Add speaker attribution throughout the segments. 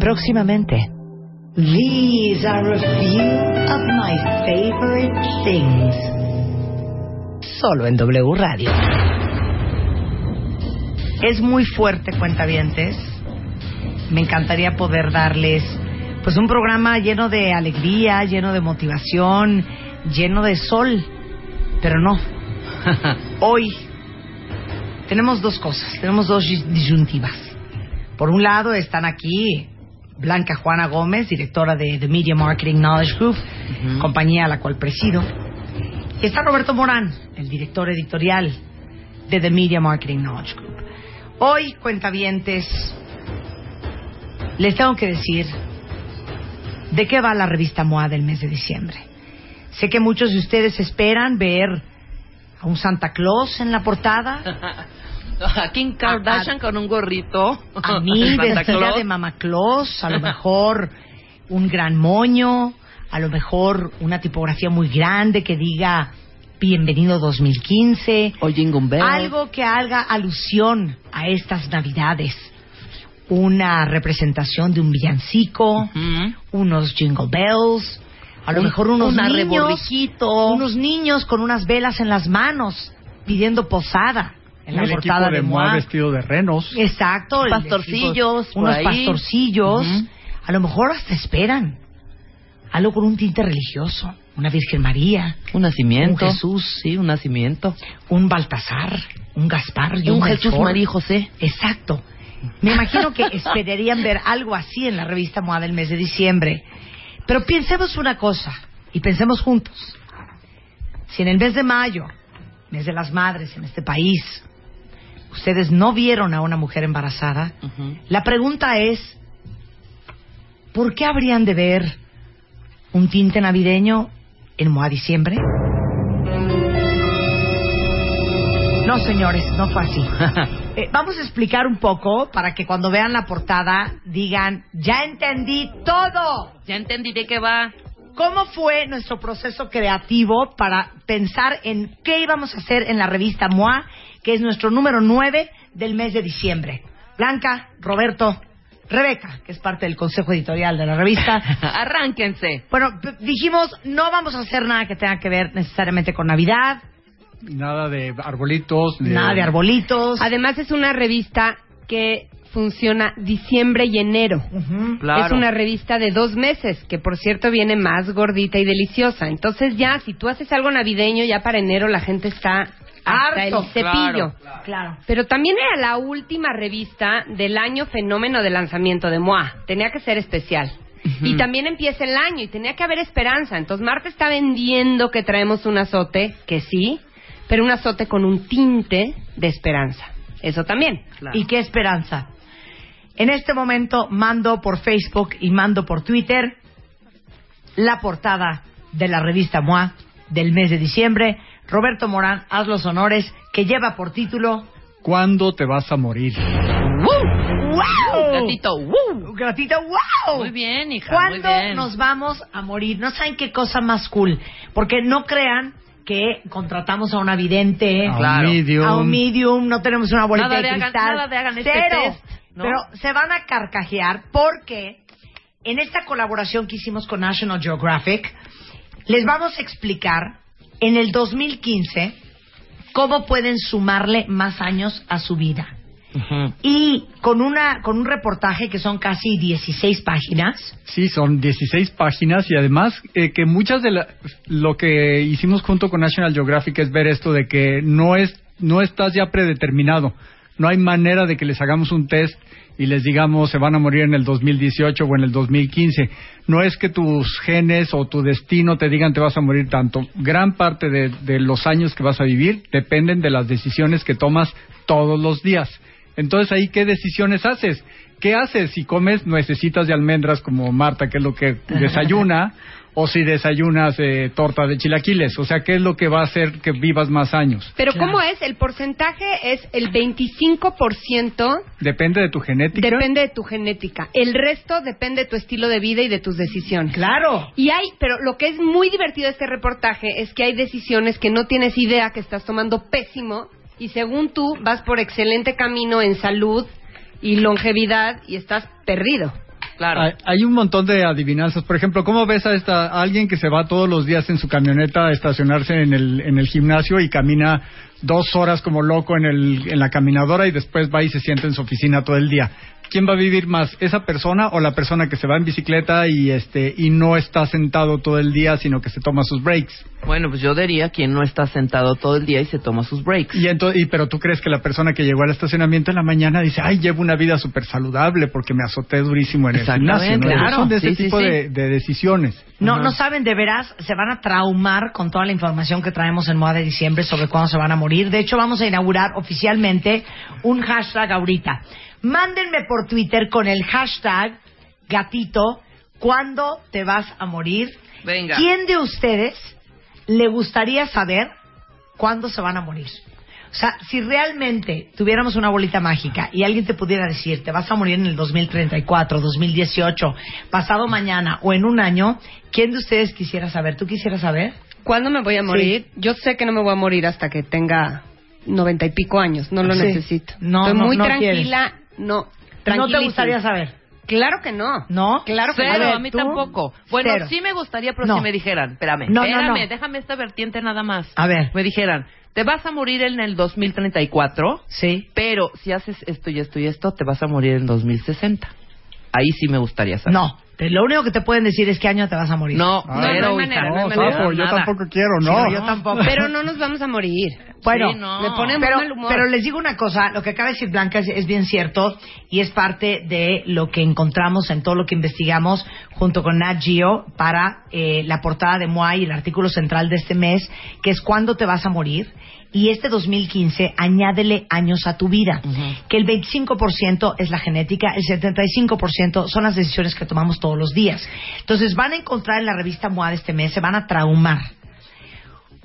Speaker 1: Próximamente. These are a few of my favorite things. Solo en W Radio. Es muy fuerte, cuentavientes. Me encantaría poder darles pues un programa lleno de alegría, lleno de motivación, lleno de sol. Pero no. Hoy tenemos dos cosas, tenemos dos disyuntivas. Por un lado están aquí Blanca Juana Gómez, directora de The Media Marketing Knowledge Group, compañía a la cual presido. Y está Roberto Morán, el director editorial de The Media Marketing Knowledge Group. Hoy, cuentavientes, les tengo que decir de qué va la revista MOA del mes de diciembre. Sé que muchos de ustedes esperan ver a un Santa Claus en la portada.
Speaker 2: A Kim Kardashian con un gorrito.
Speaker 1: A mí, vestida de Mama Claus, a lo mejor un gran moño, a lo mejor una tipografía muy grande que diga Bienvenido 2015.
Speaker 2: O.
Speaker 1: Algo que haga alusión a estas Navidades. Una representación de un villancico, unos jingle bells, a lo
Speaker 2: Un-
Speaker 1: mejor unos
Speaker 2: un
Speaker 1: niños, unos niños con unas velas en las manos pidiendo posada en la
Speaker 3: el equipo
Speaker 1: portada
Speaker 3: de
Speaker 1: de
Speaker 3: Moa vestido de renos.
Speaker 1: Exacto,
Speaker 2: Pastorcillos,
Speaker 1: equipo- unos
Speaker 2: ahí.
Speaker 1: pastorcillos, a lo mejor hasta esperan algo con un tinte religioso, una Virgen María,
Speaker 2: Un nacimiento.
Speaker 1: Un Jesús.
Speaker 2: Sí, un nacimiento.
Speaker 1: un Baltasar, un Gaspar y
Speaker 2: un
Speaker 1: un,
Speaker 2: Jesús,
Speaker 1: Melchor.
Speaker 2: María y José.
Speaker 1: Exacto. Me imagino que esperarían ver algo así en la revista MOA del mes de diciembre. Pero pensemos una cosa, y pensemos juntos. Si en el mes de mayo, mes de las madres en este país, ustedes no vieron a una mujer embarazada, la pregunta es, ¿por qué habrían de ver un tinte navideño en MOA diciembre? No, señores, no fue así. Eh, vamos a explicar un poco para que cuando vean la portada digan, ya entendí todo.
Speaker 2: Ya entendí de qué va.
Speaker 1: ¿Cómo fue nuestro proceso creativo para pensar en qué íbamos a hacer en la revista MOA, que es nuestro número 9 del mes de diciembre? Blanca, Roberto, Rebeca, que es parte del consejo editorial de la revista.
Speaker 2: Arránquense.
Speaker 1: Bueno, dijimos, no vamos a hacer nada que tenga que ver necesariamente con Navidad,
Speaker 3: Nada de arbolitos.
Speaker 1: nada de arbolitos.
Speaker 4: Además es una revista que funciona diciembre y enero.
Speaker 2: Claro.
Speaker 4: Es una revista de dos meses, que por cierto viene más gordita y deliciosa. Entonces ya, si tú haces algo navideño, ya para enero la gente está hasta
Speaker 1: Harto.
Speaker 4: el cepillo.
Speaker 2: Claro.
Speaker 1: Claro.
Speaker 4: Pero también era la última revista del año fenómeno de lanzamiento de MOA. Tenía que ser especial. Y también empieza el año y tenía que haber esperanza. Entonces Marta está vendiendo que traemos un azote, que sí, pero un azote con un tinte de esperanza. Eso también.
Speaker 2: Claro.
Speaker 1: ¿Y qué esperanza? En este momento mando por Facebook y mando por Twitter la portada de la revista MOA del mes de diciembre. Roberto Morán, haz los honores, que lleva por título
Speaker 3: ¿Cuándo te vas a morir?
Speaker 1: ¡Wow!
Speaker 2: Gatito, ¡woo!
Speaker 1: Gatito, ¡wow!
Speaker 2: Muy bien, hija, muy
Speaker 1: ¿Cuándo
Speaker 2: bien.
Speaker 1: nos vamos a morir? No saben qué cosa más cool. Porque no crean que contratamos a una vidente,
Speaker 3: A un medium.
Speaker 1: a un medium, no tenemos una bolita
Speaker 2: Nada
Speaker 1: de
Speaker 2: de hagan- nada de hagan este
Speaker 1: Cero.
Speaker 2: test, ¿no?
Speaker 1: Pero se van a carcajear porque en esta colaboración que hicimos con National Geographic, les vamos a explicar en el 2015 cómo pueden sumarle más años a su vida. Y con, una, con un reportaje que son casi 16 páginas,
Speaker 3: Sí, son 16 páginas y además eh, que muchas de la, lo que hicimos junto con National Geographic es ver esto de que no es no estás ya predeterminado. No hay manera de que les hagamos un test y les digamos se van a morir en el 2018 o en el 2015. No es que tus genes o tu destino te digan te vas a morir tanto. Gran parte de, de los años que vas a vivir dependen de las decisiones que tomas todos los días. Entonces ahí, ¿qué decisiones haces? ¿Qué haces si comes nuecesitas de almendras como Marta, que es lo que desayuna, o si desayunas eh, torta de chilaquiles? O sea, ¿qué es lo que va a hacer que vivas más años?
Speaker 4: Pero
Speaker 1: Claro.
Speaker 4: ¿cómo es? El porcentaje es el 25%
Speaker 3: Depende de tu genética.
Speaker 4: depende de tu genética. El resto depende de tu estilo de vida y de tus decisiones.
Speaker 1: Claro.
Speaker 4: Y hay, pero lo que es muy divertido de este reportaje es que hay decisiones que no tienes idea que estás tomando pésimo y según tú vas por excelente camino en salud y longevidad y estás perdido.
Speaker 3: Hay, hay un montón de adivinanzas. Por ejemplo, ¿cómo ves a, esta, alguien que se va todos los días en su camioneta a estacionarse en el, en el gimnasio y camina dos horas como loco en, el, en la caminadora y después va y se sienta en su oficina todo el día? ¿Quién va a vivir más, esa persona o la persona que se va en bicicleta y este y no está sentado todo el día, sino que se toma sus breaks?
Speaker 5: Bueno, pues yo diría quien no está sentado todo el día y se toma sus breaks.
Speaker 3: Y, ento- y pero tú crees que la persona que llegó al estacionamiento en la mañana dice, ay, llevo una vida súper saludable porque me azoté durísimo en el gimnasio. ¿no?
Speaker 5: claro.
Speaker 3: Son de ese
Speaker 5: Sí, sí,
Speaker 3: tipo
Speaker 5: sí.
Speaker 3: De, de decisiones.
Speaker 1: No,
Speaker 3: Ajá.
Speaker 1: no saben de veras, se van a traumar con toda la información que traemos en Moda de Diciembre sobre cuándo se van a morir. De hecho, vamos a inaugurar oficialmente un hashtag ahorita. Mándenme por Twitter con el hashtag gatito, ¿cuándo te vas a morir?
Speaker 5: Venga.
Speaker 1: ¿Quién de ustedes le gustaría saber cuándo se van a morir? O sea, si realmente tuviéramos una bolita mágica y alguien te pudiera decir, te vas a morir en el 2034, 2018, pasado mañana o en un año, ¿quién de ustedes quisiera saber? ¿Tú quisieras saber?
Speaker 4: ¿Cuándo me voy a morir? Yo sé que no me voy a morir hasta que tenga noventa y pico años. No lo
Speaker 1: Sí.
Speaker 4: necesito.
Speaker 1: No,
Speaker 4: Estoy
Speaker 1: no,
Speaker 4: muy
Speaker 1: no
Speaker 4: tranquila. No,
Speaker 1: ¿No te gustaría saber?
Speaker 4: Claro que no.
Speaker 1: ¿No?
Speaker 4: Claro que
Speaker 5: Cero,
Speaker 1: A ver,
Speaker 5: a mí
Speaker 1: ¿tú?
Speaker 5: tampoco. Bueno,
Speaker 1: Cero.
Speaker 5: sí me gustaría, pero
Speaker 1: No.
Speaker 5: si me dijeran, espérame,
Speaker 1: No, no,
Speaker 5: espérame,
Speaker 1: no.
Speaker 5: déjame esta vertiente nada más.
Speaker 1: A ver.
Speaker 5: Me dijeran, te vas a morir en el 2034,
Speaker 1: Sí.
Speaker 5: pero si haces esto y esto y esto, te vas a morir en 2060. Ahí sí me gustaría saber.
Speaker 1: No. Pero lo único que te pueden decir es qué año te vas a morir.
Speaker 5: No,
Speaker 3: Ah,
Speaker 5: cero,
Speaker 4: no hay manera, no hay
Speaker 3: No,
Speaker 4: manera.
Speaker 3: Sapo, yo tampoco quiero, no.
Speaker 1: Sí, yo tampoco.
Speaker 4: Pero no nos vamos a morir.
Speaker 1: Bueno,
Speaker 5: Sí, no.
Speaker 4: me pone
Speaker 1: pero,
Speaker 4: mal humor.
Speaker 1: pero les digo una cosa, lo que acaba de decir Blanca es, es bien cierto y es parte de lo que encontramos en todo lo que investigamos junto con Nat Geo para eh, la portada de MOA y el artículo central de este mes, que es ¿Cuándo te vas a morir? Y este 2015 añádele años a tu vida, que el 25% es la genética, el 75% son las decisiones que tomamos todos los días. Entonces van a encontrar en la revista MOA de este mes, se van a traumar.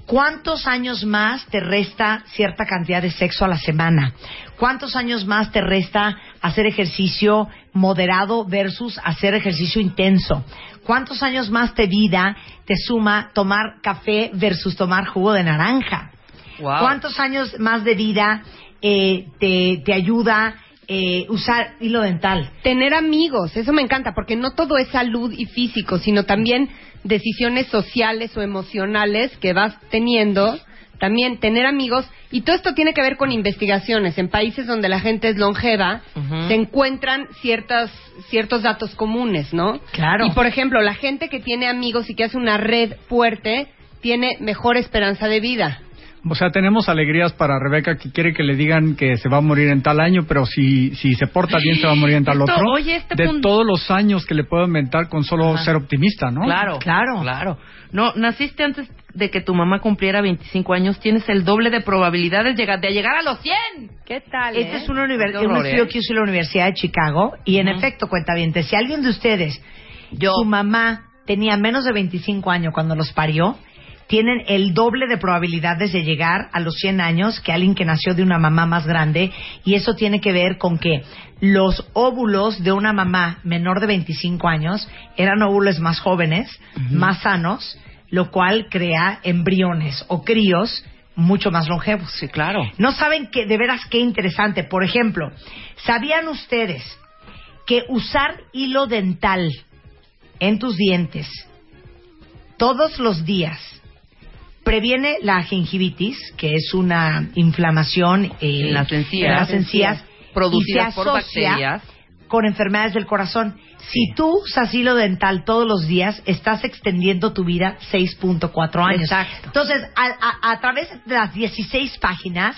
Speaker 1: ¿Cuántos años más te resta cierta cantidad de sexo a la semana? ¿Cuántos años más te resta hacer ejercicio moderado versus hacer ejercicio intenso? ¿Cuántos años más de vida te suma tomar café versus tomar jugo de naranja?
Speaker 5: Wow.
Speaker 1: ¿Cuántos años más de vida eh, te, te ayuda eh, usar hilo dental?
Speaker 4: Tener amigos, eso me encanta, porque no todo es salud y físico, sino también decisiones sociales o emocionales que vas teniendo, también tener amigos, y todo esto tiene que ver con investigaciones. En países donde la gente es longeva, se encuentran ciertas, ciertos datos comunes, ¿no?
Speaker 1: Claro.
Speaker 4: Y por ejemplo, la gente que tiene amigos y que hace una red fuerte, tiene mejor esperanza de vida.
Speaker 3: O sea, tenemos alegrías para Rebeca que quiere que le digan que se va a morir en tal año, pero si, si se porta bien se va a morir en tal
Speaker 5: Esto,
Speaker 3: otro.
Speaker 5: oye, este
Speaker 3: de
Speaker 5: punto-
Speaker 3: todos los años que le puedo inventar con solo
Speaker 5: Ajá.
Speaker 3: ser optimista, ¿no?
Speaker 5: Claro,
Speaker 1: Claro.
Speaker 5: claro. No, naciste antes de que tu mamá cumpliera 25 años, tienes el doble de probabilidades llega- de llegar a los 100.
Speaker 4: ¿Qué tal?
Speaker 1: Este
Speaker 4: eh?
Speaker 1: es un
Speaker 5: horror,
Speaker 1: estudio que hizo la Universidad de Chicago y en efecto, cuenta bien, si alguien de ustedes,
Speaker 5: Yo.
Speaker 1: su mamá tenía menos de 25 años cuando los parió, tienen el doble de probabilidades de llegar a los 100 años que alguien que nació de una mamá más grande y eso tiene que ver con que los óvulos de una mamá menor de 25 años eran óvulos más jóvenes, más sanos, lo cual crea embriones o críos mucho más longevos.
Speaker 5: Sí, claro.
Speaker 1: No saben que de veras qué interesante. Por ejemplo, ¿sabían ustedes que usar hilo dental en tus dientes todos los días previene la gingivitis, que es una inflamación eh,
Speaker 5: En las encías.
Speaker 1: en las encías,
Speaker 5: Producidas
Speaker 1: y se
Speaker 5: por bacterias.
Speaker 1: con enfermedades del corazón. Si tú usas hilo dental todos los días, estás extendiendo tu vida 6.4 años.
Speaker 4: Exacto.
Speaker 1: Entonces, a, a- a través de las 16 páginas,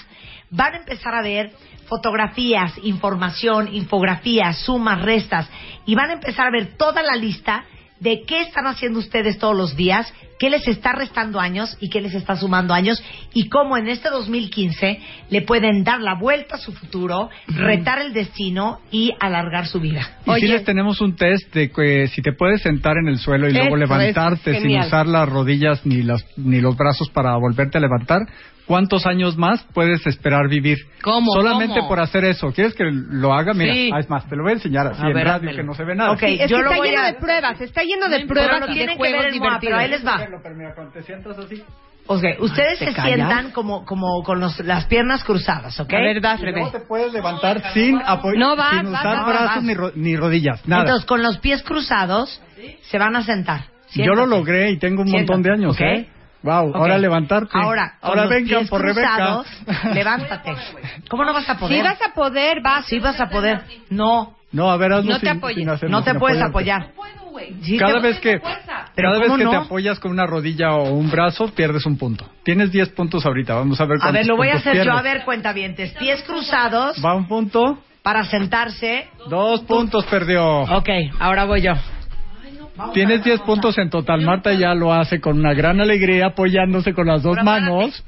Speaker 1: van a empezar a ver fotografías, información, infografías, sumas, restas, y van a empezar a ver toda la lista de qué están haciendo ustedes todos los días, qué les está restando años y qué les está sumando años, y cómo en este 2015 le pueden dar la vuelta a su futuro, retar el destino y alargar su vida.
Speaker 3: Y si les tenemos un test de que si te puedes sentar en el suelo y luego levantarte sin usar las rodillas ni, las, ni los brazos para volverte a levantar, ¿cuántos años más puedes esperar vivir?
Speaker 5: ¿Cómo,
Speaker 3: Solamente
Speaker 5: cómo?
Speaker 3: por hacer eso. ¿Quieres que lo haga? Mira,
Speaker 5: Sí.
Speaker 3: ah, es más, te lo voy a enseñar así
Speaker 5: A
Speaker 3: en
Speaker 5: ver,
Speaker 3: radio
Speaker 5: házmelo.
Speaker 3: que no se ve nada.
Speaker 1: Ok,
Speaker 4: Es
Speaker 1: yo
Speaker 4: que
Speaker 1: lo
Speaker 4: está
Speaker 1: voy
Speaker 4: lleno
Speaker 1: a-
Speaker 4: de pruebas, está lleno de
Speaker 5: No
Speaker 4: pruebas de
Speaker 1: tienen que ver en MOA, pero ahí les va.
Speaker 3: Te sientas así.
Speaker 1: Ok, ustedes
Speaker 5: ¿te
Speaker 1: se
Speaker 5: callas?
Speaker 1: sientan como, como con los- las piernas cruzadas, ¿ok?
Speaker 4: A ver, vas,
Speaker 3: luego te puedes levantar sin apoyo,
Speaker 4: No, vas,
Speaker 3: sin usar
Speaker 4: vas,
Speaker 3: brazos. Ni, ro- ni rodillas, nada.
Speaker 1: Entonces, con los pies cruzados, se van a sentar.
Speaker 3: Yo
Speaker 1: Siéntate.
Speaker 3: lo logré y tengo un montón de
Speaker 1: Siéntate,
Speaker 3: años,
Speaker 1: ¿ok?
Speaker 3: ¿eh? Wow,
Speaker 1: Ok.
Speaker 3: ahora levantarte.
Speaker 1: Ahora,
Speaker 3: ahora vengan
Speaker 1: pies
Speaker 3: por Rebeca.
Speaker 1: cruzados, levántate. ¿Cómo no vas a poder?
Speaker 4: Sí vas a poder, vas.
Speaker 1: Sí vas a poder. No,
Speaker 3: No, a ver, hazlo
Speaker 4: No te
Speaker 3: sin-
Speaker 4: apoyes.
Speaker 3: sin hacerlo,
Speaker 1: no te
Speaker 3: sin
Speaker 1: puedes apoyar. Sí
Speaker 3: Cada
Speaker 1: te-
Speaker 3: vez que,
Speaker 1: Pero
Speaker 3: cada vez
Speaker 1: ¿cómo
Speaker 3: que te
Speaker 1: no?
Speaker 3: apoyas con una rodilla o un brazo, pierdes un punto. Tienes 10 puntos ahorita. Vamos a ver
Speaker 1: A ver, lo voy a hacer yo.
Speaker 3: pierdes.
Speaker 1: A ver, cuentavientes. Pies cruzados
Speaker 3: Va un punto,
Speaker 1: para sentarse.
Speaker 3: dos puntos perdió.
Speaker 1: Ok, ahora voy yo.
Speaker 3: Tienes 10 puntos en total. Marta ya lo hace con una gran alegría, apoyándose con las dos
Speaker 5: Pero
Speaker 3: manos.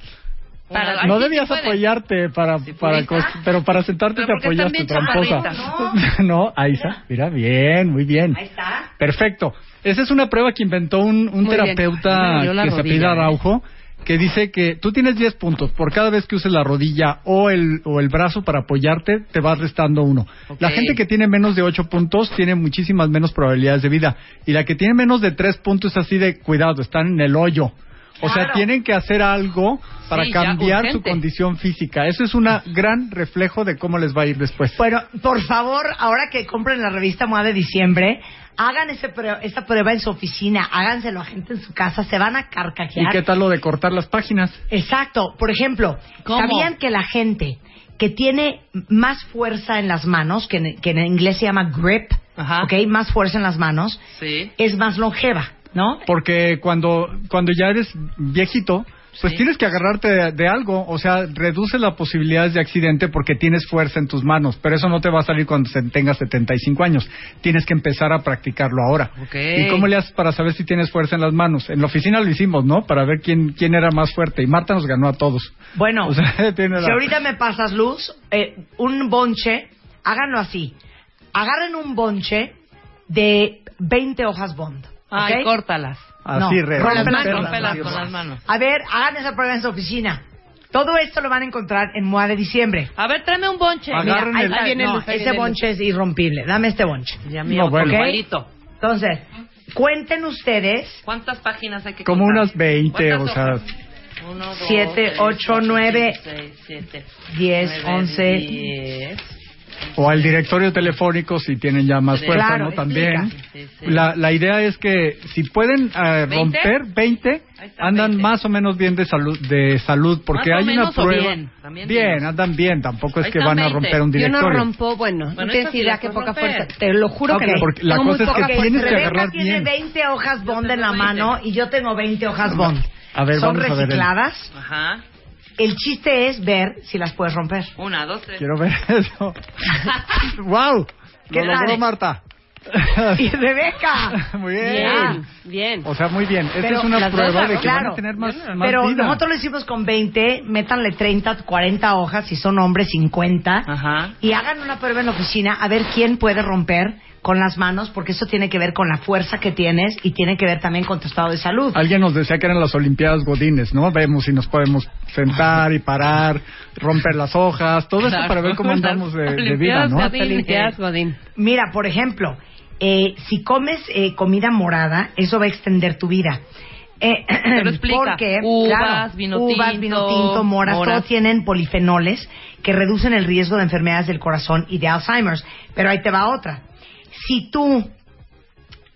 Speaker 5: Para-
Speaker 3: no debías
Speaker 5: sí
Speaker 3: apoyarte para, para
Speaker 5: puedes.
Speaker 3: cos- pero para sentarte
Speaker 5: Pero
Speaker 3: te apoyaste, tramposa.
Speaker 5: chaparritas.
Speaker 3: No, ahí está. Mira, bien, muy bien.
Speaker 1: Ahí está.
Speaker 3: Perfecto. Esa es una prueba que inventó un, un terapeuta que se apellida
Speaker 5: ¿eh?
Speaker 3: Que dice que tú tienes 10 puntos. Por cada vez que uses la rodilla o el, o el brazo para apoyarte, te vas restando uno. La gente que tiene menos de 8 puntos tiene muchísimas menos probabilidades de vida. Y la que tiene menos de 3 puntos es así de cuidado, están en el hoyo. O sea,
Speaker 1: Claro.
Speaker 3: tienen que hacer algo para
Speaker 5: Sí, ya,
Speaker 3: cambiar su condición física. Eso es un gran reflejo de cómo les va a ir después.
Speaker 1: Bueno, por favor, ahora que compren la revista MOA de diciembre, hagan ese prue- esa prueba en su oficina, háganselo a gente en su casa, se van a
Speaker 3: ¿Y
Speaker 1: carcajear.
Speaker 3: qué tal lo de cortar las páginas?
Speaker 1: Exacto. Por ejemplo,
Speaker 5: ¿Cómo?
Speaker 1: ¿sabían que la gente que tiene más fuerza en las manos, que en, que en inglés se llama grip,
Speaker 5: Ajá.
Speaker 1: ¿ok? Más fuerza en las manos,
Speaker 5: Sí.
Speaker 1: es más longeva, ¿no?
Speaker 3: Porque cuando, cuando ya eres viejito, pues
Speaker 5: Sí.
Speaker 3: tienes que agarrarte de, de algo, o sea, reduce las posibilidades de accidente porque tienes fuerza en tus manos, pero eso no te va a salir cuando tengas 75 años. Tienes que empezar a practicarlo ahora. ¿Y cómo le haces para saber si tienes fuerza en las manos? En la oficina lo hicimos, ¿no? Para ver quién, quién era más fuerte y Marta nos ganó a todos.
Speaker 1: Bueno,
Speaker 3: O sea, tiene la-
Speaker 1: si ahorita me pasas luz, eh, un bonche, háganlo así. Agarren un bonche de 20 hojas Bond.
Speaker 5: Ay,
Speaker 1: ¿ok?
Speaker 5: córtalas.
Speaker 3: Así,
Speaker 1: no,
Speaker 3: re,
Speaker 1: con,
Speaker 3: las manos,
Speaker 1: con, las manos.
Speaker 5: con las manos.
Speaker 1: A ver, hagan esa prueba en su oficina. Todo esto lo van a encontrar en MOA de diciembre.
Speaker 5: A ver, tráeme un bonche.
Speaker 1: Mira, ahí,
Speaker 3: el,
Speaker 4: ahí viene
Speaker 1: no,
Speaker 4: el,
Speaker 1: ese bonche es irrompible. Dame este bonche.
Speaker 5: Ya mío,
Speaker 3: no, bueno.
Speaker 5: ¿Okay?
Speaker 1: Entonces, cuenten ustedes.
Speaker 5: ¿Cuántas páginas hay que
Speaker 3: Como
Speaker 5: contar?
Speaker 3: unas 20, o sea.
Speaker 1: 1,
Speaker 5: 2, 7, 8,
Speaker 1: 9,
Speaker 5: 10,
Speaker 1: 11,
Speaker 5: 10.
Speaker 3: O al directorio telefónico si tienen ya más fuerza,
Speaker 1: Claro,
Speaker 3: ¿no? También.
Speaker 5: Sí, sí.
Speaker 3: La, la idea es que si pueden eh,
Speaker 5: ¿Veinte?
Speaker 3: romper 20,
Speaker 5: Ahí está,
Speaker 3: andan
Speaker 5: 20.
Speaker 3: más o menos bien de salud, de salud porque
Speaker 5: Más o
Speaker 3: hay una
Speaker 5: menos o
Speaker 3: prueba.
Speaker 5: bien, también
Speaker 3: bien,
Speaker 5: dinos.
Speaker 3: andan bien, tampoco es que van a
Speaker 5: 20.
Speaker 3: romper un
Speaker 4: Yo no
Speaker 3: directorio.
Speaker 4: rompo, bueno, no
Speaker 5: Bueno,
Speaker 4: tienes
Speaker 5: esta sí
Speaker 4: idea qué poca
Speaker 5: romper.
Speaker 4: fuerza. Te lo juro
Speaker 1: Ok.
Speaker 4: que no.
Speaker 3: Porque la cosa es que tienes que
Speaker 1: Rebeca
Speaker 3: agarrar
Speaker 1: tiene
Speaker 3: bien.
Speaker 1: 20 hojas Bond en la
Speaker 5: tengo 20.
Speaker 1: mano y yo tengo 20 hojas Bond.
Speaker 3: A ver,
Speaker 1: Son
Speaker 3: vamos a ver el-
Speaker 1: recicladas.
Speaker 5: Ajá.
Speaker 1: El chiste es ver si las puedes romper.
Speaker 5: Una, dos, tres.
Speaker 3: Quiero ver eso. ¡Wow!
Speaker 1: ¿Qué
Speaker 3: Lo logró? Marta.
Speaker 1: Y Rebeca.
Speaker 3: muy bien.
Speaker 4: Bien, bien.
Speaker 3: O sea, muy bien. Esta
Speaker 1: Pero
Speaker 3: es una prueba
Speaker 1: dos,
Speaker 3: de que
Speaker 1: claro.
Speaker 3: van a tener más, más
Speaker 1: Pero
Speaker 3: vida.
Speaker 1: nosotros lo hicimos con 20, métanle 30, 40 hojas, si son hombres 50,
Speaker 5: Ajá.
Speaker 1: y hagan una prueba en la oficina a ver quién puede romper con las manos, porque eso tiene que ver con la fuerza que tienes y tiene que ver también con tu estado de salud.
Speaker 3: Alguien nos decía que eran las Olimpiadas Godines, ¿no? Vemos si nos podemos sentar y parar, romper las hojas, todo eso
Speaker 5: Claro.
Speaker 3: para ver cómo andamos de, de vida, ¿no?
Speaker 5: Godín.
Speaker 4: Olimpiadas Godín.
Speaker 1: Mira, por ejemplo, eh, si comes eh, comida morada, eso va a extender tu vida. Eh,
Speaker 5: Pero explica,
Speaker 1: porque,
Speaker 5: uvas,
Speaker 1: claro,
Speaker 5: vino
Speaker 1: uvas,
Speaker 5: tinto,
Speaker 1: vino tinto, moras,
Speaker 5: moras.
Speaker 1: todos tienen polifenoles que reducen el riesgo de enfermedades del corazón y de Alzheimer's. Pero ahí te va otra. Si tú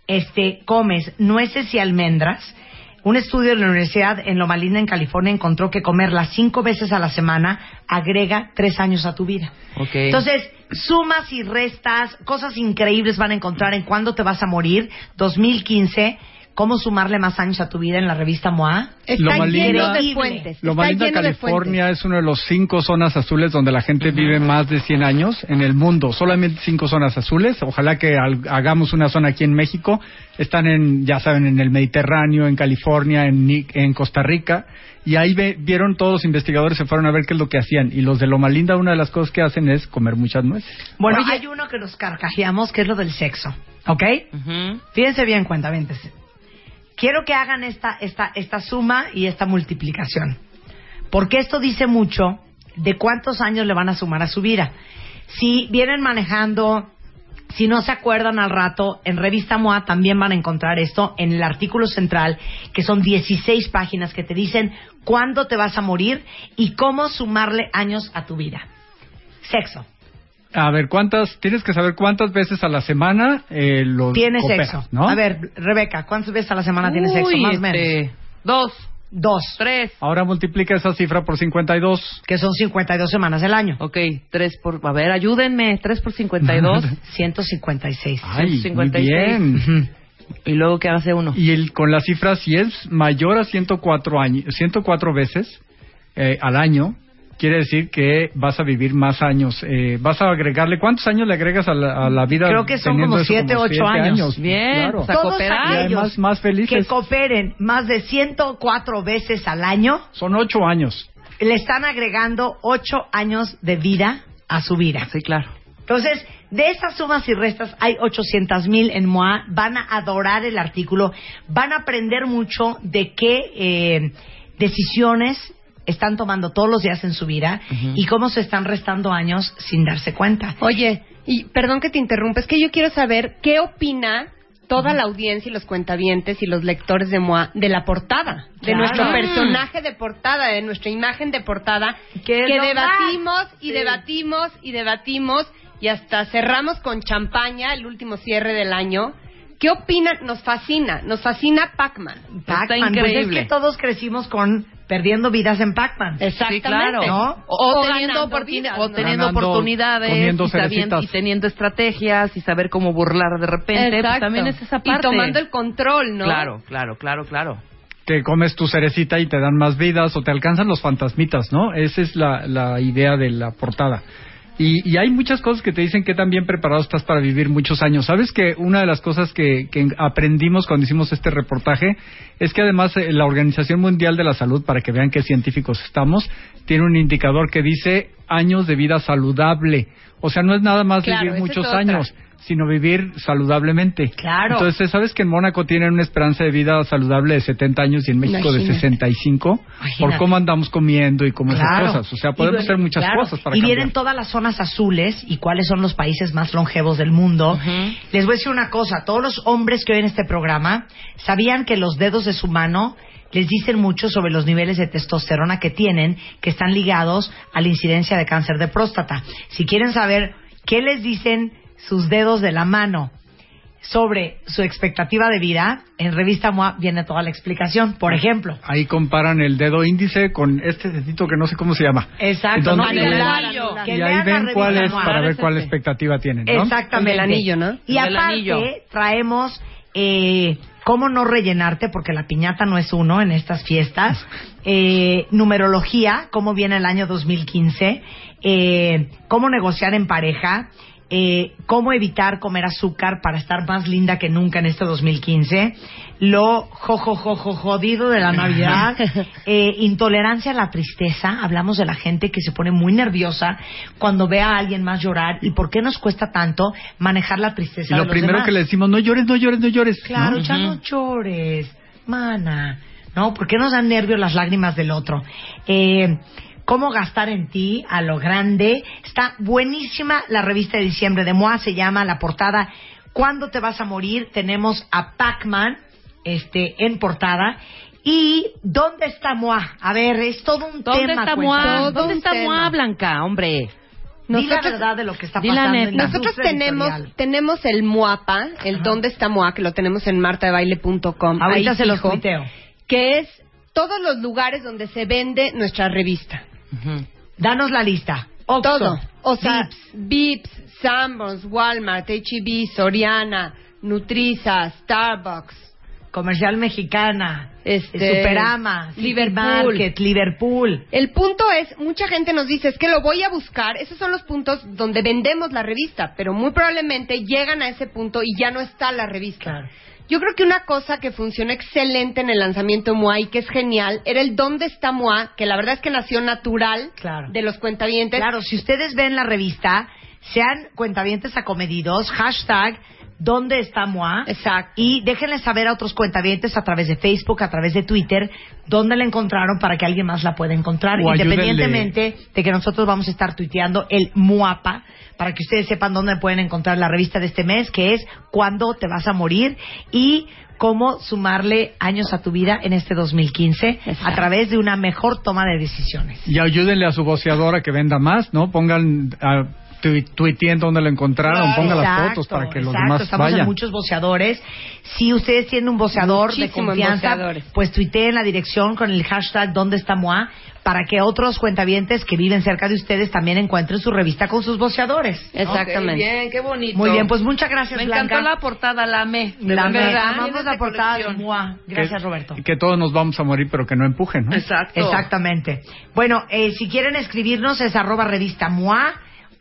Speaker 1: este, comes nueces y almendras, un estudio de la Universidad en Loma Linda, en California, encontró que comerla cinco veces a la semana agrega tres años a tu vida. Entonces, sumas y restas, cosas increíbles van a encontrar en Cuándo te vas a morir, 2015, cómo sumarle más años a tu vida en la revista MOA.
Speaker 4: Está
Speaker 3: Loma
Speaker 4: lleno
Speaker 3: Linda-
Speaker 4: de fuentes.
Speaker 3: Loma Linda, California es una de los cinco zonas azules donde la gente vive más de 100 años en el mundo. Solamente cinco zonas azules. Ojalá que al- hagamos una zona aquí en México. Están en, ya saben, en el Mediterráneo, en California, en, en Costa Rica. Y ahí ve- vieron todos los investigadores, se fueron a ver qué es lo que hacían. Y los de Loma Linda, una de las cosas que hacen es comer muchas nueces.
Speaker 1: Bueno,
Speaker 4: Oye.
Speaker 1: hay uno que nos carcajeamos, que es lo del sexo. ¿Ok?
Speaker 5: Ujú.
Speaker 1: Fíjense bien, cuentavientes. Quiero que hagan esta, esta, esta suma y esta multiplicación. Porque esto dice mucho de cuántos años le van a sumar a su vida. Si vienen manejando, si no se acuerdan al rato, en Revista MOA también van a encontrar esto en el artículo central, que son 16 páginas que te dicen cuándo te vas a morir y cómo sumarle años a tu vida. Sexo.
Speaker 3: A ver, ¿cuántas? Tienes que saber cuántas veces a la semana eh, lo
Speaker 1: Tienes
Speaker 3: cooperas,
Speaker 1: sexo.
Speaker 3: ¿no?
Speaker 1: A ver, Rebeca, ¿cuántas veces a la semana tienes sexo?
Speaker 5: Uy,
Speaker 1: Más o menos.
Speaker 5: este, Dos,
Speaker 1: Dos.
Speaker 5: tres.
Speaker 3: Ahora multiplica esa cifra por 52.
Speaker 1: que son 52 semanas del año.
Speaker 5: Ok, tres por... A ver, ayúdenme. Tres por 52.
Speaker 1: 156.
Speaker 3: Ay, muy
Speaker 5: 156.
Speaker 3: bien.
Speaker 5: y luego, ¿qué hace uno?
Speaker 3: Y el, con la cifra, si es mayor a 104, años, 104 veces eh, al año, quiere decir que vas a vivir más años. Eh, vas a agregarle, ¿cuántos años le agregas a la, a la vida?
Speaker 1: Creo que son como
Speaker 3: eso?
Speaker 1: siete, ocho
Speaker 3: siete
Speaker 1: años.
Speaker 5: Bien,
Speaker 3: claro.
Speaker 5: pues, a
Speaker 1: Todos aquellos
Speaker 3: más felices.
Speaker 1: que cooperen más de 104 veces al año
Speaker 3: Son ocho años.
Speaker 1: le están agregando 8 años de vida a su vida.
Speaker 5: Sí, claro.
Speaker 1: Entonces, de esas sumas y restas hay 800 mil en MOA. Van a adorar el artículo. Van a aprender mucho de qué eh, decisiones están tomando todos los días en su vida y cómo se están restando años sin darse cuenta.
Speaker 4: Oye, y perdón que te interrumpa, es que yo quiero saber qué opina toda la audiencia y los cuentavientes y los lectores de MOA de la portada, de
Speaker 1: Claro.
Speaker 4: nuestro
Speaker 1: Mm.
Speaker 4: personaje de portada, de nuestra imagen de portada,
Speaker 1: Que
Speaker 4: debatimos y
Speaker 1: sí.
Speaker 4: debatimos y debatimos y hasta cerramos con champaña el último cierre del año. ¿Qué opinan? Nos fascina, nos fascina Pac-Man.
Speaker 1: Pac-Man, pues es que todos crecimos con perdiendo vidas en Pac-Man.
Speaker 4: Exactamente.
Speaker 5: Sí, claro.
Speaker 1: ¿No?
Speaker 5: O,
Speaker 4: O
Speaker 5: teniendo,
Speaker 4: ganando
Speaker 5: oportuni-
Speaker 4: vidas,
Speaker 5: o teniendo
Speaker 3: Ganando,
Speaker 5: oportunidades y, sabiendo-
Speaker 3: cerecitas.
Speaker 5: y teniendo estrategias y saber cómo burlar de repente. Pues también es esa parte.
Speaker 4: Y tomando el control, ¿no?
Speaker 5: Claro, claro, claro, claro.
Speaker 3: te comes tu cerecita y te dan más vidas o te alcanzan los fantasmitas, ¿no? Esa es la, la idea de la portada. Y, y hay muchas cosas que te dicen que tan bien preparado estás para vivir muchos años. ¿Sabes que una de las cosas que, que aprendimos cuando hicimos este reportaje es que además eh, la Organización Mundial de la Salud, para que vean qué científicos estamos, tiene un indicador que dice años de vida saludable. O sea, no es nada más
Speaker 4: Claro,
Speaker 3: vivir muchos años, sino vivir saludablemente.
Speaker 1: Claro.
Speaker 3: Entonces, ¿sabes que en Mónaco tienen una esperanza de vida saludable de 70 años y en México de
Speaker 4: Imagínate.
Speaker 3: 65? Por
Speaker 1: Imagínate.
Speaker 3: cómo andamos comiendo y cómo
Speaker 1: Claro.
Speaker 3: esas cosas. O sea, podemos
Speaker 1: Y-
Speaker 3: hacer muchas
Speaker 1: claro.
Speaker 3: cosas para
Speaker 1: Y
Speaker 3: cambiar.
Speaker 1: vienen todas las zonas azules y cuáles son los países más longevos del mundo. Les voy a decir una cosa, todos los hombres que oyen este programa sabían que los dedos de su mano les dicen mucho sobre los niveles de testosterona que tienen, que están ligados a la incidencia de cáncer de próstata. Si quieren saber qué les dicen sus dedos de la mano sobre su expectativa de vida, en Revista MOA viene toda la explicación. Por ejemplo,
Speaker 3: Ahí comparan el dedo índice con este dedito que no sé cómo se llama.
Speaker 1: Exacto,
Speaker 3: Entonces,
Speaker 1: no,
Speaker 3: y
Speaker 1: el
Speaker 3: ahí-
Speaker 1: anillo.
Speaker 3: Y ahí ven cuál es para ver
Speaker 5: Es
Speaker 3: cuál expectativa tienen, ¿no?
Speaker 1: Exactamente.
Speaker 4: El anillo, ¿no?
Speaker 1: Y
Speaker 5: El
Speaker 1: aparte,
Speaker 5: anillo.
Speaker 1: traemos eh, cómo no rellenarte, porque la piñata no es uno en estas fiestas. Eh, numerología, cómo viene el año 2015. Eh, cómo negociar en pareja. Eh, cómo evitar comer azúcar para estar más linda que nunca en este 2015. Lo jojojojo jodido de la Navidad. Eh, intolerancia a la tristeza. Hablamos de la gente que se pone muy nerviosa cuando ve a alguien más llorar. ¿Y por qué nos cuesta tanto manejar la tristeza?
Speaker 3: Y
Speaker 1: de
Speaker 3: lo
Speaker 1: los
Speaker 3: primero
Speaker 1: demás?
Speaker 3: que le decimos, no llores, no llores, no llores.
Speaker 1: Claro,
Speaker 3: ¿no?
Speaker 1: ya no llores, mana. ¿No? ¿Por qué nos dan nervios las lágrimas del otro? Eh, ¿Cómo gastar en ti a lo grande? Está buenísima la revista de diciembre de MOA, se llama la portada ¿Cuándo te vas a morir? Tenemos a Pac-Man este, en portada. ¿Y dónde está MOA? A ver, es todo un
Speaker 5: ¿Dónde
Speaker 1: tema.
Speaker 5: está. Moa? ¿Dónde está
Speaker 4: tema.
Speaker 5: Moa Blanca, hombre?
Speaker 1: Di la
Speaker 4: Nosotros-
Speaker 1: verdad de lo que está pasando. en
Speaker 4: Nosotros tenemos
Speaker 1: editorial.
Speaker 4: tenemos el MUAPA, el
Speaker 1: Ajá.
Speaker 4: ¿Dónde está MUA? Que lo tenemos en martadebaile.com.
Speaker 1: Ahorita
Speaker 4: Ahí
Speaker 1: se los tuiteo.
Speaker 4: que es todos los lugares donde se vende nuestra revista.
Speaker 1: Danos la lista. Oxxo,
Speaker 4: Todo. O sea,
Speaker 1: Vips,
Speaker 4: Sanborns, Walmart, H-E-B, Soriana, Nutriza, Starbucks.
Speaker 1: Comercial Mexicana,
Speaker 4: Este,
Speaker 1: Superama,
Speaker 4: Liverpool.
Speaker 1: Market, Liverpool.
Speaker 4: El punto es, mucha gente nos dice, es que lo voy a buscar, esos son los puntos donde vendemos la revista, pero muy probablemente llegan a ese punto y ya no está la revista.
Speaker 1: Claro.
Speaker 4: Yo creo que una cosa que funcionó excelente en el lanzamiento de MOA y que es genial era el ¿Dónde está MOA? Que la verdad es que nació natural
Speaker 1: Claro.
Speaker 4: de los cuentavientes.
Speaker 1: Claro, si ustedes ven la revista, sean cuentavientes acomedidos, hashtag ¿Dónde está Moa?
Speaker 4: Exacto.
Speaker 1: Y déjenle saber a otros cuentavientes a través de Facebook, a través de Twitter, dónde la encontraron para que alguien más la pueda encontrar.
Speaker 3: O
Speaker 1: Independientemente de que nosotros vamos a estar tuiteando el MUAPA, para que ustedes sepan dónde pueden encontrar la revista de este mes, que es Cuándo te vas a morir y cómo sumarle años a tu vida en este 2015 a través de una mejor toma de decisiones.
Speaker 3: Y ayúdenle a su voceadora que venda más, ¿no? Pongan, uh, tuiteen dónde lo encontraron, pongan las
Speaker 1: Exacto,
Speaker 3: fotos para que los
Speaker 1: exacto.
Speaker 3: demás
Speaker 1: Estamos
Speaker 3: vayan.
Speaker 1: en muchos voceadores. Si ustedes tienen un voceador de confianza, pues tuiteen la dirección con el hashtag ¿Dónde está Moa? para que otros cuentavientes que viven cerca de ustedes también encuentren su revista con sus voceadores.
Speaker 4: Exactamente.
Speaker 5: Ok, bien, qué bonito.
Speaker 1: Muy bien, pues muchas gracias,
Speaker 5: Me
Speaker 1: Blanca.
Speaker 5: encantó la portada, la amé. de
Speaker 1: La
Speaker 5: verdad.
Speaker 1: amamos la portada de. Moa. Gracias,
Speaker 3: que,
Speaker 1: Roberto.
Speaker 3: Que todos nos vamos a morir, pero que no empujen, ¿no?
Speaker 5: Exacto.
Speaker 1: Exactamente. Bueno, eh, si quieren escribirnos es arroba revista MOA,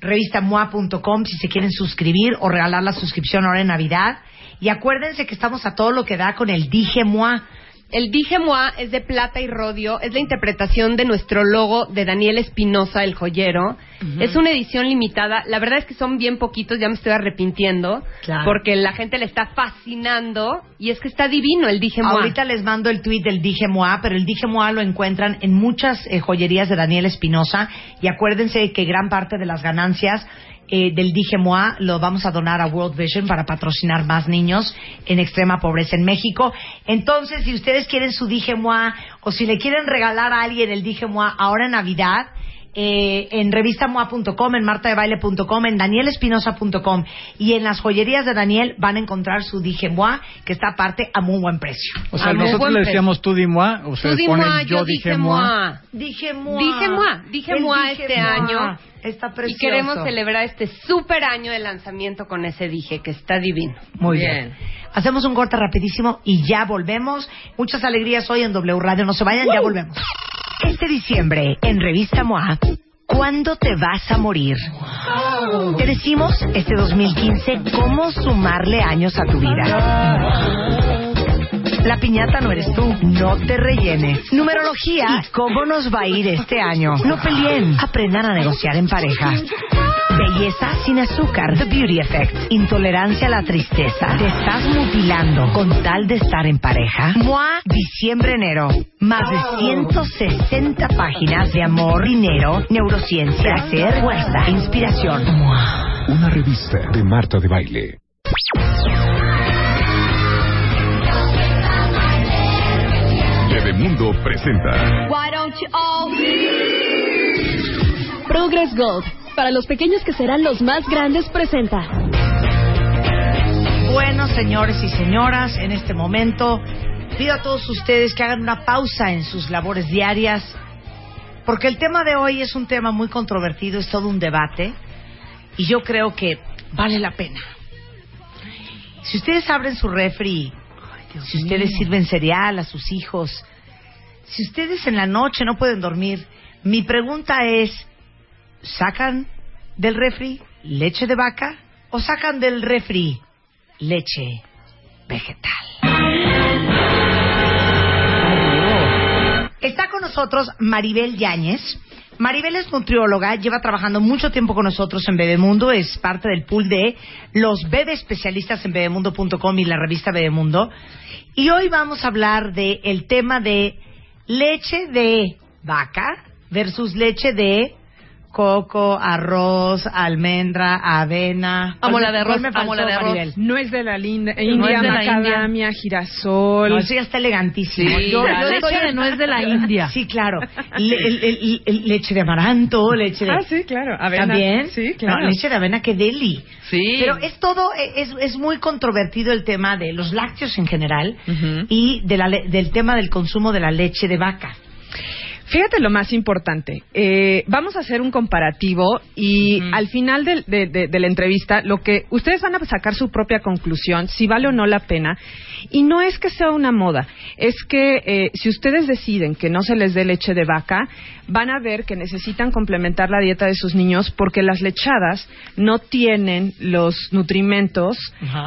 Speaker 1: revistamoa.com si se quieren suscribir o regalar la suscripción ahora en Navidad. Y acuérdense que estamos a todo lo que da con el Dije MOA.
Speaker 4: El Dije Moi es de plata y rodio, es la interpretación de nuestro logo de Daniel Espinosa, el joyero. Es una edición limitada. La verdad es que son bien poquitos, ya me estoy arrepintiendo,
Speaker 1: Claro.
Speaker 4: porque la gente le está fascinando y es que está divino el Dije Moi.
Speaker 1: Ahorita les mando el tweet del Dije MOA, pero el Dije MOA lo encuentran en muchas eh, joyerías de Daniel Espinosa. Y acuérdense que gran parte de las ganancias eh, del Dije MOA lo vamos a donar a World Vision para patrocinar más niños en extrema pobreza en México. Entonces, si ustedes quieren su Dije MOA o si le quieren regalar a alguien el Dije MOA ahora en Navidad, eh, en revistamoa.com, en martadebaile.com, en danielespinosa.com y en las joyerías de Daniel van a encontrar su Dije Moi, que está aparte a muy buen precio.
Speaker 3: O sea,
Speaker 4: A
Speaker 3: nosotros le decíamos tú di moi, ustedes ponen
Speaker 4: moi,
Speaker 3: yo dije moi.
Speaker 1: Dije Moi.
Speaker 4: Dije moi, dije moi este
Speaker 1: Moi.
Speaker 4: año.
Speaker 1: Está
Speaker 4: Y
Speaker 1: precioso.
Speaker 4: queremos celebrar este super año de lanzamiento con ese Dije, que está divino.
Speaker 1: Muy bien.
Speaker 5: Bien.
Speaker 1: Hacemos un corte rapidísimo y ya volvemos. Muchas alegrías hoy en W Radio. No se vayan, ya volvemos. Este diciembre, en Revista MOA, ¿cuándo te vas a morir? Te decimos este 2015 cómo sumarle años a tu vida. La piñata no eres tú, no te rellenes. Numerología cómo nos va a ir este año. No peleen, aprendan a negociar en pareja. Belleza sin azúcar, The Beauty Effect. Intolerancia a la tristeza. Te estás mutilando con tal de estar en pareja. MOA, diciembre-enero. Más de 160 páginas de amor, dinero, neurociencia, placer, fuerza, inspiración. MOA.
Speaker 6: Una revista de Marta de Baile.
Speaker 7: Bebemundo presenta.
Speaker 8: Progress Gold, para los pequeños que serán los más grandes, presenta.
Speaker 1: Bueno, señores y señoras, en este momento pido a todos ustedes que hagan una pausa en sus labores diarias, porque el tema de hoy es un tema muy controvertido, es todo un debate, y yo creo que vale la pena. Si ustedes abren su refri, si ustedes sirven cereal a sus hijos, si ustedes en la noche no pueden dormir, mi pregunta es, ¿sacan del refri leche de vaca o sacan del refri leche vegetal? Está con nosotros Maribel Yáñez. Maribel es nutrióloga, lleva trabajando mucho tiempo con nosotros en Bebemundo, es parte del pool de los bebé especialistas en bebemundo.com y la revista Bebemundo. Y hoy vamos a hablar de el tema de leche de vaca versus leche de coco, arroz, almendra, avena.
Speaker 5: Amo
Speaker 1: ¿Cuál
Speaker 5: la de arroz,
Speaker 1: me
Speaker 5: amo
Speaker 1: faltó,
Speaker 5: la de arroz.
Speaker 1: Maribel?
Speaker 9: No es de la linda,
Speaker 5: No
Speaker 9: India,
Speaker 5: es
Speaker 9: macadamia, girasol.
Speaker 1: No, eso ya está elegantísimo.
Speaker 5: Sí,
Speaker 1: Yo- yo estoy-
Speaker 5: de nuez de la India.
Speaker 1: Sí, claro. Le- el- el- el- leche de amaranto, leche de...
Speaker 9: Ah, sí, claro. Avena.
Speaker 1: ¿También?
Speaker 9: Sí, claro.
Speaker 1: No, leche de avena, qué deli.
Speaker 5: Sí.
Speaker 1: Pero es todo, es, es muy controvertido el tema de los lácteos en general
Speaker 9: Ujú.
Speaker 1: y de la le- del tema del consumo de la leche de vaca.
Speaker 9: Fíjate lo más importante. Eh, vamos a hacer un comparativo y al final de, de- de la entrevista, lo que ustedes van a sacar su propia conclusión, si vale o no la pena. Y no es que sea una moda, es que eh, si ustedes deciden que no se les dé leche de vaca, van a ver que necesitan complementar la dieta de sus niños porque las lechadas no tienen los nutrimentos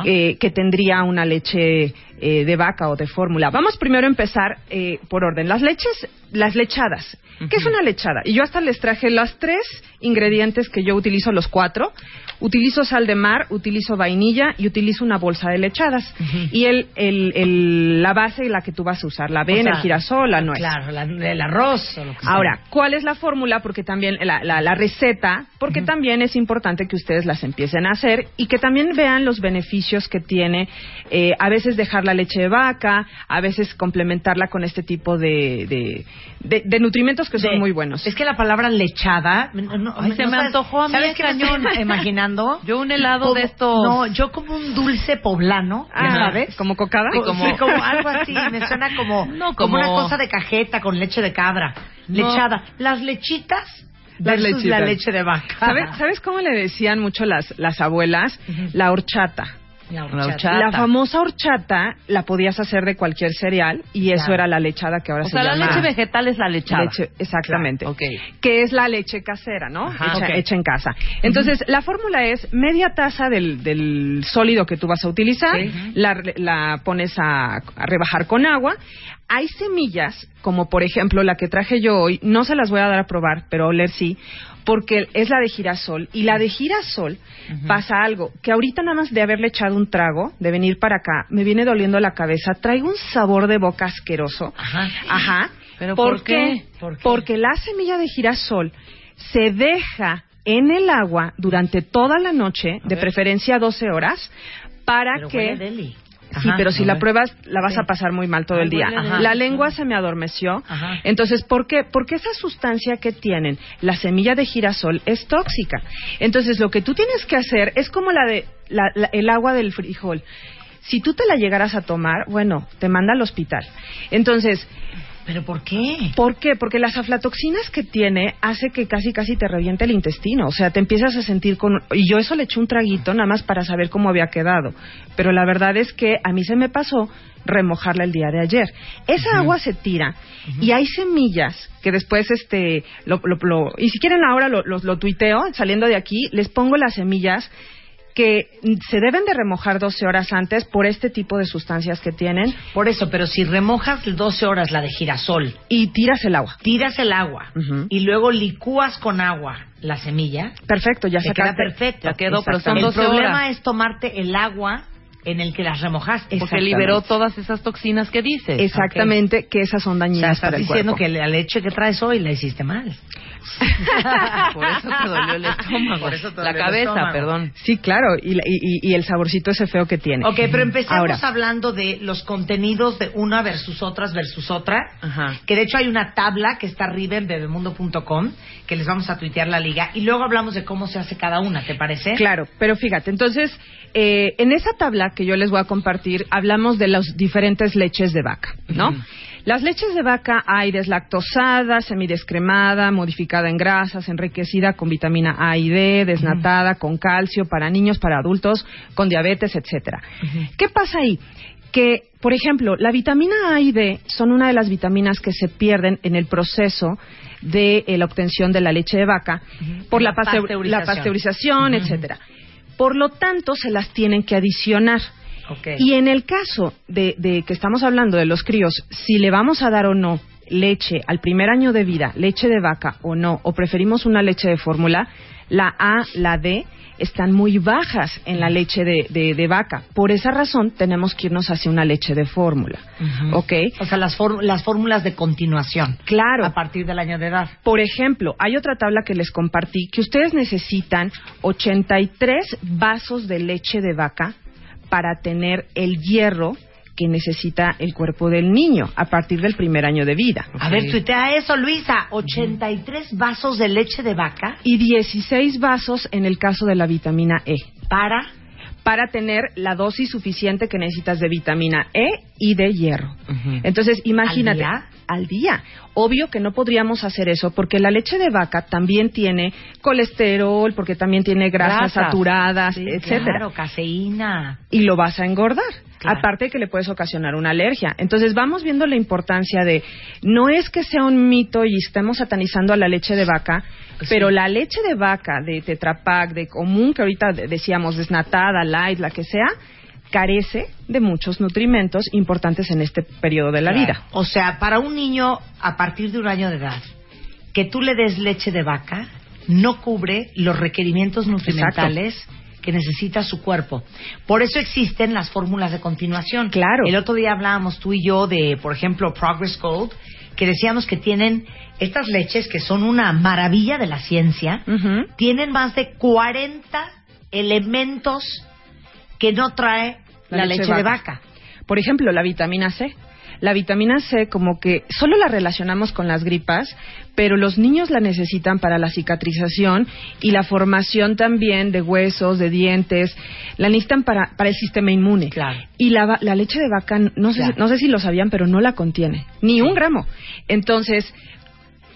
Speaker 9: eh, que tendría una leche eh, de vaca o de fórmula. Vamos primero a empezar eh, por orden. Las leches, las lechadas. ¿Qué es una lechada? Y yo hasta les traje los tres ingredientes que yo utilizo, los cuatro. Utilizo sal de mar, utilizo vainilla y utilizo una bolsa de lechadas. Y el, el, el- la base la que tú vas a usar, la avena,
Speaker 1: O sea,
Speaker 9: el girasol, la nuez.
Speaker 1: Claro, la- el arroz o lo que sea.
Speaker 9: Ahora, ¿cuál es la fórmula? Porque también la, la- la receta, porque también es importante que ustedes las empiecen a hacer y que también vean los beneficios que tiene eh, a veces dejar la leche de vaca, a veces complementarla con este tipo de, de, de- de nutrimentos que son
Speaker 1: De-
Speaker 9: muy buenos.
Speaker 1: Es que la palabra lechada. no-
Speaker 5: se me
Speaker 1: sabes-
Speaker 5: antojó a mí,
Speaker 1: ¿Sabes me
Speaker 5: cañón.
Speaker 1: imaginando?
Speaker 5: Yo un helado
Speaker 1: Como-
Speaker 5: de estos.
Speaker 1: No, yo como un dulce poblano,
Speaker 9: Ah,
Speaker 1: sabes.
Speaker 9: ¿Como cocada?
Speaker 1: Co-
Speaker 5: como-
Speaker 1: sí, como algo así, me suena como,
Speaker 5: No,
Speaker 1: como... una cosa de cajeta con leche de cabra,
Speaker 5: No.
Speaker 1: lechada. Las lechitas
Speaker 9: Las
Speaker 1: versus la
Speaker 9: lechitas.
Speaker 1: leche de vaca.
Speaker 9: ¿Sabes, ¿Sabes cómo le decían mucho las, las abuelas? La horchata.
Speaker 1: La
Speaker 5: La
Speaker 1: horchata.
Speaker 5: horchata.
Speaker 9: La famosa horchata la podías hacer de cualquier cereal y eso era la lechada que ahora
Speaker 5: o
Speaker 9: se
Speaker 5: sea, la
Speaker 9: llama.
Speaker 5: leche vegetal es la lechada.
Speaker 9: Leche- exactamente.
Speaker 5: Claro.
Speaker 9: Que es la leche casera, ¿no?
Speaker 5: Ajá.
Speaker 9: hecha, hecha en casa. Entonces, la fórmula es media taza del, del sólido que tú vas a utilizar, la, la pones a, a rebajar con agua. Hay semillas, como por ejemplo la que traje yo hoy, no se las voy a dar a probar, pero a oler sí, porque es la de girasol. Y la de girasol pasa algo, que ahorita nada más de haberle echado un trago, de venir para acá, me viene doliendo la cabeza, traigo un sabor de boca asqueroso.
Speaker 1: Ajá.
Speaker 9: Ajá.
Speaker 5: ¿Pero por qué?
Speaker 1: ¿Por qué?
Speaker 9: Porque la semilla de girasol se deja en el agua durante toda la noche, de preferencia 12 horas, para
Speaker 1: Pero
Speaker 9: que... Sí, pero si la pruebas, la vas
Speaker 1: Sí.
Speaker 9: a pasar muy mal todo
Speaker 1: Ay,
Speaker 9: el día. La lengua se me adormeció.
Speaker 1: Ajá.
Speaker 9: Entonces, ¿por qué? Porque esa sustancia que tienen, la semilla de girasol, es tóxica. Entonces, lo que tú tienes que hacer es como la de la- la- el agua del frijol. Si tú te la llegaras a tomar, bueno, te manda al hospital. Entonces,
Speaker 1: ¿Pero por qué?
Speaker 9: ¿Por qué? Porque las aflatoxinas que tiene hace que casi casi te reviente el intestino. O sea, te empiezas a sentir con... Y yo eso le eché un traguito nada más para saber cómo había quedado. Pero la verdad es que a mí se me pasó remojarla el día de ayer. Esa agua se tira y hay semillas que después, este, lo, lo- lo- y si quieren ahora lo, lo, lo tuiteo, saliendo de aquí, les pongo las semillas que se deben de remojar 12 horas antes por este tipo de sustancias que tienen
Speaker 1: Por eso, pero si remojas 12 horas la de girasol,
Speaker 9: y tiras el agua.
Speaker 1: tiras el agua
Speaker 9: Ujú.
Speaker 1: y luego licúas con agua la semilla,
Speaker 9: Perfecto, ya
Speaker 1: te queda perfecto.
Speaker 5: Ya quedó, pero son
Speaker 1: El
Speaker 5: 12
Speaker 1: problema
Speaker 5: horas.
Speaker 1: es tomarte el agua en el que las remojaste.
Speaker 5: Porque liberó todas esas toxinas que dices.
Speaker 9: Exactamente, que esas son
Speaker 1: O sea,
Speaker 9: dañinas
Speaker 1: estás
Speaker 9: para el
Speaker 1: diciendo
Speaker 9: cuerpo.
Speaker 1: que la leche que traes hoy la hiciste mal.
Speaker 5: Por eso te dolió el estómago.
Speaker 1: Por eso te
Speaker 5: la
Speaker 1: dolió
Speaker 5: cabeza, perdón.
Speaker 9: Sí, claro, y, y- y- y el saborcito ese feo que tiene.
Speaker 1: Ok, pero empecemos
Speaker 9: Ahora,
Speaker 1: hablando de los contenidos de una versus otras versus otra.
Speaker 5: Ajá.
Speaker 1: Que de hecho hay una tabla que está arriba en bebemundo.com que les vamos a tuitear la liga. Y luego hablamos de cómo se hace cada una, ¿te parece?
Speaker 9: Claro, pero fíjate, entonces, eh, en esa tabla que yo les voy a compartir, hablamos de las diferentes leches de vaca, ¿no? Las leches de vaca hay deslactosada, semidescremada, modificada en grasas, enriquecida con vitamina A y D, desnatada, con calcio, para niños, para adultos, con diabetes, etcétera. ¿Qué pasa ahí? Que, por ejemplo, la vitamina A y D son una de las vitaminas que se pierden en el proceso de eh, la obtención de la leche de vaca por la,
Speaker 1: La
Speaker 9: pasteur-
Speaker 1: pasteurización.
Speaker 9: la pasteurización, etcétera. Por lo tanto, se las tienen que adicionar.
Speaker 1: Ok.
Speaker 9: Y en el caso de, de que estamos hablando de los críos, si le vamos a dar o no leche al primer año de vida, leche de vaca o no, o preferimos una leche de fórmula, la A, la D, están muy bajas en la leche de, de- de vaca. Por esa razón tenemos que irnos hacia una leche de fórmula. ¿Ok?
Speaker 1: O sea, las, las fórmulas de continuación.
Speaker 9: Claro.
Speaker 1: A partir del año de edad.
Speaker 9: Por ejemplo, hay otra tabla que les compartí que ustedes necesitan 83 vasos de leche de vaca para tener el hierro que necesita el cuerpo del niño a partir del primer año de vida.
Speaker 1: A ver, tuitea eso, Luisa. 83 vasos de leche de vaca
Speaker 9: Y 16 vasos en el caso de la vitamina E.
Speaker 1: para...
Speaker 9: para tener la dosis suficiente que necesitas de vitamina E y de hierro. Entonces, imagínate,
Speaker 1: ¿Al día?
Speaker 9: al día. Obvio que no podríamos hacer eso porque la leche de vaca también tiene colesterol, porque también tiene grasas, saturadas,
Speaker 1: Sí,
Speaker 9: etcétera.
Speaker 1: Claro, caseína.
Speaker 9: Y lo vas a engordar.
Speaker 1: Claro.
Speaker 9: Aparte que le puedes ocasionar una alergia. Entonces vamos viendo la importancia de, no es que sea un mito y estemos satanizando a la leche de vaca, pero la leche de vaca, de tetrapac, de común, que ahorita de- decíamos desnatada, light, la que sea, carece de muchos nutrimentos importantes en este periodo de la vida.
Speaker 1: O sea, para un niño a partir de un año de edad, que tú le des leche de vaca no cubre los requerimientos nutrimentales que necesita su cuerpo. Por eso existen las fórmulas de continuación.
Speaker 9: Claro.
Speaker 1: El otro día hablábamos tú y yo de, por ejemplo, Progress Gold, que decíamos que tienen estas leches que son una maravilla de la ciencia, tienen más de 40 elementos que no trae la, leche, de vaca.
Speaker 9: Por ejemplo, la vitamina C. La vitamina C como que solo la relacionamos con las gripas, pero los niños la necesitan para la cicatrización y la formación también de huesos, de dientes, la necesitan para, para el sistema inmune.
Speaker 1: Claro.
Speaker 9: Y la, la leche de vaca, no sé,
Speaker 1: Claro.
Speaker 9: no sé si lo sabían, pero no la contiene, ni un gramo. Entonces,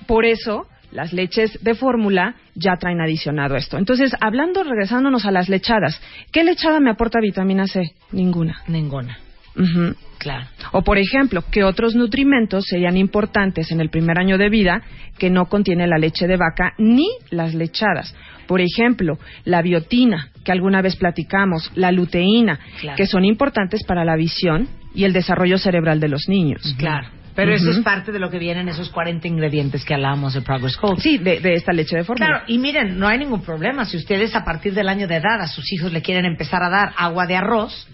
Speaker 9: por eso las leches de fórmula ya traen adicionado esto. Entonces, hablando, regresándonos a las lechadas, ¿qué lechada me aporta vitamina C? Ninguna.
Speaker 1: Ninguna.
Speaker 9: Ujú.
Speaker 1: Claro.
Speaker 9: O, por ejemplo, ¿qué otros nutrimentos serían importantes en el primer año de vida que no contiene la leche de vaca ni las lechadas? Por ejemplo, la biotina, que alguna vez platicamos, la luteína,
Speaker 1: Claro.
Speaker 9: que son importantes para la visión y el desarrollo cerebral de los niños.
Speaker 1: Claro. Pero eso es parte de lo que vienen esos 40 ingredientes que hablábamos de Progress Code.
Speaker 9: Sí, de, de esta leche de fórmula.
Speaker 1: Claro, y miren, no hay ningún problema. Si ustedes a partir del año de edad a sus hijos le quieren empezar a dar agua de arroz,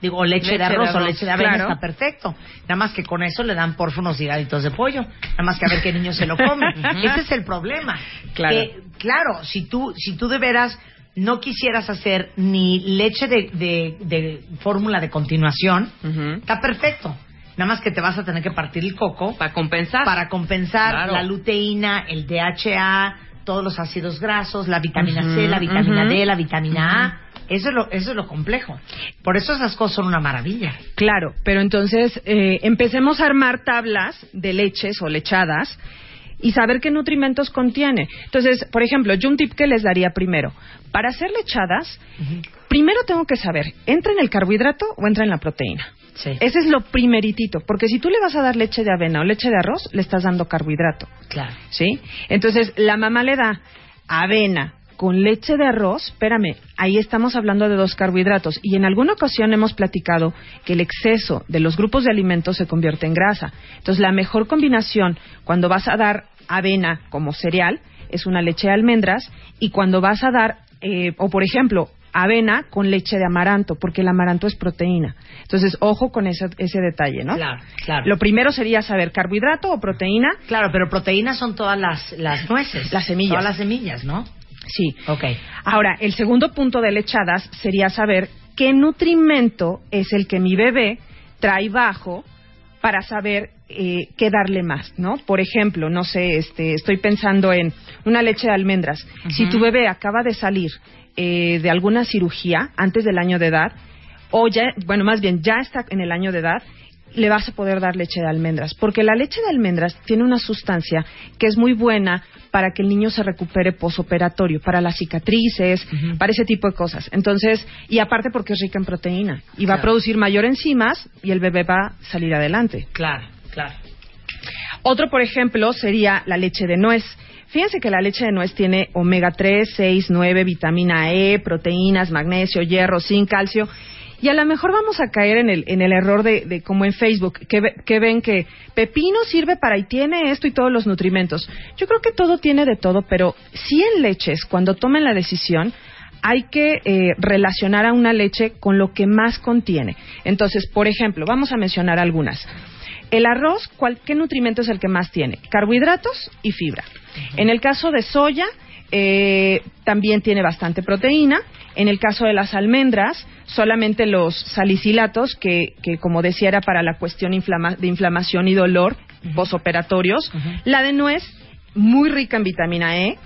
Speaker 1: digo, leche,
Speaker 5: Leche
Speaker 1: de, arroz o leche de avena,
Speaker 9: claro.
Speaker 1: está perfecto. Nada más que con eso le dan porfa unos higaditos de pollo. Nada más que a ver qué niño se lo come. Ese es el problema.
Speaker 9: Claro.
Speaker 1: Que, claro, si tú, si tú de veras no quisieras hacer ni leche de, de, de fórmula de continuación, está perfecto. Nada más que te vas a tener que partir el coco
Speaker 5: Para compensar.
Speaker 1: para compensar
Speaker 5: Claro.
Speaker 1: la luteína, el DHA, todos los ácidos grasos, la vitamina C, la vitamina. D, la vitamina A. Eso es, lo, eso es lo complejo. Por eso esas cosas son una maravilla.
Speaker 9: Claro, pero entonces eh, empecemos a armar tablas de leches o lechadas y saber qué nutrimentos contiene. Entonces, por ejemplo, yo un tip que les daría primero, para hacer lechadas, primero tengo que saber, ¿entra en el carbohidrato o entra en la proteína?
Speaker 1: Sí.
Speaker 9: Ese es lo primeritito, porque si tú le vas a dar leche de avena o leche de arroz, le estás dando carbohidrato.
Speaker 1: Claro.
Speaker 9: ¿sí? Entonces, la mamá le da avena con leche de arroz, espérame, ahí estamos hablando de dos carbohidratos y en alguna ocasión hemos platicado que el exceso de los grupos de alimentos se convierte en grasa. Entonces, la mejor combinación cuando vas a dar avena como cereal es una leche de almendras y cuando vas a dar, eh, o por ejemplo, avena con leche de amaranto, porque el amaranto es proteína. Entonces, ojo con ese, ese detalle, ¿no?
Speaker 1: Claro, claro.
Speaker 9: Lo primero sería saber carbohidrato o proteína.
Speaker 1: Claro, pero proteínas son todas las, las nueces.
Speaker 9: Las semillas.
Speaker 1: Todas las semillas, ¿no?
Speaker 9: Sí.
Speaker 1: Ok.
Speaker 9: Ahora, el segundo punto de lechadas sería saber qué nutrimento es el que mi bebé trae bajo para saber eh, qué darle más, ¿no? Por ejemplo, no sé, este, estoy pensando en una leche de almendras. Si tu bebé acaba de salir eh, de alguna cirugía antes del año de edad, o ya, bueno, más bien ya está en el año de edad, le vas a poder dar leche de almendras, porque la leche de almendras tiene una sustancia que es muy buena para que el niño se recupere posoperatorio, para las cicatrices, para ese tipo de cosas. Entonces, y aparte porque es rica en proteína y va a producir mayor enzimas y el bebé va a salir adelante.
Speaker 1: Claro, claro.
Speaker 9: Otro, por ejemplo, sería la leche de nuez. Fíjense que la leche de nuez tiene omega 3, 6, 9, vitamina E, proteínas, magnesio, hierro, zinc, calcio. Y a lo mejor vamos a caer en el, en el error de, de como en Facebook, que, que ven que pepino sirve para y tiene esto y todos los nutrimentos. Yo creo que todo tiene de todo, pero sí en leches, cuando tomen la decisión, hay que eh, relacionar a una leche con lo que más contiene. Entonces, por ejemplo, vamos a mencionar algunas. El arroz, ¿cuál, ¿qué nutrimento es el que más tiene? Carbohidratos y fibra. En el caso de soya, eh, también tiene bastante proteína. En el caso de las almendras, solamente los salicilatos, que, que como decía era para la cuestión inflama- de inflamación y dolor posoperatorios. La de nuez, muy rica en vitamina E.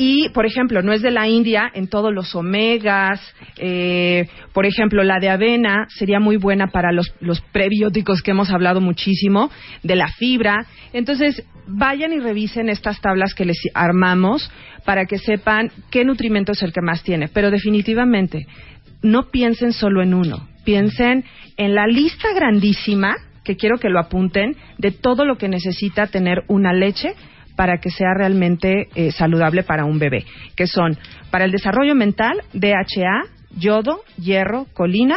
Speaker 9: Y, por ejemplo, nuez de la India en todos los omegas. eh, por ejemplo, la de avena sería muy buena para los, los prebióticos que hemos hablado muchísimo, de la fibra. Entonces, vayan y revisen estas tablas que les armamos para que sepan qué nutrimento es el que más tiene. Pero definitivamente, no piensen solo en uno. Piensen en la lista grandísima, que quiero que lo apunten, de todo lo que necesita tener una leche para que sea realmente eh, saludable para un bebé, que son para el desarrollo mental, DHA, yodo, hierro, colina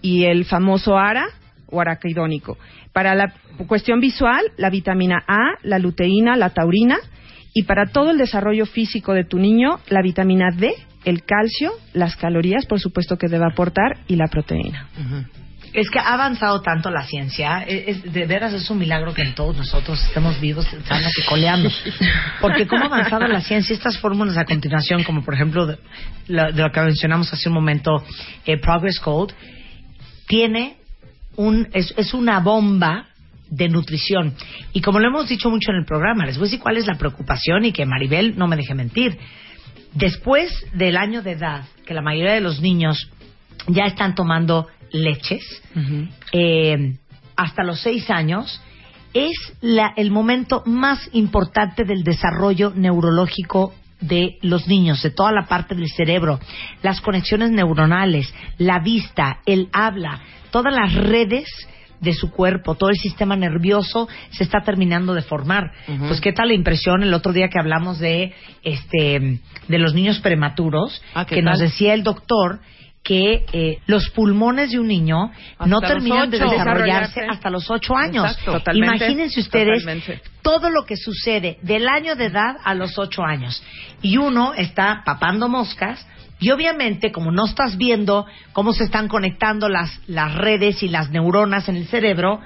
Speaker 9: y el famoso ARA o araquidónico. Para la cuestión visual, la vitamina A, la luteína, la taurina y para todo el desarrollo físico de tu niño, la vitamina D, el calcio, las calorías, por supuesto que debe aportar y la proteína.
Speaker 1: Es que ha avanzado tanto la ciencia, es, de veras es un milagro que todos nosotros estemos vivos, sanos y coleando. Porque cómo ha avanzado la ciencia, estas fórmulas a continuación, como por ejemplo de, la- de lo que mencionamos hace un momento, eh, Progress Code, tiene un, es, es una bomba de nutrición. Y como lo hemos dicho mucho en el programa, les voy a decir cuál es la preocupación y que Maribel no me deje mentir. Después del año de edad, que la mayoría de los niños ya están tomando leches, eh, hasta los seis años, es la- el momento más importante del desarrollo neurológico de los niños, de toda la parte del cerebro, las conexiones neuronales, la vista, el habla, todas las redes de su cuerpo, todo el sistema nervioso se está terminando de formar. Pues qué tal la impresión el otro día que hablamos de este de los niños prematuros,
Speaker 5: Ah, ¿qué
Speaker 1: que nos decía el doctor que eh, los pulmones de un niño no
Speaker 5: Hasta
Speaker 1: terminan de
Speaker 5: ocho.
Speaker 1: desarrollarse
Speaker 9: Desarrollarse.
Speaker 1: hasta los ocho años.
Speaker 5: Exacto.
Speaker 1: Imagínense ustedes
Speaker 9: Totalmente.
Speaker 1: todo lo que sucede del año de edad a los ocho años. Y uno está papando moscas y obviamente como no estás viendo cómo se están conectando las, las redes y las neuronas en el cerebro,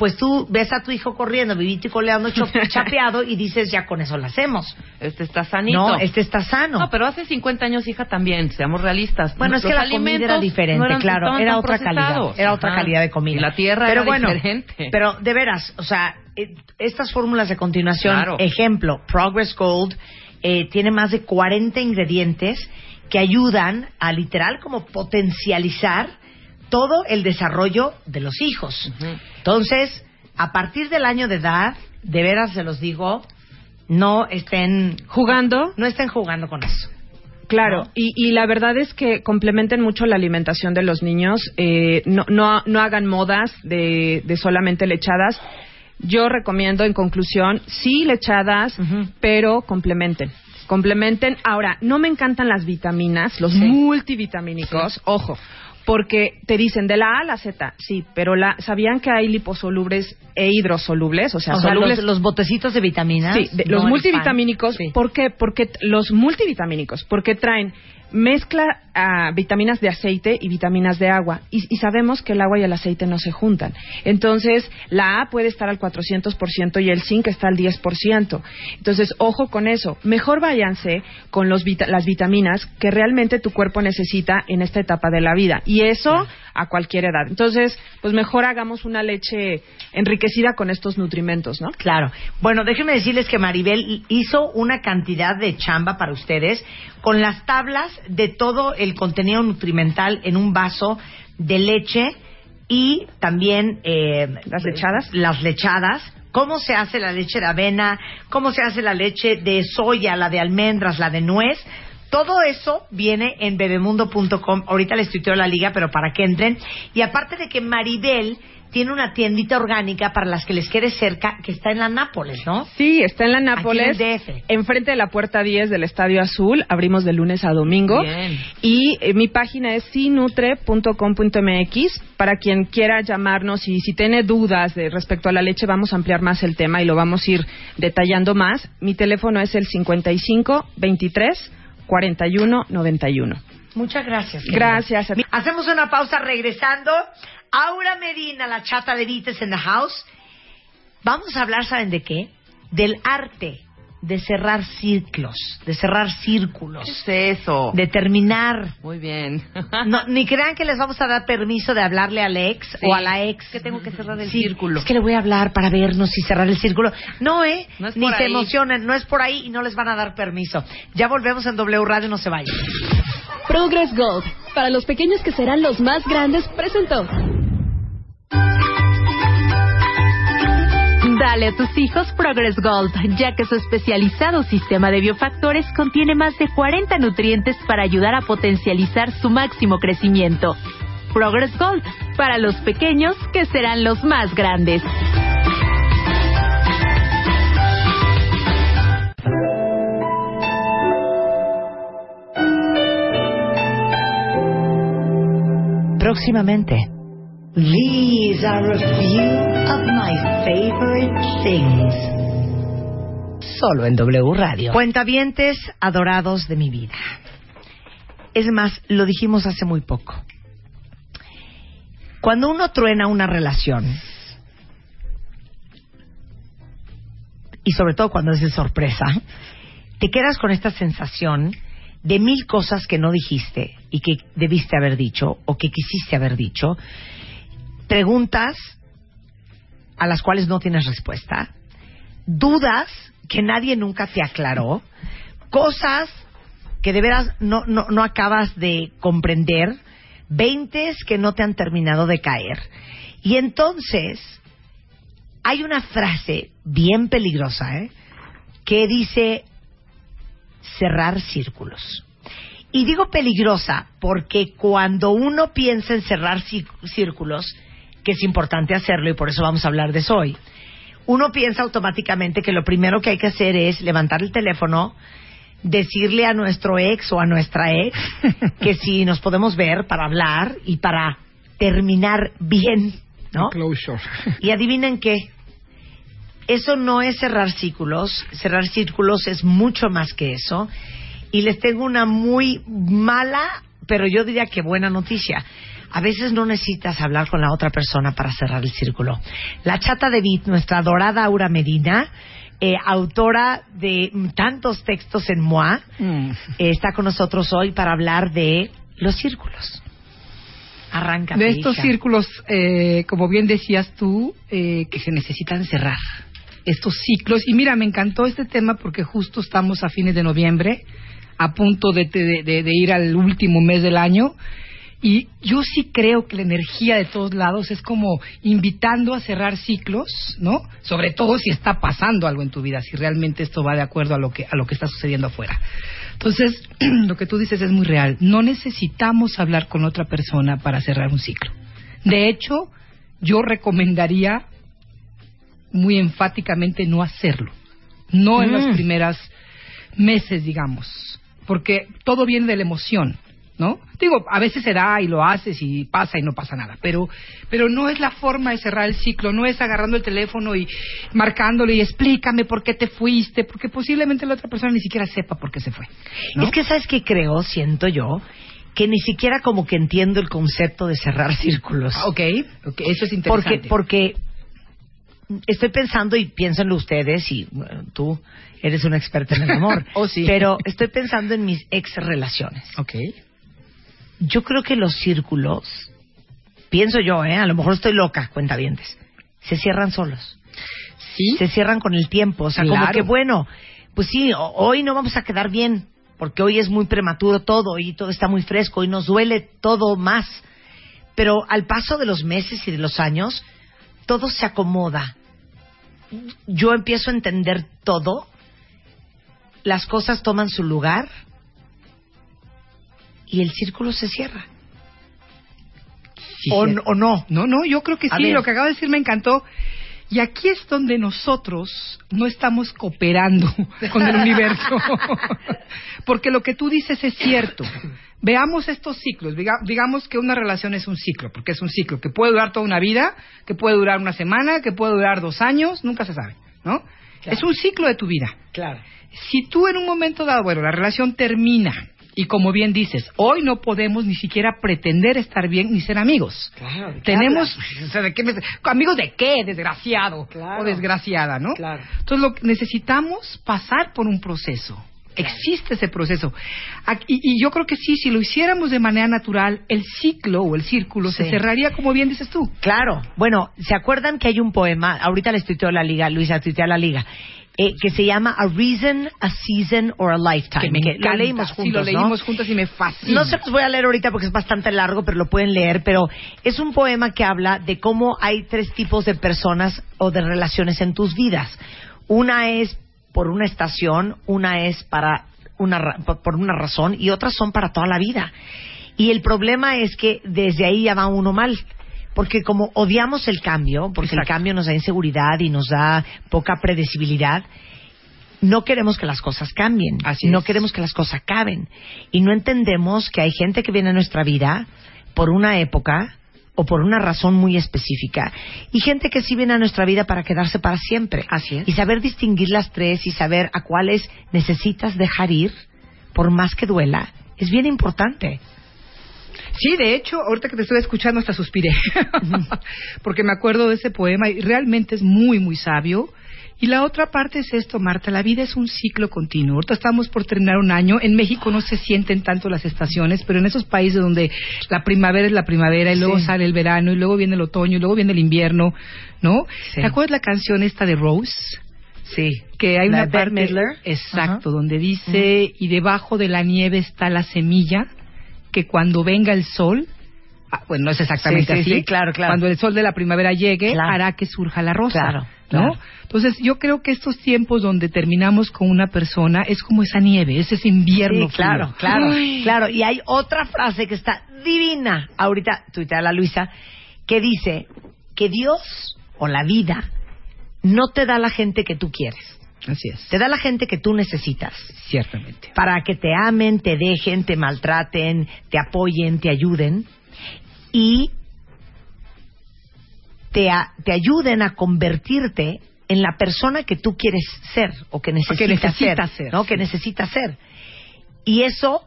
Speaker 1: pues tú ves a tu hijo corriendo, vivito y coleando, chapeado y dices, ya con eso lo hacemos.
Speaker 5: Este está sanito.
Speaker 1: No, este está sano.
Speaker 5: No, pero hace 50 años, hija, también, seamos realistas.
Speaker 1: Bueno, es que la comida era diferente,
Speaker 5: no
Speaker 1: claro, era otra calidad, era otra calidad de comida.
Speaker 5: Y la tierra
Speaker 1: pero
Speaker 5: era
Speaker 1: bueno,
Speaker 5: diferente.
Speaker 1: Pero de veras, o sea, eh, estas fórmulas de continuación,
Speaker 5: Claro.
Speaker 1: ejemplo, Progress Gold eh, tiene más de 40 ingredientes que ayudan a literal como potencializar todo el desarrollo de los hijos. Entonces, a partir del año de edad, de veras se los digo, no estén
Speaker 9: Jugando,
Speaker 1: no estén jugando con eso.
Speaker 9: Claro, y, y la verdad es que complementen mucho la alimentación de los niños. eh, no, no, no hagan modas de, de solamente lechadas. Yo recomiendo, en conclusión, sí lechadas, pero complementen. Complementen. Ahora, no me encantan las vitaminas, los
Speaker 1: Sí.
Speaker 9: multivitamínicos, ojo, porque te dicen de la A a la Z, sí, pero la, ¿sabían que hay liposolubles e hidrosolubles? O sea,
Speaker 1: o sea,
Speaker 9: solubles
Speaker 1: los, los botecitos de vitaminas.
Speaker 9: Sí, de-
Speaker 1: no
Speaker 9: los multivitamínicos.
Speaker 1: Sí.
Speaker 9: ¿por qué? Porque los multivitamínicos, porque traen mezcla ah, vitaminas de aceite y vitaminas de agua. Y, sabemos que el agua y el aceite no se juntan. Entonces, la A puede estar al 400% y el zinc está al 10%. Entonces, ojo con eso. Mejor váyanse con los las vitaminas que realmente tu cuerpo necesita en esta etapa de la vida. Y eso a cualquier edad. Entonces, pues mejor hagamos una leche enriquecida con estos nutrimentos, ¿no?
Speaker 1: Claro. Bueno, déjenme decirles que Maribel hizo una cantidad de chamba para ustedes con las tablas de todo el contenido nutrimental en un vaso de leche y también eh,
Speaker 9: ¿Las lechadas?
Speaker 1: Las lechadas. Cómo se hace la leche de avena, cómo se hace la leche de soya, la de almendras, la de nuez. Todo eso viene en bebemundo.com. Ahorita les tuiteo la liga, pero para que entren. Y aparte de que Maribel tiene una tiendita orgánica para las que les quede cerca, que está en la Nápoles, ¿no?
Speaker 9: Sí, está en la Nápoles,
Speaker 1: Aquí en el DF.
Speaker 9: enfrente de la puerta 10 del Estadio Azul. Abrimos de lunes a domingo.
Speaker 5: Bien.
Speaker 9: Y eh, mi página es sinutre.com.mx para quien quiera llamarnos y si tiene dudas de respecto a la leche vamos a ampliar más el tema y lo vamos a ir detallando más. Mi teléfono es el 55 23 41 91.
Speaker 1: Muchas gracias. querida.
Speaker 9: Gracias. a ti.
Speaker 1: Hacemos una pausa regresando. Aura Medina, la chata de Vites en the house. Vamos a hablar, ¿saben de qué? Del arte de cerrar ciclos, de cerrar círculos,
Speaker 5: ¿Qué es eso?
Speaker 1: de terminar.
Speaker 5: Muy bien.
Speaker 1: No, ni crean que les vamos a dar permiso de hablarle al ex
Speaker 5: Sí.
Speaker 1: o a la ex.
Speaker 5: Que tengo que cerrar el
Speaker 1: Sí,
Speaker 5: círculo.
Speaker 1: Es que le voy a hablar para vernos y cerrar el círculo. No, ¿eh?
Speaker 5: No es
Speaker 1: Ni
Speaker 5: por
Speaker 1: se
Speaker 5: ahí.
Speaker 1: emocionen, no es por ahí y no les van a dar permiso. Ya volvemos en W Radio, no se vayan.
Speaker 8: Progress Gold, para los pequeños que serán los más grandes, presentó.
Speaker 10: Dale a tus hijos Progress Gold, ya que su especializado sistema de biofactores contiene más de 40 nutrientes para ayudar a potencializar su máximo crecimiento. Progress Gold, para los pequeños que serán los más grandes.
Speaker 1: Próximamente. These are a few of my favorite things. Solo en W Radio. Cuentavientes adorados de mi vida. Es más, lo dijimos hace muy poco. Cuando uno truena una relación, y sobre todo cuando es de sorpresa, te quedas con esta sensación de mil cosas que no dijiste y que debiste haber dicho o que quisiste haber dicho, preguntas a las cuales no tienes respuesta, dudas que nadie nunca te aclaró, cosas que de veras no, no, no acabas de comprender, veintes que no te han terminado de caer. Y entonces hay una frase bien peligrosa, ¿eh? que dice cerrar círculos. Y digo peligrosa porque cuando uno piensa en cerrar cí- círculos, que es importante hacerlo y por eso vamos a hablar de eso hoy, uno piensa automáticamente que lo primero que hay que hacer es levantar el teléfono, decirle a nuestro ex o a nuestra ex que si nos podemos ver para hablar y para terminar bien, ¿no?
Speaker 3: Closure.
Speaker 1: Y adivinen qué. Eso no es cerrar círculos. Cerrar círculos es mucho más que eso. Y les tengo una muy mala, pero yo diría que buena noticia. A veces no necesitas hablar con la otra persona para cerrar el círculo. La chata de Bit, nuestra adorada Aura Medina, eh, autora de tantos textos en MOA,
Speaker 3: Mm.
Speaker 1: eh, está con nosotros hoy para hablar de los círculos. Arranca.
Speaker 11: de estos círculos, eh, como bien decías tú, eh, que se necesitan cerrar. Estos ciclos. Y mira, me encantó este tema porque justo estamos a fines de noviembre, a punto de, de- de- de ir al último mes del año. Y yo sí creo que la energía de todos lados es como invitando a cerrar ciclos, ¿no? Sobre todo si está pasando algo en tu vida, si realmente esto va de acuerdo a lo que, a lo que está sucediendo afuera. Entonces, lo que tú dices es muy real. No necesitamos hablar con otra persona para cerrar un ciclo. De hecho, yo recomendaría muy enfáticamente no hacerlo. No en
Speaker 1: Mm.
Speaker 11: los primeros meses, digamos. Porque todo viene de la emoción, ¿no? Digo, a veces se da y lo haces y pasa y no pasa nada. Pero, pero no es la forma de cerrar el ciclo. No es agarrando el teléfono y marcándole y explícame por qué te fuiste. Porque posiblemente la otra persona ni siquiera sepa por qué se fue. ¿no?
Speaker 1: Es que, ¿sabes qué creo? Siento yo que ni siquiera como que entiendo el concepto de cerrar círculos.
Speaker 11: Ah, ok, ok, eso es
Speaker 1: Porque,
Speaker 11: interesante.
Speaker 1: porque estoy pensando y piénsenlo ustedes y bueno, tú eres una experta en el amor.
Speaker 11: Oh, sí.
Speaker 1: Pero estoy pensando en mis ex relaciones.
Speaker 11: Ok.
Speaker 1: Yo creo que los círculos, pienso yo, ¿eh? a lo mejor estoy loca, cuentavientes, se cierran solos.
Speaker 11: Sí.
Speaker 1: Se cierran con el tiempo. O sea, como que bueno, pues sí, ho- hoy no vamos a quedar bien, porque hoy es muy prematuro todo y todo está muy fresco y nos duele todo más. Pero al paso de los meses y de los años, todo se acomoda. Yo empiezo a entender todo, las cosas toman su lugar y el círculo se cierra.
Speaker 11: Sí,
Speaker 1: o,
Speaker 11: sí.
Speaker 1: o no.
Speaker 11: No, no, yo creo que sí, lo que acaba de decir me encantó. Y aquí es donde nosotros no estamos cooperando con el universo. Porque lo que tú dices es cierto. Veamos estos ciclos. Diga- digamos que una relación es un ciclo, porque es un ciclo que puede durar toda una vida, que puede durar una semana, que puede durar dos años, nunca se sabe, ¿no? Es un ciclo de tu vida.
Speaker 1: Claro.
Speaker 11: Si tú en un momento dado, bueno, la relación termina y como bien dices, hoy no podemos ni siquiera pretender estar bien ni ser amigos.
Speaker 1: Claro, ¿de qué
Speaker 11: Tenemos, amigos de qué, desgraciado
Speaker 1: Claro.
Speaker 11: o desgraciada, ¿no?
Speaker 1: Claro.
Speaker 11: Entonces lo que necesitamos pasar por un proceso. Existe ese proceso. Y, y yo creo que sí, si lo hiciéramos de manera natural, el ciclo o el círculo se cerraría como bien dices tú.
Speaker 1: Claro. Bueno, ¿se acuerdan que hay un poema? Ahorita les tuiteo la liga, Luisa, tuitea la liga. Eh, que se llama A Reason, a Season or a Lifetime.
Speaker 11: Que me
Speaker 1: lo leímos
Speaker 11: Sí,
Speaker 1: juntos,
Speaker 11: lo
Speaker 1: ¿no?
Speaker 11: leímos juntos y me fascina.
Speaker 1: No se los voy a leer ahorita porque es bastante largo, pero lo pueden leer. Pero es un poema que habla de cómo hay tres tipos de personas o de relaciones en tus vidas. Una es por una estación, una es para una ra- por por una razón y otras son para toda la vida. Y el problema es que desde ahí ya va uno mal. Porque como odiamos el cambio, porque el cambio nos da inseguridad y nos da poca predecibilidad, no queremos que las cosas cambien, no queremos que las cosas acaben y no entendemos que hay gente que viene a nuestra vida por una época o por una razón muy específica y gente que sí viene a nuestra vida para quedarse para siempre. Así es. Y saber distinguir las tres y saber a cuáles necesitas dejar ir por más que duela es bien importante.
Speaker 11: Sí, de hecho, ahorita que te estoy escuchando hasta suspiré, porque me acuerdo de ese poema y realmente es muy, muy sabio. Y la otra parte es esto, Marta, la vida es un ciclo continuo. Ahorita estamos por terminar un año. En México no se sienten tanto las estaciones, pero en esos países donde la primavera es la primavera y luego
Speaker 1: Sí.
Speaker 11: sale el verano y luego viene el otoño y luego viene el invierno, ¿no?
Speaker 1: Sí.
Speaker 11: ¿Te acuerdas la canción esta de Rose?
Speaker 1: Sí.
Speaker 11: Que hay
Speaker 1: La
Speaker 11: una parte...
Speaker 1: Bette Midler.
Speaker 11: Exacto, donde dice, y debajo de la nieve está la semilla, que cuando venga el sol, ah, bueno, no es exactamente
Speaker 1: Sí, sí,
Speaker 11: así,
Speaker 1: sí, claro, claro.
Speaker 11: cuando el sol de la primavera llegue,
Speaker 1: Claro.
Speaker 11: hará que surja la rosa.
Speaker 1: Claro,
Speaker 11: ¿no? Entonces, yo creo que estos tiempos donde terminamos con una persona es como esa nieve, es ese invierno.
Speaker 1: Claro, claro,
Speaker 11: Ay.
Speaker 1: claro. Y hay otra frase que está divina. Ahorita tuitea la Luisa, que dice que Dios o la vida no te da la gente que tú quieres.
Speaker 11: Así es.
Speaker 1: Te da la gente que tú necesitas.
Speaker 11: Ciertamente.
Speaker 1: Para que te amen, te dejen, te maltraten, te apoyen, te ayuden. Y te, a- te ayuden a convertirte en la persona que tú quieres ser o que necesitas,
Speaker 11: necesitas
Speaker 1: ser,
Speaker 11: ser,
Speaker 1: ¿no?
Speaker 11: sí.
Speaker 1: Que necesitas ser. Y eso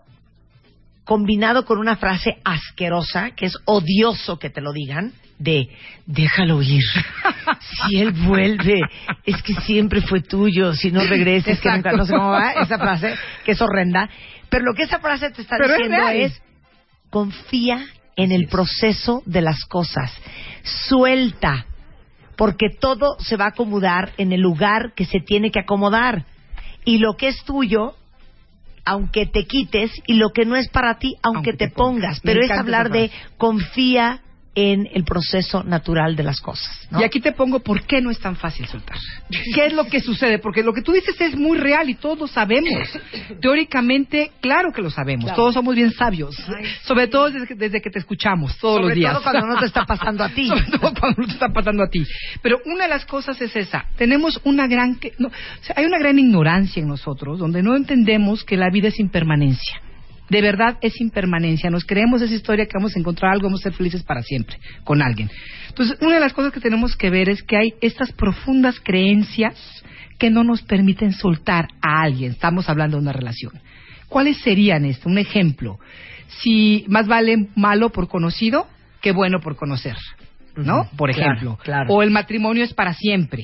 Speaker 1: combinado con una frase asquerosa, que es odioso que te lo digan, de déjalo ir. Si él vuelve, es que siempre fue tuyo, si no regreses, que nunca, no sé cómo va esa frase, que es horrenda. Pero lo que esa frase te está
Speaker 11: Pero
Speaker 1: diciendo es, confía en el proceso de las cosas, suelta, porque todo se va a acomodar en el lugar que se tiene que acomodar. Y lo que es tuyo, aunque te quites, y lo que no es para ti, aunque,
Speaker 11: Aunque
Speaker 1: te,
Speaker 11: te pongas. Me
Speaker 1: Pero es hablar de confía en el proceso natural de las cosas. ¿no?
Speaker 11: Y aquí te pongo por qué no es tan fácil soltar. ¿Qué es lo que sucede? Porque lo que tú dices es muy real y todos lo sabemos. Teóricamente, claro que lo sabemos.
Speaker 1: Claro.
Speaker 11: Todos somos bien sabios. Sobre todo desde que, desde que te escuchamos todos
Speaker 1: Sobre
Speaker 11: los días.
Speaker 1: todo cuando no te está pasando a ti.
Speaker 11: Sobre todo cuando no te está pasando a ti. Pero una de las cosas es esa. Tenemos una gran... que- no, o sea, hay una gran ignorancia en nosotros donde no entendemos que la vida es impermanencia. De verdad es impermanencia. Nos creemos esa historia que vamos a encontrar algo, vamos a ser felices para siempre con alguien. Entonces, una de las cosas que tenemos que ver es que hay estas profundas creencias que no nos permiten soltar a alguien. Estamos hablando de una relación. ¿Cuáles serían esto? Un ejemplo. Si más vale malo por conocido que bueno por conocer. ¿no? Por
Speaker 1: claro,
Speaker 11: ejemplo.
Speaker 1: claro.
Speaker 11: O el matrimonio es para siempre.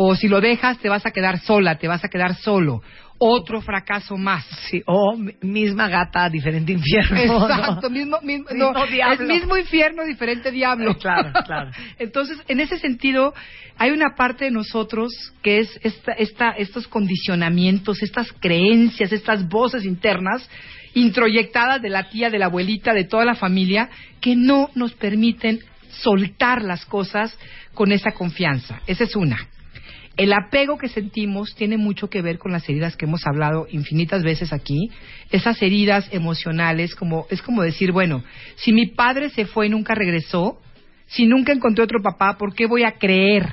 Speaker 11: O si lo dejas, te vas a quedar sola, te vas a quedar solo. Otro fracaso más.
Speaker 1: Sí, o mi- misma gata, diferente infierno.
Speaker 11: Exacto,
Speaker 1: ¿no?
Speaker 11: mismo, mismo,
Speaker 1: Mismo
Speaker 11: no,
Speaker 1: diablo.
Speaker 11: es mismo infierno, diferente diablo.
Speaker 1: Claro, claro.
Speaker 11: Entonces, en ese sentido, hay una parte de nosotros que es esta, esta, estos condicionamientos, estas creencias, estas voces internas introyectadas de la tía, de la abuelita, de toda la familia, que no nos permiten soltar las cosas con esa confianza. Esa es una. El apego que sentimos tiene mucho que ver con las heridas que hemos hablado infinitas veces aquí. Esas heridas emocionales, como es como decir, bueno, si mi padre se fue y nunca regresó, si nunca encontré otro papá, ¿por qué voy a creer,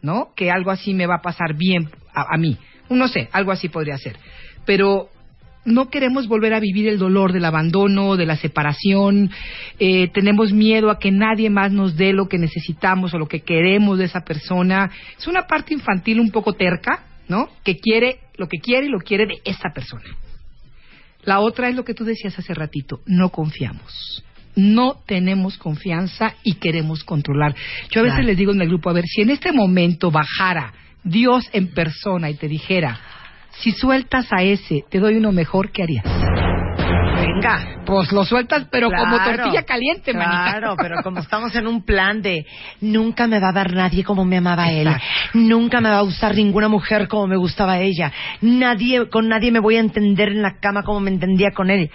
Speaker 11: no, que algo así me va a pasar bien a, a mí? No sé, algo así podría ser. Pero no queremos volver a vivir el dolor del abandono, de la separación, eh, tenemos miedo a que nadie más nos dé lo que necesitamos o lo que queremos de esa persona. Es una parte infantil un poco terca, ¿no? Que quiere lo que quiere y lo quiere de esa persona. La otra es lo que tú decías hace ratito, no confiamos. No tenemos confianza y queremos controlar. Yo a veces
Speaker 1: Claro.
Speaker 11: les digo en el grupo, a ver, si en este momento bajara Dios en persona y te dijera, si sueltas a ese, te doy uno mejor, ¿qué harías?
Speaker 1: Venga.
Speaker 11: Pues lo sueltas, pero como tortilla caliente, manita.
Speaker 1: Claro, pero como estamos en un plan de nunca me va a dar nadie como me amaba él,
Speaker 11: Exacto.
Speaker 1: nunca me va a gustar ninguna mujer como me gustaba ella, nadie con nadie me voy a entender en la cama como me entendía con él.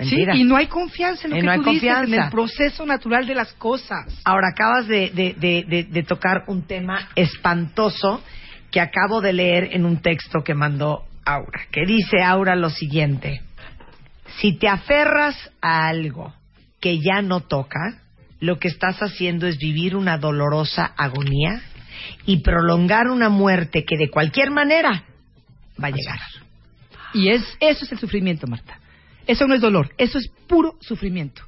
Speaker 11: Sí, y no hay confianza en lo
Speaker 1: Y
Speaker 11: que
Speaker 1: no hay
Speaker 11: dices, en el proceso natural de las cosas.
Speaker 1: Ahora acabas de, de- de- de- de tocar un tema espantoso que acabo de leer en un texto que mandó Aura, que dice Aura lo siguiente. Si te aferras a algo que ya no toca, lo que estás haciendo es vivir una dolorosa agonía y prolongar una muerte que de cualquier manera va a llegar.
Speaker 11: Y es eso es el sufrimiento, Marta. Eso no es dolor, eso es puro sufrimiento.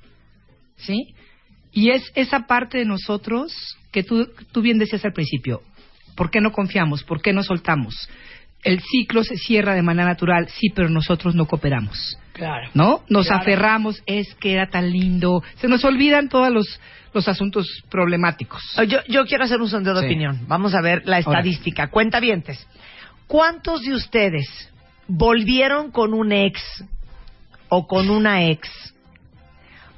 Speaker 11: ¿Sí? Y es esa parte de nosotros que tú, tú bien decías al principio. ¿Por qué no confiamos? ¿Por qué no soltamos? El ciclo se cierra de manera natural, sí, pero nosotros no cooperamos.
Speaker 1: Claro.
Speaker 11: ¿No? Nos
Speaker 1: Claro.
Speaker 11: aferramos, es que era tan lindo. Se nos olvidan todos los, los asuntos problemáticos.
Speaker 1: Yo, yo quiero hacer un sondeo de
Speaker 11: Sí.
Speaker 1: opinión. Vamos a ver la estadística. Cuenta vientes. ¿Cuántos de ustedes volvieron con un ex o con una ex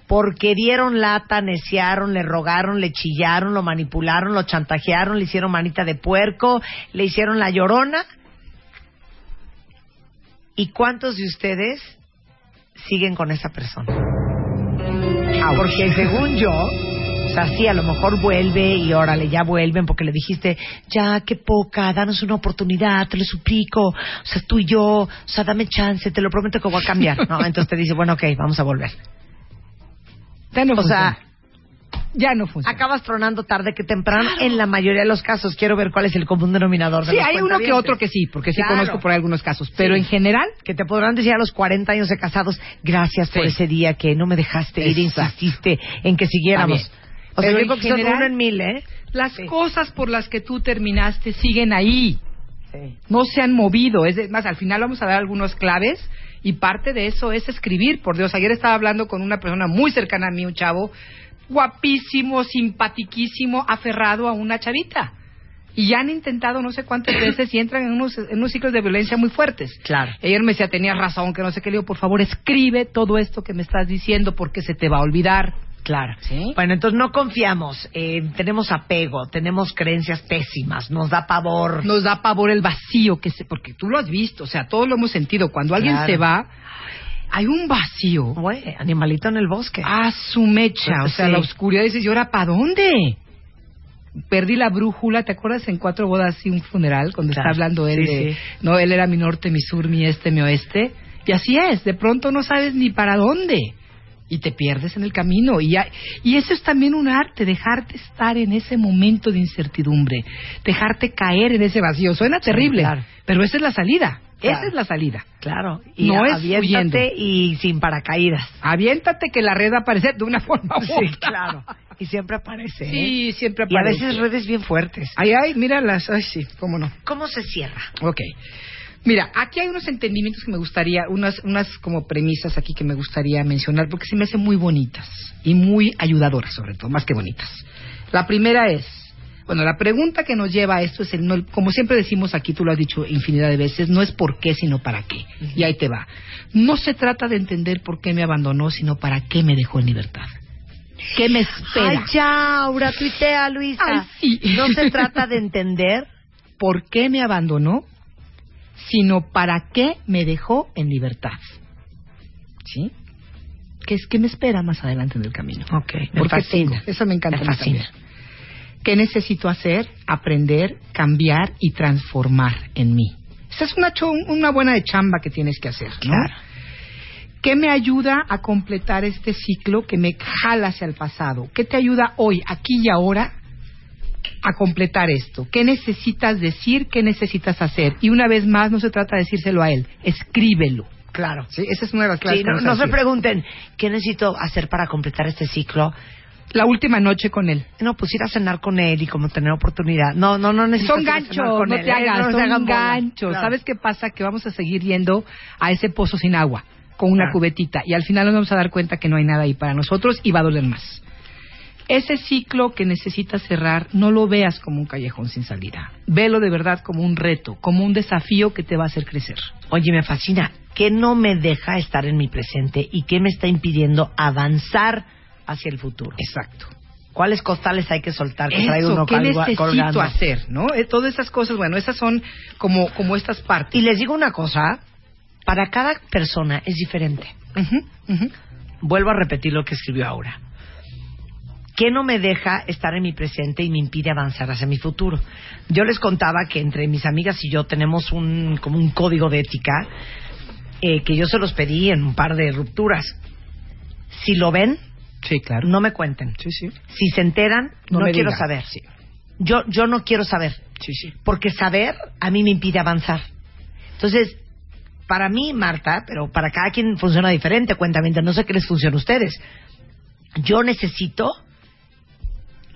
Speaker 1: porque dieron lata, neciaron, le rogaron, le chillaron, lo manipularon, lo chantajearon, le hicieron manita de puerco, le hicieron la llorona? ¿Y cuántos de ustedes siguen con esa persona? Porque según yo, o sea, sí, a lo mejor vuelve y órale, ya vuelven porque le dijiste, ya, qué poca, danos una oportunidad, te lo suplico, o sea, tú y yo, o sea, dame chance, te lo prometo que voy a cambiar, ¿no? Entonces te dice, bueno, ok, vamos a volver.
Speaker 11: Ya no
Speaker 1: O sea,
Speaker 11: ya no funciona.
Speaker 1: acabas tronando tarde que temprano en la mayoría de los casos. Quiero ver cuál es el común denominador de
Speaker 11: Sí, hay uno que otro que sí, porque sí
Speaker 1: Claro.
Speaker 11: conozco por algunos casos. Pero
Speaker 1: Sí.
Speaker 11: en general,
Speaker 1: que te podrán decir a los 40 años de casados, gracias por ese día que no me dejaste ir
Speaker 11: Exacto.
Speaker 1: insististe en que siguiéramos. O sea,
Speaker 11: Pero
Speaker 1: yo creo que son
Speaker 11: general-
Speaker 1: uno en mil, ¿eh?
Speaker 11: las
Speaker 1: Sí.
Speaker 11: cosas por las que tú terminaste siguen ahí. No se han movido. Es de- más, al final vamos a dar algunas claves y parte de eso es escribir. Por Dios, ayer estaba hablando con una persona muy cercana a mí, un chavo guapísimo, simpatiquísimo, aferrado a una chavita. Y ya han intentado no sé cuántas veces y entran en unos, en unos ciclos de violencia muy fuertes.
Speaker 1: Claro.
Speaker 11: Ayer me decía, tenías razón, que no sé qué. Le digo, por favor, escribe todo esto que me estás diciendo porque se te va a olvidar.
Speaker 1: Claro.
Speaker 11: ¿Sí?
Speaker 1: Bueno, entonces no confiamos, eh, tenemos apego, tenemos creencias pésimas, nos da pavor.
Speaker 11: Nos da pavor el vacío, que se, porque tú lo has visto, o sea, todos lo hemos sentido. Cuando alguien
Speaker 1: Claro.
Speaker 11: se va, hay un vacío.
Speaker 1: Güey, animalito en el bosque.
Speaker 11: a su mecha, o sea,
Speaker 1: Sí.
Speaker 11: la oscuridad dices, ¿y ahora para dónde? Perdí la brújula, ¿te acuerdas en Cuatro Bodas y un funeral? Cuando
Speaker 1: Claro.
Speaker 11: está hablando él
Speaker 1: Sí,
Speaker 11: de,
Speaker 1: sí.
Speaker 11: no, él era mi norte, mi sur, mi este, mi oeste. Y así es, de pronto no sabes ni para dónde. Y te pierdes en el camino. Y, y eso es también un arte, dejarte estar en ese momento de incertidumbre, dejarte caer en ese vacío. Suena terrible,
Speaker 1: claro.
Speaker 11: pero esa es la salida.
Speaker 1: Claro.
Speaker 11: Esa es la salida.
Speaker 1: Claro. Y
Speaker 11: No es
Speaker 1: aviéntate y sin paracaídas.
Speaker 11: Aviéntate que la red va a aparecer de una forma u
Speaker 1: Sí,
Speaker 11: otra.
Speaker 1: claro. Y siempre aparece. ¿eh?
Speaker 11: Sí, siempre
Speaker 1: Y a
Speaker 11: aparece.
Speaker 1: veces redes bien fuertes.
Speaker 11: Ay, ay, mira las... Ay, sí, cómo no.
Speaker 1: ¿Cómo se cierra?
Speaker 11: Ok. Mira, aquí hay unos entendimientos que me gustaría, unas, unas como premisas aquí que me gustaría mencionar porque se me hacen muy bonitas y muy ayudadoras sobre todo, más que bonitas. La primera es, bueno, la pregunta que nos lleva a esto es, el, no- como siempre decimos aquí, tú lo has dicho infinidad de veces, no es por qué, sino para qué. Y ahí te va. No se trata de entender por qué me abandonó, sino para qué me dejó en libertad. ¿Qué me espera?
Speaker 1: Ay, ya, Aura, tuitea, Luisa.
Speaker 11: Ay, sí.
Speaker 1: No se trata de entender.
Speaker 11: por qué me abandonó, sino para qué me dejó en libertad. ¿Sí? ¿Qué es que me espera más adelante en el camino?
Speaker 1: Ok, me
Speaker 11: Porque
Speaker 1: fascina.
Speaker 11: tengo, eso me encanta
Speaker 1: Me fascina.
Speaker 11: ¿Qué necesito hacer? Aprender, cambiar y transformar en mí. Esa es una, una buena de chamba que tienes que hacer, ¿no?
Speaker 1: Claro.
Speaker 11: ¿Qué me ayuda a completar este ciclo que me jala hacia el pasado? ¿Qué te ayuda hoy, aquí y ahora, a completar esto? ¿Qué necesitas decir? ¿Qué necesitas hacer? Y una vez más, no se trata de decírselo a él, escríbelo.
Speaker 1: Claro.
Speaker 11: ¿sí? Esa es una de las claves
Speaker 1: Sí,
Speaker 11: que
Speaker 1: no, se pregunten, ¿qué necesito hacer para completar este ciclo?
Speaker 11: La última noche con él.
Speaker 1: No, pues ir a cenar con él y como tener oportunidad. No, no, no necesito
Speaker 11: Son ganchos, no
Speaker 1: él,
Speaker 11: te
Speaker 1: ¿eh?
Speaker 11: hagas,
Speaker 1: No
Speaker 11: son ganchos.
Speaker 1: Claro.
Speaker 11: ¿Sabes qué pasa? Que vamos a seguir yendo a ese pozo sin agua, con una
Speaker 1: Claro.
Speaker 11: cubetita, y al final nos vamos a dar cuenta que no hay nada ahí para nosotros y va a doler más. Ese ciclo que necesitas cerrar, no lo veas como un callejón sin salida. Velo de verdad como un reto, como un desafío que te va a hacer crecer.
Speaker 1: Oye, me fascina. ¿Qué no me deja estar en mi presente y qué me está impidiendo avanzar hacia el futuro?
Speaker 11: Exacto.
Speaker 1: ¿Cuáles costales hay que soltar que trae
Speaker 11: Eso,
Speaker 1: uno
Speaker 11: ¿qué necesito
Speaker 1: colgando?
Speaker 11: hacer? ¿no? Eh, Todas esas cosas, bueno, esas son como, como estas partes.
Speaker 1: Y les digo una cosa, para cada persona es diferente. Vuelvo a repetir lo que escribió Aura. ¿Qué no me deja estar en mi presente y me impide avanzar hacia mi futuro? Yo les contaba que entre mis amigas y yo tenemos un como un código de ética eh, que yo se los pedí en un par de rupturas. Si lo ven,
Speaker 11: Sí, claro.
Speaker 1: no me cuenten.
Speaker 11: Sí, sí.
Speaker 1: Si se enteran, no,
Speaker 11: No me
Speaker 1: quiero
Speaker 11: digan.
Speaker 1: saber.
Speaker 11: Sí.
Speaker 1: Yo yo no quiero saber,
Speaker 11: Sí, sí.
Speaker 1: porque saber a mí me impide avanzar. Entonces, para mí, Marta, pero para cada quien funciona diferente, cuentamente, no sé qué les funciona a ustedes. Yo necesito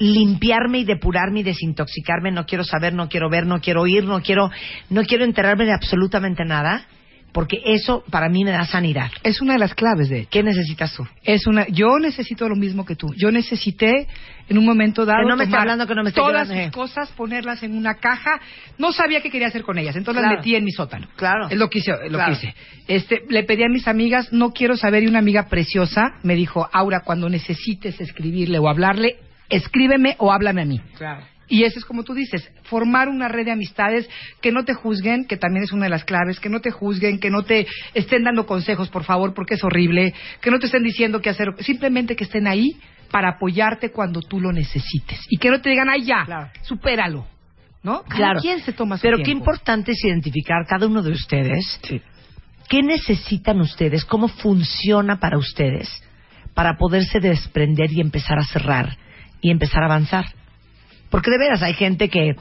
Speaker 1: limpiarme y depurarme y desintoxicarme, no quiero saber, no quiero ver, no quiero oír, no quiero no quiero enterarme de absolutamente nada, porque eso para mí me da sanidad.
Speaker 11: Es una de las claves de
Speaker 1: ¿Qué necesitas tú?
Speaker 11: es una yo necesito lo mismo que tú yo necesité en un momento dado
Speaker 1: Que no me
Speaker 11: tomar
Speaker 1: hablando, que no me
Speaker 11: todas
Speaker 1: llorando,
Speaker 11: mis cosas ponerlas en una caja no sabía qué quería hacer con ellas entonces
Speaker 1: Claro.
Speaker 11: las metí en mi sótano
Speaker 1: Claro.
Speaker 11: es lo que hice lo
Speaker 1: Claro.
Speaker 11: que hice este le pedí a mis amigas no quiero saber y una amiga preciosa me dijo Aura cuando necesites escribirle o hablarle escríbeme o háblame a mí
Speaker 1: Claro.
Speaker 11: y eso es como tú dices, formar una red de amistades que no te juzguen, que también es una de las claves, que no te juzguen, que no te estén dando consejos, por favor, porque es horrible, que no te estén diciendo qué hacer, simplemente que estén ahí para apoyarte cuando tú lo necesites. Y que no te digan, ay, ya,
Speaker 1: Claro.
Speaker 11: supéralo. ¿No? Cada
Speaker 1: Claro.
Speaker 11: quien se toma su
Speaker 1: Pero qué
Speaker 11: tiempo.
Speaker 1: importante es identificar cada uno de ustedes
Speaker 11: Sí.
Speaker 1: qué necesitan ustedes, cómo funciona para ustedes para poderse desprender y empezar a cerrar y empezar a avanzar. Porque de veras hay gente que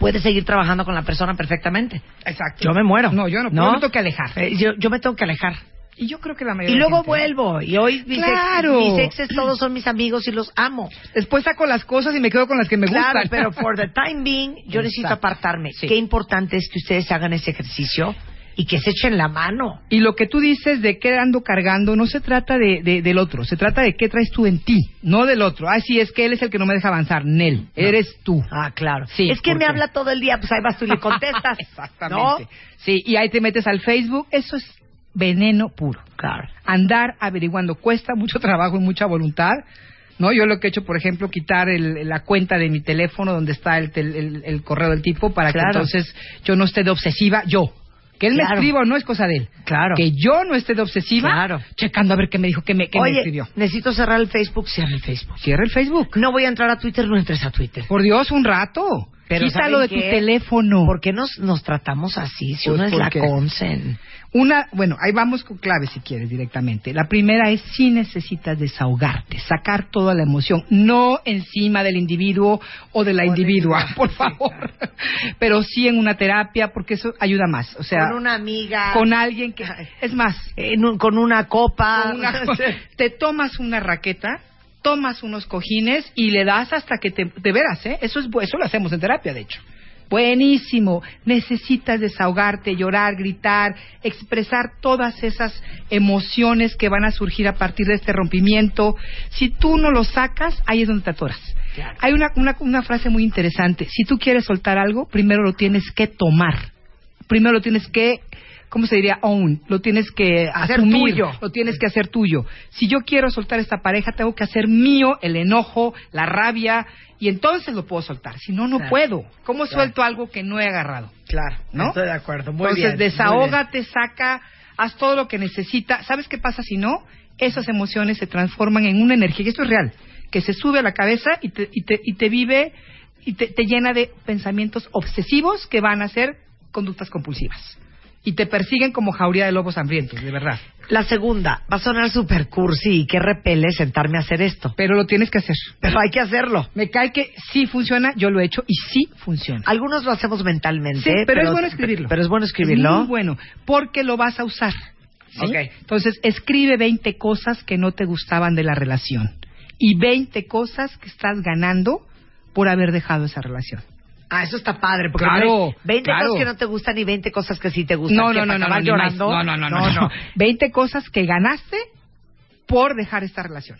Speaker 1: puede seguir trabajando con la persona perfectamente.
Speaker 11: Exacto.
Speaker 1: Yo me muero.
Speaker 11: No, yo no, yo me tengo que alejar.
Speaker 1: Eh, yo, yo me tengo que alejar.
Speaker 11: Y yo creo que la
Speaker 1: Y
Speaker 11: mayoría de
Speaker 1: luego
Speaker 11: gente-
Speaker 1: vuelvo. Y hoy mis,
Speaker 11: Claro.
Speaker 1: ex- mis exes todos son mis amigos y los amo.
Speaker 11: Después saco las cosas y me quedo con las que me
Speaker 1: Claro,
Speaker 11: gustan.
Speaker 1: pero for the time being, yo necesito
Speaker 11: Exacto.
Speaker 1: apartarme.
Speaker 11: Sí.
Speaker 1: Qué importante es que ustedes hagan ese ejercicio y que se echen la mano.
Speaker 11: Y lo que tú dices de qué ando cargando no se trata de, de- del otro, se trata de qué traes tú en ti, no del otro. Ah, sí, es que él es el que no me deja avanzar. Nel, eres tú.
Speaker 1: Ah, claro.
Speaker 11: Sí,
Speaker 1: es que
Speaker 11: ¿por
Speaker 1: me habla todo el día, pues ahí vas tú y le contestas.
Speaker 11: Exactamente. Sí, y ahí te metes al Facebook, eso es veneno puro.
Speaker 1: Claro.
Speaker 11: Andar averiguando cuesta mucho trabajo y mucha voluntad. ¿No? Yo lo que he hecho, por ejemplo, quitar el- la cuenta de mi teléfono donde está el, tel- el- el correo del tipo para
Speaker 1: Claro.
Speaker 11: que entonces yo no esté de obsesiva, yo. Que él
Speaker 1: Claro.
Speaker 11: me escriba o no es cosa de él.
Speaker 1: Claro.
Speaker 11: Que yo no esté de obsesiva,
Speaker 1: Claro.
Speaker 11: checando a ver qué me dijo, qué me, qué me
Speaker 1: Oye,
Speaker 11: escribió.
Speaker 1: necesito cerrar el Facebook, cierra el Facebook.
Speaker 11: Cierra el Facebook.
Speaker 1: No voy a entrar a Twitter, no entres a Twitter.
Speaker 11: Por Dios, un rato.
Speaker 1: Pero
Speaker 11: Quítalo de
Speaker 1: ¿saben
Speaker 11: tu teléfono.
Speaker 1: ¿Por qué nos, nos tratamos así? Si
Speaker 11: Pues
Speaker 1: uno es la consen.
Speaker 11: Una, bueno, ahí vamos con claves si quieres directamente. La primera es si necesitas desahogarte, sacar toda la emoción, no encima del individuo o de la individua, por
Speaker 1: Sí,
Speaker 11: favor. Pero sí en una terapia porque eso ayuda más. O sea,
Speaker 1: con una amiga.
Speaker 11: con alguien que es más,
Speaker 1: en un- con una copa.
Speaker 11: con una- te tomas una raqueta, tomas unos cojines y le das hasta que te, te veras, ¿eh? Eso es eso lo hacemos en terapia, de hecho. Buenísimo. Necesitas desahogarte, llorar, gritar, expresar todas esas emociones que van a surgir a partir de este rompimiento. Si tú no lo sacas, ahí es donde te atoras.
Speaker 1: Claro.
Speaker 11: Hay una, una, una frase muy interesante. Si tú quieres soltar algo, primero lo tienes que tomar. Primero lo tienes que, ¿cómo se diría? Own. Lo tienes que
Speaker 1: Hacer
Speaker 11: asumir.
Speaker 1: tuyo.
Speaker 11: Lo tienes que hacer tuyo. Si yo quiero soltar esta pareja, tengo que hacer mío el enojo, la rabia, y entonces lo puedo soltar. Si no, no
Speaker 1: Claro.
Speaker 11: puedo. ¿Cómo
Speaker 1: Claro.
Speaker 11: suelto algo que no he agarrado?
Speaker 1: Claro,
Speaker 11: ¿No?
Speaker 1: Estoy de acuerdo. Muy
Speaker 11: entonces,
Speaker 1: bien.
Speaker 11: desahógate, saca, haz todo lo que necesita. ¿Sabes qué pasa si no? Esas emociones se transforman en una energía, y esto es real, que se sube a la cabeza y te, y te, y te vive y te, te llena de pensamientos obsesivos que van a ser conductas compulsivas. Y te persiguen como jauría de lobos hambrientos, de verdad.
Speaker 1: La segunda, va a sonar super cursi y que repele sentarme a hacer esto.
Speaker 11: Pero lo tienes que hacer.
Speaker 1: Pero hay que hacerlo.
Speaker 11: Me cae que sí funciona, yo lo he hecho y sí funciona.
Speaker 1: Algunos lo hacemos mentalmente.
Speaker 11: Sí, pero, es bueno escribirlo.
Speaker 1: Pero es bueno escribirlo.
Speaker 11: Es muy bueno, porque lo vas a usar. ¿sí?
Speaker 1: Ok.
Speaker 11: Entonces, escribe 20 cosas que no te gustaban de la relación y 20 cosas que estás ganando por haber dejado esa relación.
Speaker 1: Ah, eso está padre, porque
Speaker 11: Claro,
Speaker 1: 20
Speaker 11: claro.
Speaker 1: cosas que no te gustan y 20 cosas que sí te gustan.
Speaker 11: No, no, no, no, no,
Speaker 1: llorando.
Speaker 11: no, no, no, no, no. 20 cosas que ganaste por dejar esta relación.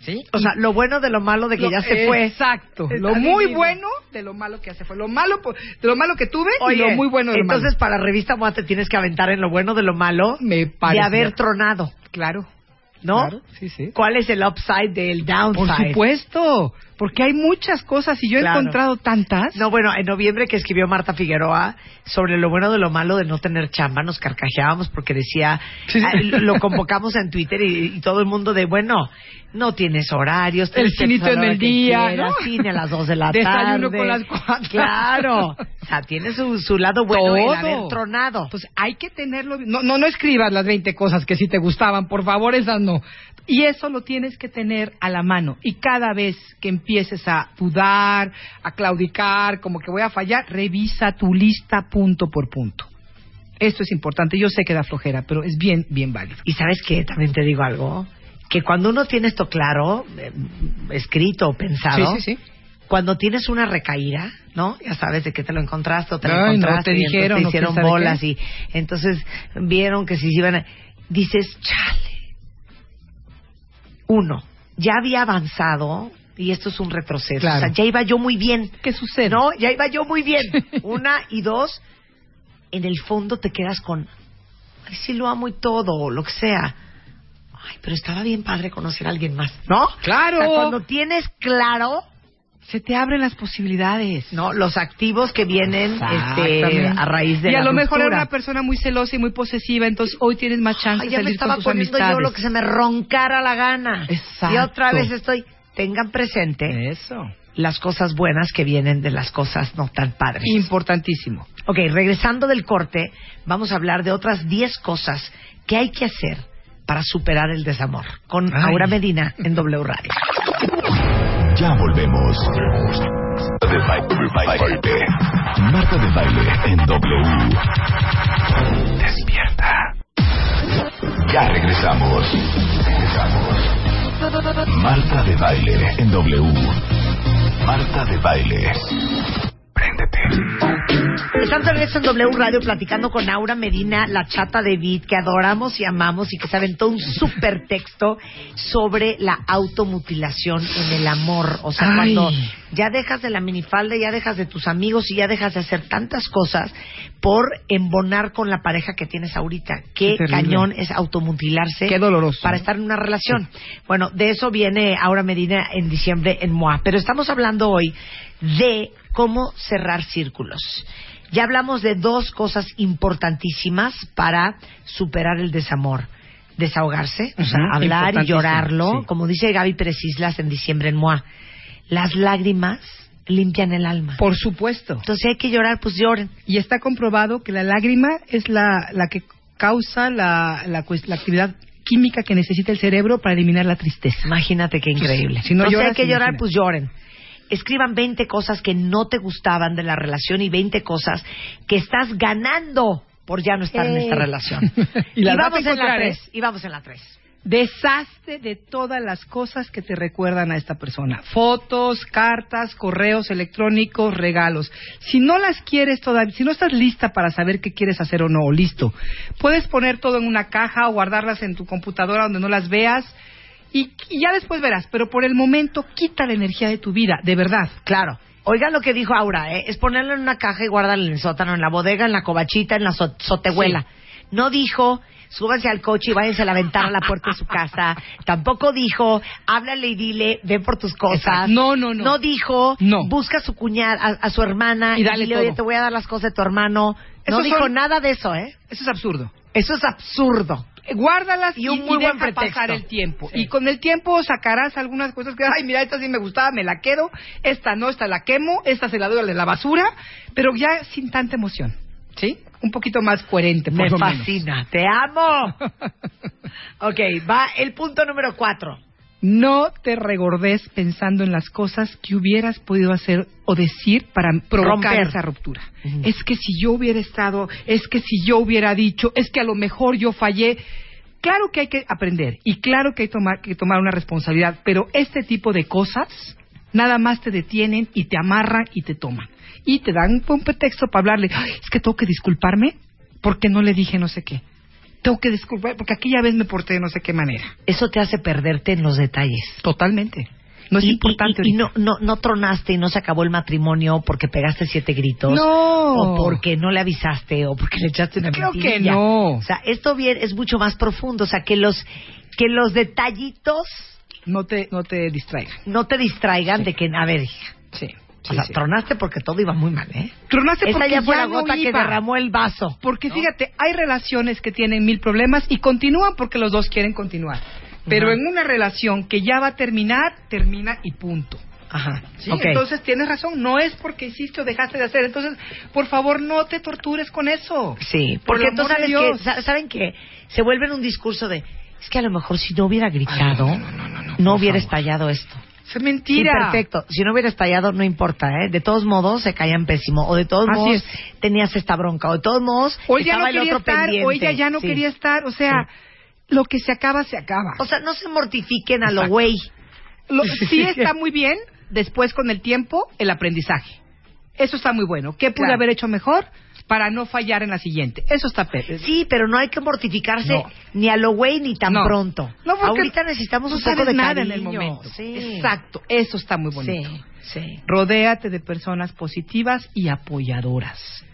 Speaker 11: ¿Sí?
Speaker 1: O sea, lo bueno de lo malo de que
Speaker 11: Lo-
Speaker 1: ya se fue.
Speaker 11: Exacto.
Speaker 1: Está
Speaker 11: Lo muy
Speaker 1: divino.
Speaker 11: bueno de lo malo que ya se fue. Lo malo de lo malo que tuve
Speaker 1: Oye,
Speaker 11: y lo muy bueno de lo
Speaker 1: entonces
Speaker 11: malo.
Speaker 1: para Revista MOA te tienes que aventar en lo bueno de lo malo
Speaker 11: Me
Speaker 1: de
Speaker 11: parece.
Speaker 1: haber tronado,
Speaker 11: Claro.
Speaker 1: ¿no?
Speaker 11: Claro, sí, sí.
Speaker 1: ¿Cuál es el upside del downside?
Speaker 11: Por supuesto, porque hay muchas cosas y yo he encontrado tantas.
Speaker 1: No, bueno, en noviembre que escribió Marta Figueroa sobre lo bueno de lo malo de no tener chamba, nos carcajeábamos porque decía,
Speaker 11: Sí.
Speaker 1: ah, lo convocamos en Twitter y, y todo el mundo de, bueno, no tienes horarios,
Speaker 11: El
Speaker 1: tienes a la
Speaker 11: en el día,
Speaker 1: quieras,
Speaker 11: ¿no?
Speaker 1: cine a las dos de la
Speaker 11: Desayuno
Speaker 1: tarde.
Speaker 11: con las cuatro.
Speaker 1: Claro, o sea, tiene su, su lado bueno el haber tronado.
Speaker 11: Pues hay que tenerlo. No, no, no escribas las 20 cosas que sí te gustaban, por favor, esas no. Y eso lo tienes que tener a la mano. Y cada vez que empieces a dudar, a claudicar, como que voy a fallar, revisa tu lista punto por punto. Esto es importante. Yo sé que da flojera, pero es bien, bien válido.
Speaker 1: Y sabes qué, también te digo algo, que cuando uno tiene esto claro, eh, escrito o pensado,
Speaker 11: Sí, sí, sí.
Speaker 1: cuando tienes una recaída, ¿no? Ya sabes de qué te lo encontraste o te lo
Speaker 11: Ay, no,
Speaker 1: encontraste
Speaker 11: te
Speaker 1: y
Speaker 11: dijeron,
Speaker 1: te hicieron bolas y entonces vieron que si iban a... Dices, chale. Uno, ya había avanzado y esto es un retroceso.
Speaker 11: Claro.
Speaker 1: O sea, ya iba yo muy bien.
Speaker 11: ¿Qué sucede?
Speaker 1: No, ya iba yo muy bien. Una y dos, en el fondo te quedas con, ay, sí lo amo y todo, o lo que sea. Ay, pero estaba bien padre conocer a alguien más, ¿no?
Speaker 11: Claro.
Speaker 1: O sea, cuando tienes claro,
Speaker 11: Se te abren las posibilidades.
Speaker 1: ¿no? Los activos que vienen este, a raíz de
Speaker 11: y
Speaker 1: la
Speaker 11: a lo mejor era una persona muy celosa y muy posesiva, entonces hoy tienes más chance de
Speaker 1: ya me
Speaker 11: salir
Speaker 1: estaba
Speaker 11: con tus
Speaker 1: poniendo
Speaker 11: amistades.
Speaker 1: yo lo que se me roncara la gana.
Speaker 11: Exacto.
Speaker 1: Y otra vez estoy, tengan presente
Speaker 11: Eso.
Speaker 1: las cosas buenas que vienen de las cosas no tan padres.
Speaker 11: Importantísimo.
Speaker 1: Ok, regresando del corte, vamos a hablar de otras 10 cosas que hay que hacer para superar el desamor. Con
Speaker 11: Ay.
Speaker 1: Aura Medina en W Radio.
Speaker 6: Ya volvemos. De baile. Marta de baile en W. Despierta. Ya regresamos. Regresamos. Marta de baile en W. Marta de baile. Préndete.
Speaker 1: Estamos de regreso en W Radio platicando con Aura Medina, la chata de Vid, que adoramos y amamos y que se aventó un súper texto sobre la automutilación en el amor. O sea,
Speaker 11: Ay.
Speaker 1: cuando ya dejas de la minifalda, ya dejas de tus amigos y ya dejas de hacer tantas cosas por embonar con la pareja que tienes ahorita. Qué,
Speaker 11: Qué
Speaker 1: cañón es automutilarse
Speaker 11: Qué doloroso.
Speaker 1: para estar en una relación. Bueno, de eso viene Aura Medina en diciembre en MOA. Pero estamos hablando hoy de cómo cerrar círculos. Ya hablamos de dos cosas importantísimas para superar el desamor. Desahogarse, o sea,
Speaker 11: Ujú,
Speaker 1: hablar y llorarlo,
Speaker 11: sí.
Speaker 1: como dice Gaby Pérez Islas en diciembre en MOA. Las lágrimas limpian el alma.
Speaker 11: Por supuesto.
Speaker 1: Entonces, hay que llorar, pues lloren.
Speaker 11: Y está comprobado que la lágrima es la, la que causa la, la, la actividad química que necesita el cerebro para eliminar la tristeza.
Speaker 1: Imagínate qué increíble.
Speaker 11: Si no
Speaker 1: Entonces,
Speaker 11: lloras,
Speaker 1: hay que llorar,
Speaker 11: imagínate.
Speaker 1: pues lloren. Escriban 20 cosas que no te gustaban de la relación y 20 cosas que estás ganando por ya no estar en esta relación.
Speaker 11: Y
Speaker 1: vamos en la
Speaker 11: encontrar,
Speaker 1: 3.
Speaker 11: ¿eh?
Speaker 1: Y vamos en la 3.
Speaker 11: Deshazte de todas las cosas que te recuerdan a esta persona. Fotos, cartas, correos electrónicos, regalos. Si no las quieres todavía, si no estás lista para saber qué quieres hacer o no, listo, puedes poner todo en una caja o guardarlas en tu computadora donde no las veas y, y ya después verás. Pero por el momento, quita la energía de tu vida, de verdad.
Speaker 1: Claro. Oigan lo que dijo Aura, ¿eh? es ponerlo en una caja y guardarlo en el sótano, en la bodega, en la cobachita, en la so- sotehuela. No dijo, súbanse al coche y váyanse a la ventana a la puerta de su casa. Tampoco dijo, háblale y dile, ven por tus cosas.
Speaker 11: Exacto. No, no, no.
Speaker 1: No dijo,
Speaker 11: No.
Speaker 1: busca a su cuñada, a, a su hermana
Speaker 11: Y dale
Speaker 1: dile,
Speaker 11: todo.
Speaker 1: oye, te voy a dar las cosas de tu hermano. No dijo
Speaker 11: son-
Speaker 1: nada de eso, ¿eh?
Speaker 11: Eso es absurdo.
Speaker 1: Eso es absurdo.
Speaker 11: Guárdalas
Speaker 1: Y un
Speaker 11: y
Speaker 1: muy buen
Speaker 11: deja
Speaker 1: pretexto.
Speaker 11: pasar el tiempo.
Speaker 1: Sí.
Speaker 11: Y con el tiempo sacarás algunas cosas que, ay, mira, esta sí me gustaba, me la quedo, esta no, esta la quemo, esta se la doy a la basura, pero ya sin tanta emoción, ¿sí? Un poquito más coherente, por
Speaker 1: Me
Speaker 11: menos.
Speaker 1: fascina. ¡Te amo! ok, va el punto número cuatro.
Speaker 11: No te regordes pensando en las cosas que hubieras podido hacer o decir para provocar
Speaker 1: Romper.
Speaker 11: esa ruptura. Es que si yo hubiera estado, es que si yo hubiera dicho, es que a lo mejor yo fallé. Claro que hay que aprender y claro que hay tomar, que tomar una responsabilidad, pero este tipo de cosas nada más te detienen y te amarran y te toman. Y te dan un pretexto para hablarle, "Ay, es que tengo que disculparme porque no le dije no sé qué. Tengo que disculpar porque aquella vez me porté de no sé qué manera.
Speaker 1: Eso te hace perderte en los detalles.
Speaker 11: Totalmente. No es
Speaker 1: Y-
Speaker 11: importante.
Speaker 1: Y, y- y no, no, no tronaste y no se acabó el matrimonio porque pegaste siete gritos.
Speaker 11: No.
Speaker 1: O porque no le avisaste o porque le echaste una
Speaker 11: Creo que no.
Speaker 1: O sea, esto bien es mucho más profundo. O sea, que los, que los detallitos
Speaker 11: No te, no te distraigan.
Speaker 1: no te distraigan de que, a ver, hija.
Speaker 11: Sí.
Speaker 1: O sea, tronaste porque todo iba muy mal, ¿eh?
Speaker 11: Tronaste
Speaker 1: Esa
Speaker 11: porque
Speaker 1: ya fue la
Speaker 11: no
Speaker 1: gota que derramó el vaso.
Speaker 11: Porque fíjate, hay relaciones que tienen mil problemas y continúan porque los dos quieren continuar. Pero en una relación que ya va a terminar, termina y punto.
Speaker 1: Ajá.
Speaker 11: ¿sí? Entonces tienes razón, no es porque hiciste o dejaste de hacer. Entonces, por favor, no te tortures con eso.
Speaker 1: Sí,
Speaker 11: Por
Speaker 1: porque
Speaker 11: amor
Speaker 1: tú sabes que, ¿saben que Se vuelve en un discurso de, es que a lo mejor si no hubiera gritado,
Speaker 11: Ay, no, no, no, por
Speaker 1: hubiera
Speaker 11: favor.
Speaker 1: estallado esto.
Speaker 11: Es mentira.
Speaker 1: Perfecto. Si no hubiera estallado, no importa, ¿eh? De todos modos, se caían pésimo. O de todos
Speaker 11: Así
Speaker 1: modos,
Speaker 11: es.
Speaker 1: tenías esta bronca. O de todos modos,
Speaker 11: él ya
Speaker 1: estaba
Speaker 11: no
Speaker 1: el
Speaker 11: quería
Speaker 1: otro
Speaker 11: estar,
Speaker 1: pendiente.
Speaker 11: o ella ya no
Speaker 1: Sí.
Speaker 11: quería estar. O sea, lo que se acaba, se acaba.
Speaker 1: O sea, no se mortifiquen a lo güey.
Speaker 11: Lo- sí está muy bien, después con el tiempo, el aprendizaje. Eso está muy bueno. ¿Qué pude
Speaker 1: Claro.
Speaker 11: haber hecho mejor para no fallar en la siguiente? Eso está pe-
Speaker 1: Sí, pero no hay que mortificarse
Speaker 11: No.
Speaker 1: ni a lo güey ni tan
Speaker 11: No.
Speaker 1: pronto.
Speaker 11: No, porque
Speaker 1: Ahorita necesitamos un poco de
Speaker 11: nada
Speaker 1: cariño.
Speaker 11: en el momento.
Speaker 1: Sí.
Speaker 11: Exacto, eso está muy bonito.
Speaker 1: Sí, sí.
Speaker 11: Rodéate de personas positivas y apoyadoras.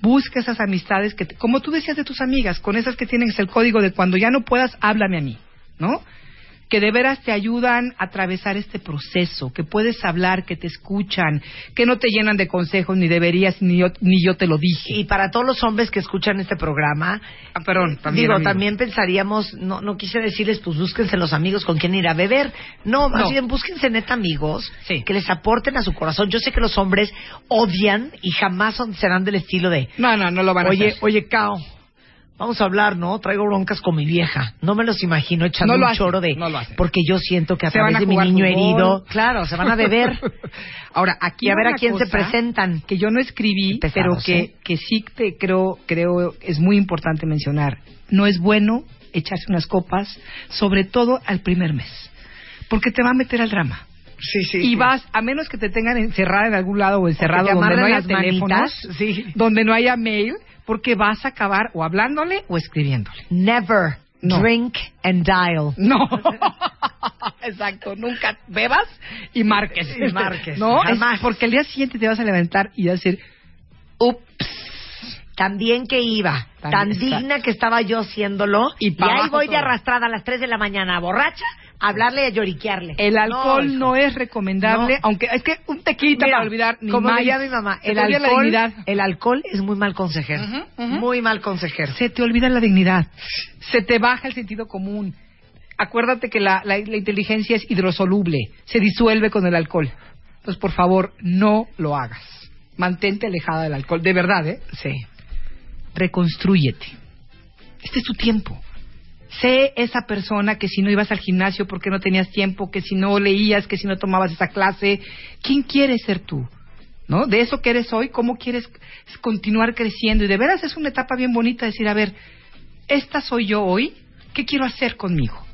Speaker 11: Busca esas amistades que, te- como tú decías de tus amigas, con esas que tienen el código de cuando ya no puedas, háblame a mí, ¿no? Que de veras te ayudan a atravesar este proceso, que puedes hablar, que te escuchan, que no te llenan de consejos, ni deberías, ni yo, ni yo te lo dije.
Speaker 1: Y para todos los hombres que escuchan este programa,
Speaker 11: Ah, perdón, también.
Speaker 1: digo,
Speaker 11: amigo.
Speaker 1: también pensaríamos, no, no quise decirles, pues búsquense los amigos con quien ir a beber. No, más
Speaker 11: No.
Speaker 1: bien búsquense neta amigos
Speaker 11: Sí.
Speaker 1: que les aporten a su corazón. Yo sé que los hombres odian y jamás son- serán del estilo de,
Speaker 11: No, no, no lo van a
Speaker 1: oye,
Speaker 11: hacer.
Speaker 1: oye, Cao, vamos a hablar, ¿no? Traigo broncas con mi vieja. No me los imagino echando
Speaker 11: No lo
Speaker 1: un
Speaker 11: hacen,
Speaker 1: choro de,
Speaker 11: no lo hacen.
Speaker 1: porque yo siento que a
Speaker 11: Se
Speaker 1: través
Speaker 11: a
Speaker 1: de mi niño
Speaker 11: fútbol.
Speaker 1: herido, claro, se van a beber.
Speaker 11: Ahora, aquí
Speaker 1: Y a ver a quién se presentan.
Speaker 11: Que yo no escribí, pero que,
Speaker 1: ¿eh?
Speaker 11: que sí te creo, creo es muy importante mencionar. No es bueno echarse unas copas, sobre todo al primer mes, porque te va a meter al drama.
Speaker 1: Sí, sí.
Speaker 11: y vas, a menos que te tengan encerrada en algún lado o encerrado donde no haya teléfonos,
Speaker 1: sí.
Speaker 11: donde no haya mail, porque vas a acabar o hablándole o escribiéndole.
Speaker 1: Never
Speaker 11: No.
Speaker 1: drink and dial.
Speaker 11: No. Exacto, nunca bebas y marques.
Speaker 1: Y marques,
Speaker 11: No, Es
Speaker 1: jamás.
Speaker 11: porque el día siguiente te vas a levantar y vas a decir, ups.
Speaker 1: Tan bien que iba,
Speaker 11: Tan-
Speaker 1: digna que estaba yo haciéndolo,
Speaker 11: Y
Speaker 1: ahí voy de
Speaker 11: todo.
Speaker 1: arrastrada a las 3 de la mañana, borracha, hablarle y a lloriquearle.
Speaker 11: El alcohol no, es recomendable,
Speaker 1: No.
Speaker 11: aunque es que un tequila
Speaker 1: Mira,
Speaker 11: para olvidar ni
Speaker 1: como diría mi mamá, el alcohol, el alcohol es muy mal consejero. Muy mal consejero.
Speaker 11: Se te olvida la dignidad. Se te baja el sentido común. Acuérdate que la, la- la inteligencia es hidrosoluble. Se disuelve con el alcohol. Entonces, por favor, no lo hagas. Mantente alejada del alcohol. De verdad, ¿eh?
Speaker 1: Sí.
Speaker 11: Reconstrúyete. Este es tu tiempo. Sé esa persona que si no ibas al gimnasio porque no tenías tiempo, que si no leías, que si no tomabas esa clase. ¿Quién quieres ser tú? ¿No? De eso que eres hoy, ¿cómo quieres continuar creciendo? Y de veras es una etapa bien bonita decir, a ver, esta soy yo hoy, ¿qué quiero hacer conmigo?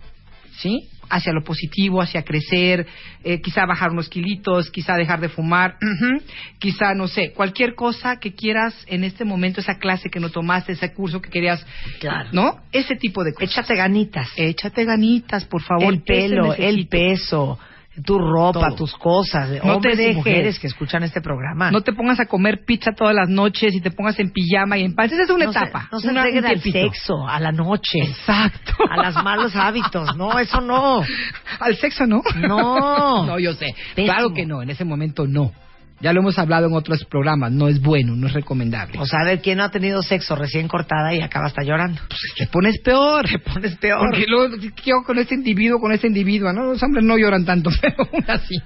Speaker 11: ¿Sí? Hacia lo positivo, hacia crecer, eh, quizá bajar unos kilitos, quizá dejar de fumar, quizá, no sé, cualquier cosa que quieras en este momento, esa clase que no tomaste, ese curso que querías,
Speaker 1: Claro.
Speaker 11: ¿no? Ese tipo de cosas.
Speaker 1: Échate ganitas.
Speaker 11: Échate ganitas, por favor.
Speaker 1: el pelo, el peso, tu ropa,
Speaker 11: Todo.
Speaker 1: tus cosas,
Speaker 11: No
Speaker 1: hombres
Speaker 11: te
Speaker 1: y
Speaker 11: dejes.
Speaker 1: mujeres que escuchan este programa.
Speaker 11: No te pongas a comer pizza todas las noches y te pongas en pijama y en paz. Esa es una
Speaker 1: No se-
Speaker 11: etapa.
Speaker 1: no se
Speaker 11: una,
Speaker 1: entreguen al sexo, a la noche,
Speaker 11: Exacto.
Speaker 1: a los malos hábitos. No, eso no.
Speaker 11: Al sexo no.
Speaker 1: No.
Speaker 11: no, yo sé.
Speaker 1: Pésimo.
Speaker 11: Claro que no, en ese momento no. Ya lo hemos hablado en otros programas, no es bueno, no es recomendable.
Speaker 1: O sea, a ver, ¿quién no ha tenido sexo recién cortada y acaba hasta llorando?
Speaker 11: Pues te pones peor.
Speaker 1: Te pones peor.
Speaker 11: Porque luego, ¿qué hago con este individuo, con este individuo? ¿no? Los hombres no lloran tanto, pero aún así.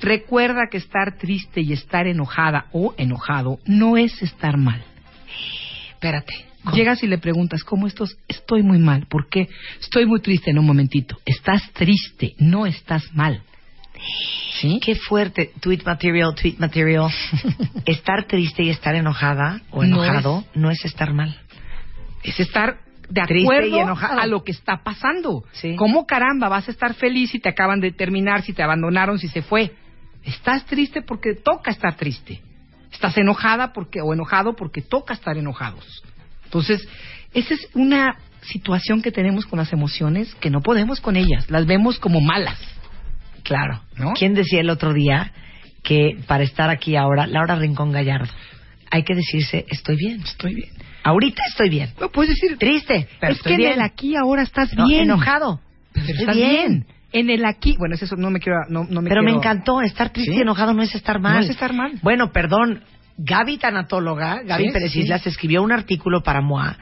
Speaker 11: Recuerda que estar triste y estar enojada o enojado no es estar mal. Espérate. Llegas y le preguntas, ¿cómo estás? Estoy muy mal. ¿Por qué? Estoy muy triste en un momentito. Estás triste, no estás mal. ¿Sí?
Speaker 1: Qué fuerte. Tweet material, tweet material. estar triste y estar enojada o
Speaker 11: No
Speaker 1: enojado no es, estar mal.
Speaker 11: Es estar de acuerdo
Speaker 1: y enojado.
Speaker 11: a lo que está pasando.
Speaker 1: Sí.
Speaker 11: ¿Cómo caramba vas a estar feliz si te acaban de terminar, si te abandonaron, si se fue? Estás triste porque toca estar triste. Estás enojada porque o enojado porque toca estar enojados. Entonces, esa es una situación que tenemos con las emociones que no podemos con ellas, las vemos como malas.
Speaker 1: Claro.
Speaker 11: ¿No?
Speaker 1: ¿Quién decía el otro día que para estar aquí ahora, Laura Rincón Gallardo, hay que decirse, estoy bien.
Speaker 11: Estoy bien.
Speaker 1: Ahorita estoy bien.
Speaker 11: No puedes decir
Speaker 1: Triste, pero
Speaker 11: es
Speaker 1: estoy
Speaker 11: que
Speaker 1: bien.
Speaker 11: en el aquí ahora estás
Speaker 1: No,
Speaker 11: bien.
Speaker 1: enojado.
Speaker 11: Pero
Speaker 1: Estoy
Speaker 11: estás bien. En el aquí, bueno, es eso no me quiero no, no me
Speaker 1: Pero me encantó, estar triste
Speaker 11: ¿Sí?
Speaker 1: y enojado no es estar mal.
Speaker 11: No es estar mal.
Speaker 1: Bueno, perdón, Gaby Tanatóloga, Gaby
Speaker 11: Sí,
Speaker 1: Pérez
Speaker 11: sí.
Speaker 1: Islas, escribió un artículo para MOA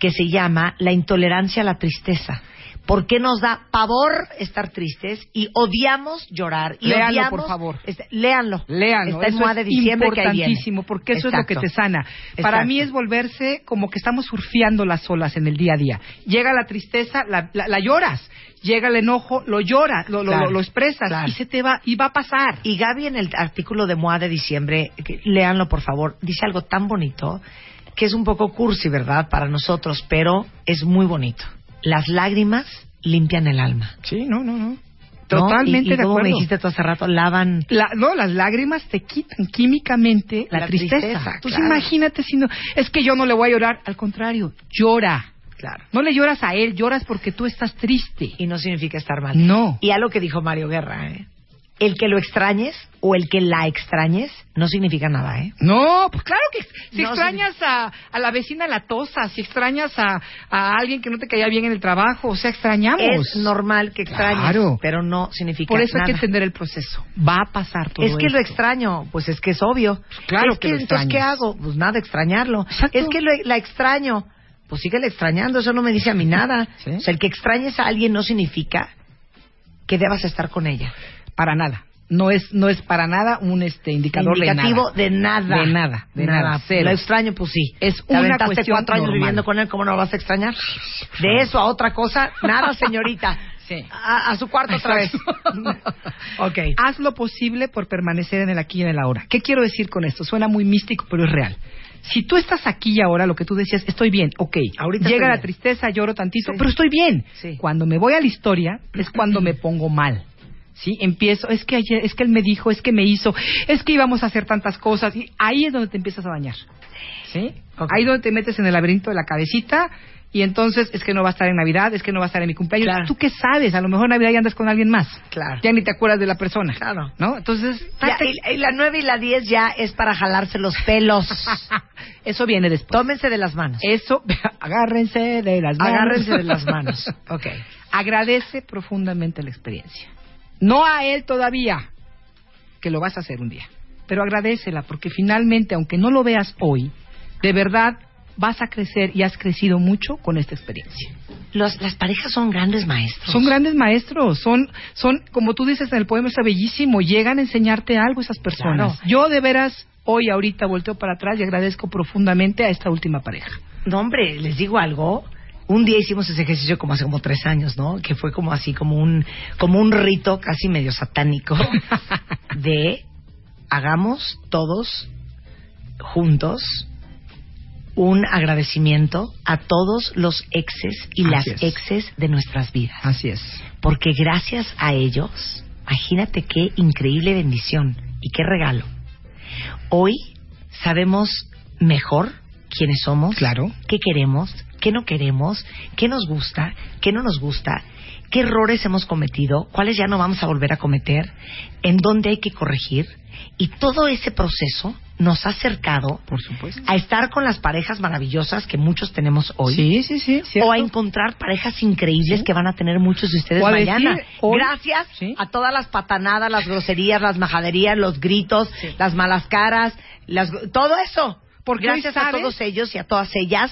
Speaker 1: que se llama La intolerancia a la tristeza. ¿Por qué nos da pavor estar tristes y odiamos llorar? Y
Speaker 11: Léanlo,
Speaker 1: odiamos,
Speaker 11: por favor.
Speaker 1: Este, léanlo.
Speaker 11: Léanlo,
Speaker 1: Está en
Speaker 11: eso
Speaker 1: MOA
Speaker 11: es
Speaker 1: de diciembre que
Speaker 11: importantísimo, porque eso es lo que te sana. Para mí es volverse como que estamos surfeando las olas en el día a día. Llega la tristeza, la, la- la lloras. Llega el enojo, lo lloras, lo, lo-
Speaker 1: Claro,
Speaker 11: lo- lo expresas
Speaker 1: claro.
Speaker 11: y se te va y va a pasar.
Speaker 1: Y Gaby en el artículo de MOA de diciembre, que- léanlo por favor, dice algo tan bonito que es un poco cursi, ¿verdad? Para nosotros, pero es muy bonito. Las lágrimas limpian el alma.
Speaker 11: Sí, no, no, no.
Speaker 1: ¿no?
Speaker 11: Totalmente
Speaker 1: y, y
Speaker 11: de acuerdo.
Speaker 1: me dijiste tú hace rato, lavan...
Speaker 11: La- no, las lágrimas te quitan químicamente la,
Speaker 1: La
Speaker 11: tristeza.
Speaker 1: tristeza,
Speaker 11: Entonces
Speaker 1: claro.
Speaker 11: imagínate si no, es que yo no le voy a llorar, al contrario, llora.
Speaker 1: Claro.
Speaker 11: No le lloras a él, lloras porque tú estás triste.
Speaker 1: Y no significa estar mal.
Speaker 11: No.
Speaker 1: Y algo que dijo Mario Guerra, ¿eh? El que lo extrañes o el que la extrañes no significa nada, ¿eh?
Speaker 11: No, pues claro que si
Speaker 1: No,
Speaker 11: extrañas a, a la vecina latosa, si extrañas a, a alguien que no te caía bien en el trabajo, o sea, extrañamos.
Speaker 1: Es normal que extrañes,
Speaker 11: Claro.
Speaker 1: pero no significa
Speaker 11: Por eso
Speaker 1: nada.
Speaker 11: hay que entender el proceso. Va a pasar todo
Speaker 1: Es que lo extraño, pues es que es obvio.
Speaker 11: claro
Speaker 1: es
Speaker 11: que
Speaker 1: que,
Speaker 11: lo
Speaker 1: entonces, ¿qué hago? Pues nada, extrañarlo.
Speaker 11: Exacto.
Speaker 1: Es que lo- la extraño. Pues síguele extrañando, eso no me dice a mí nada.
Speaker 11: Sí.
Speaker 1: O sea, el que extrañes a alguien no significa que debas estar con ella.
Speaker 11: Para nada. No es, no es para nada un este indicador
Speaker 1: Indicativo
Speaker 11: de nada.
Speaker 1: de nada.
Speaker 11: De nada, de nada, cero.
Speaker 1: Lo extraño, pues sí.
Speaker 11: Es
Speaker 1: Te
Speaker 11: una
Speaker 1: aventaste
Speaker 11: cuestión
Speaker 1: cuatro años
Speaker 11: normal.
Speaker 1: viviendo con él, ¿cómo no lo vas a extrañar? De eso a otra cosa, nada, señorita.
Speaker 11: Sí.
Speaker 1: A, a su cuarto otra vez. ok.
Speaker 11: Haz lo posible por permanecer en el aquí y en el ahora. ¿Qué quiero decir con esto? Suena muy místico, pero es real. Si tú estás aquí y ahora, lo que tú decías, estoy bien, ok.
Speaker 1: Ahorita
Speaker 11: Llega la
Speaker 1: bien.
Speaker 11: tristeza, lloro tantito,
Speaker 1: Sí.
Speaker 11: pero estoy bien.
Speaker 1: Sí.
Speaker 11: Cuando me voy a la historia, es cuando me pongo mal. ¿Sí? Empiezo, es que ayer, es que él me dijo, es que me hizo, es que íbamos a hacer tantas cosas, y ahí es donde te empiezas a dañar. ¿Sí? Ahí es donde te metes en el laberinto de la cabecita, y entonces es que no va a estar en Navidad, es que no va a estar en mi cumpleaños.
Speaker 1: Claro.
Speaker 11: ¿Tú qué sabes? A lo mejor en Navidad ya andas con alguien más.
Speaker 1: Claro.
Speaker 11: Ya ni te acuerdas de la persona.
Speaker 1: Claro.
Speaker 11: ¿No? Entonces,
Speaker 1: Ya,
Speaker 11: date-
Speaker 1: y, y la 9 y la 10 ya es para jalarse los pelos.
Speaker 11: eso viene después.
Speaker 1: Tómense de las manos.
Speaker 11: Eso, agárrense de las manos.
Speaker 1: Agárrense de las manos. Ok.
Speaker 11: Agradece profundamente la experiencia. No a él todavía, que lo vas a hacer un día. Pero agradecela, porque finalmente, aunque no lo veas hoy, de verdad vas a crecer y has crecido mucho con esta experiencia.
Speaker 1: Los, las parejas son grandes maestros.
Speaker 11: Son grandes maestros, son, son, como tú dices en el poema, está bellísimo, llegan a enseñarte algo esas personas.
Speaker 1: Claro.
Speaker 11: Yo de veras, hoy, ahorita, volteo para atrás y agradezco profundamente a esta última pareja.
Speaker 1: No, hombre, les digo algo. Un día hicimos ese ejercicio como hace como tres años, ¿no? Que fue como así, como un, como un rito casi medio satánico de hagamos todos juntos un agradecimiento a todos los exes y
Speaker 11: Así
Speaker 1: las
Speaker 11: es.
Speaker 1: exes de nuestras vidas.
Speaker 11: Así es.
Speaker 1: Porque gracias a ellos, imagínate qué increíble bendición y qué regalo. Hoy sabemos mejor quiénes somos,
Speaker 11: Claro.
Speaker 1: qué queremos, qué no queremos, qué nos gusta, qué no nos gusta. qué errores hemos cometido, cuáles ya no vamos a volver a cometer, en dónde hay que corregir. Y todo ese proceso nos ha acercado
Speaker 11: Por supuesto.
Speaker 1: a estar con las parejas maravillosas que muchos tenemos hoy.
Speaker 11: Sí, sí, sí. cierto.
Speaker 1: O a encontrar parejas increíbles que van a tener muchos de ustedes
Speaker 11: a
Speaker 1: mañana.
Speaker 11: decir hoy-
Speaker 1: Gracias
Speaker 11: Sí.
Speaker 1: a todas las patanadas, las groserías, las majaderías, los gritos, las malas caras, las, todo eso.
Speaker 11: Porque hoy
Speaker 1: Gracias a
Speaker 11: sabes-
Speaker 1: todos ellos y a todas ellas.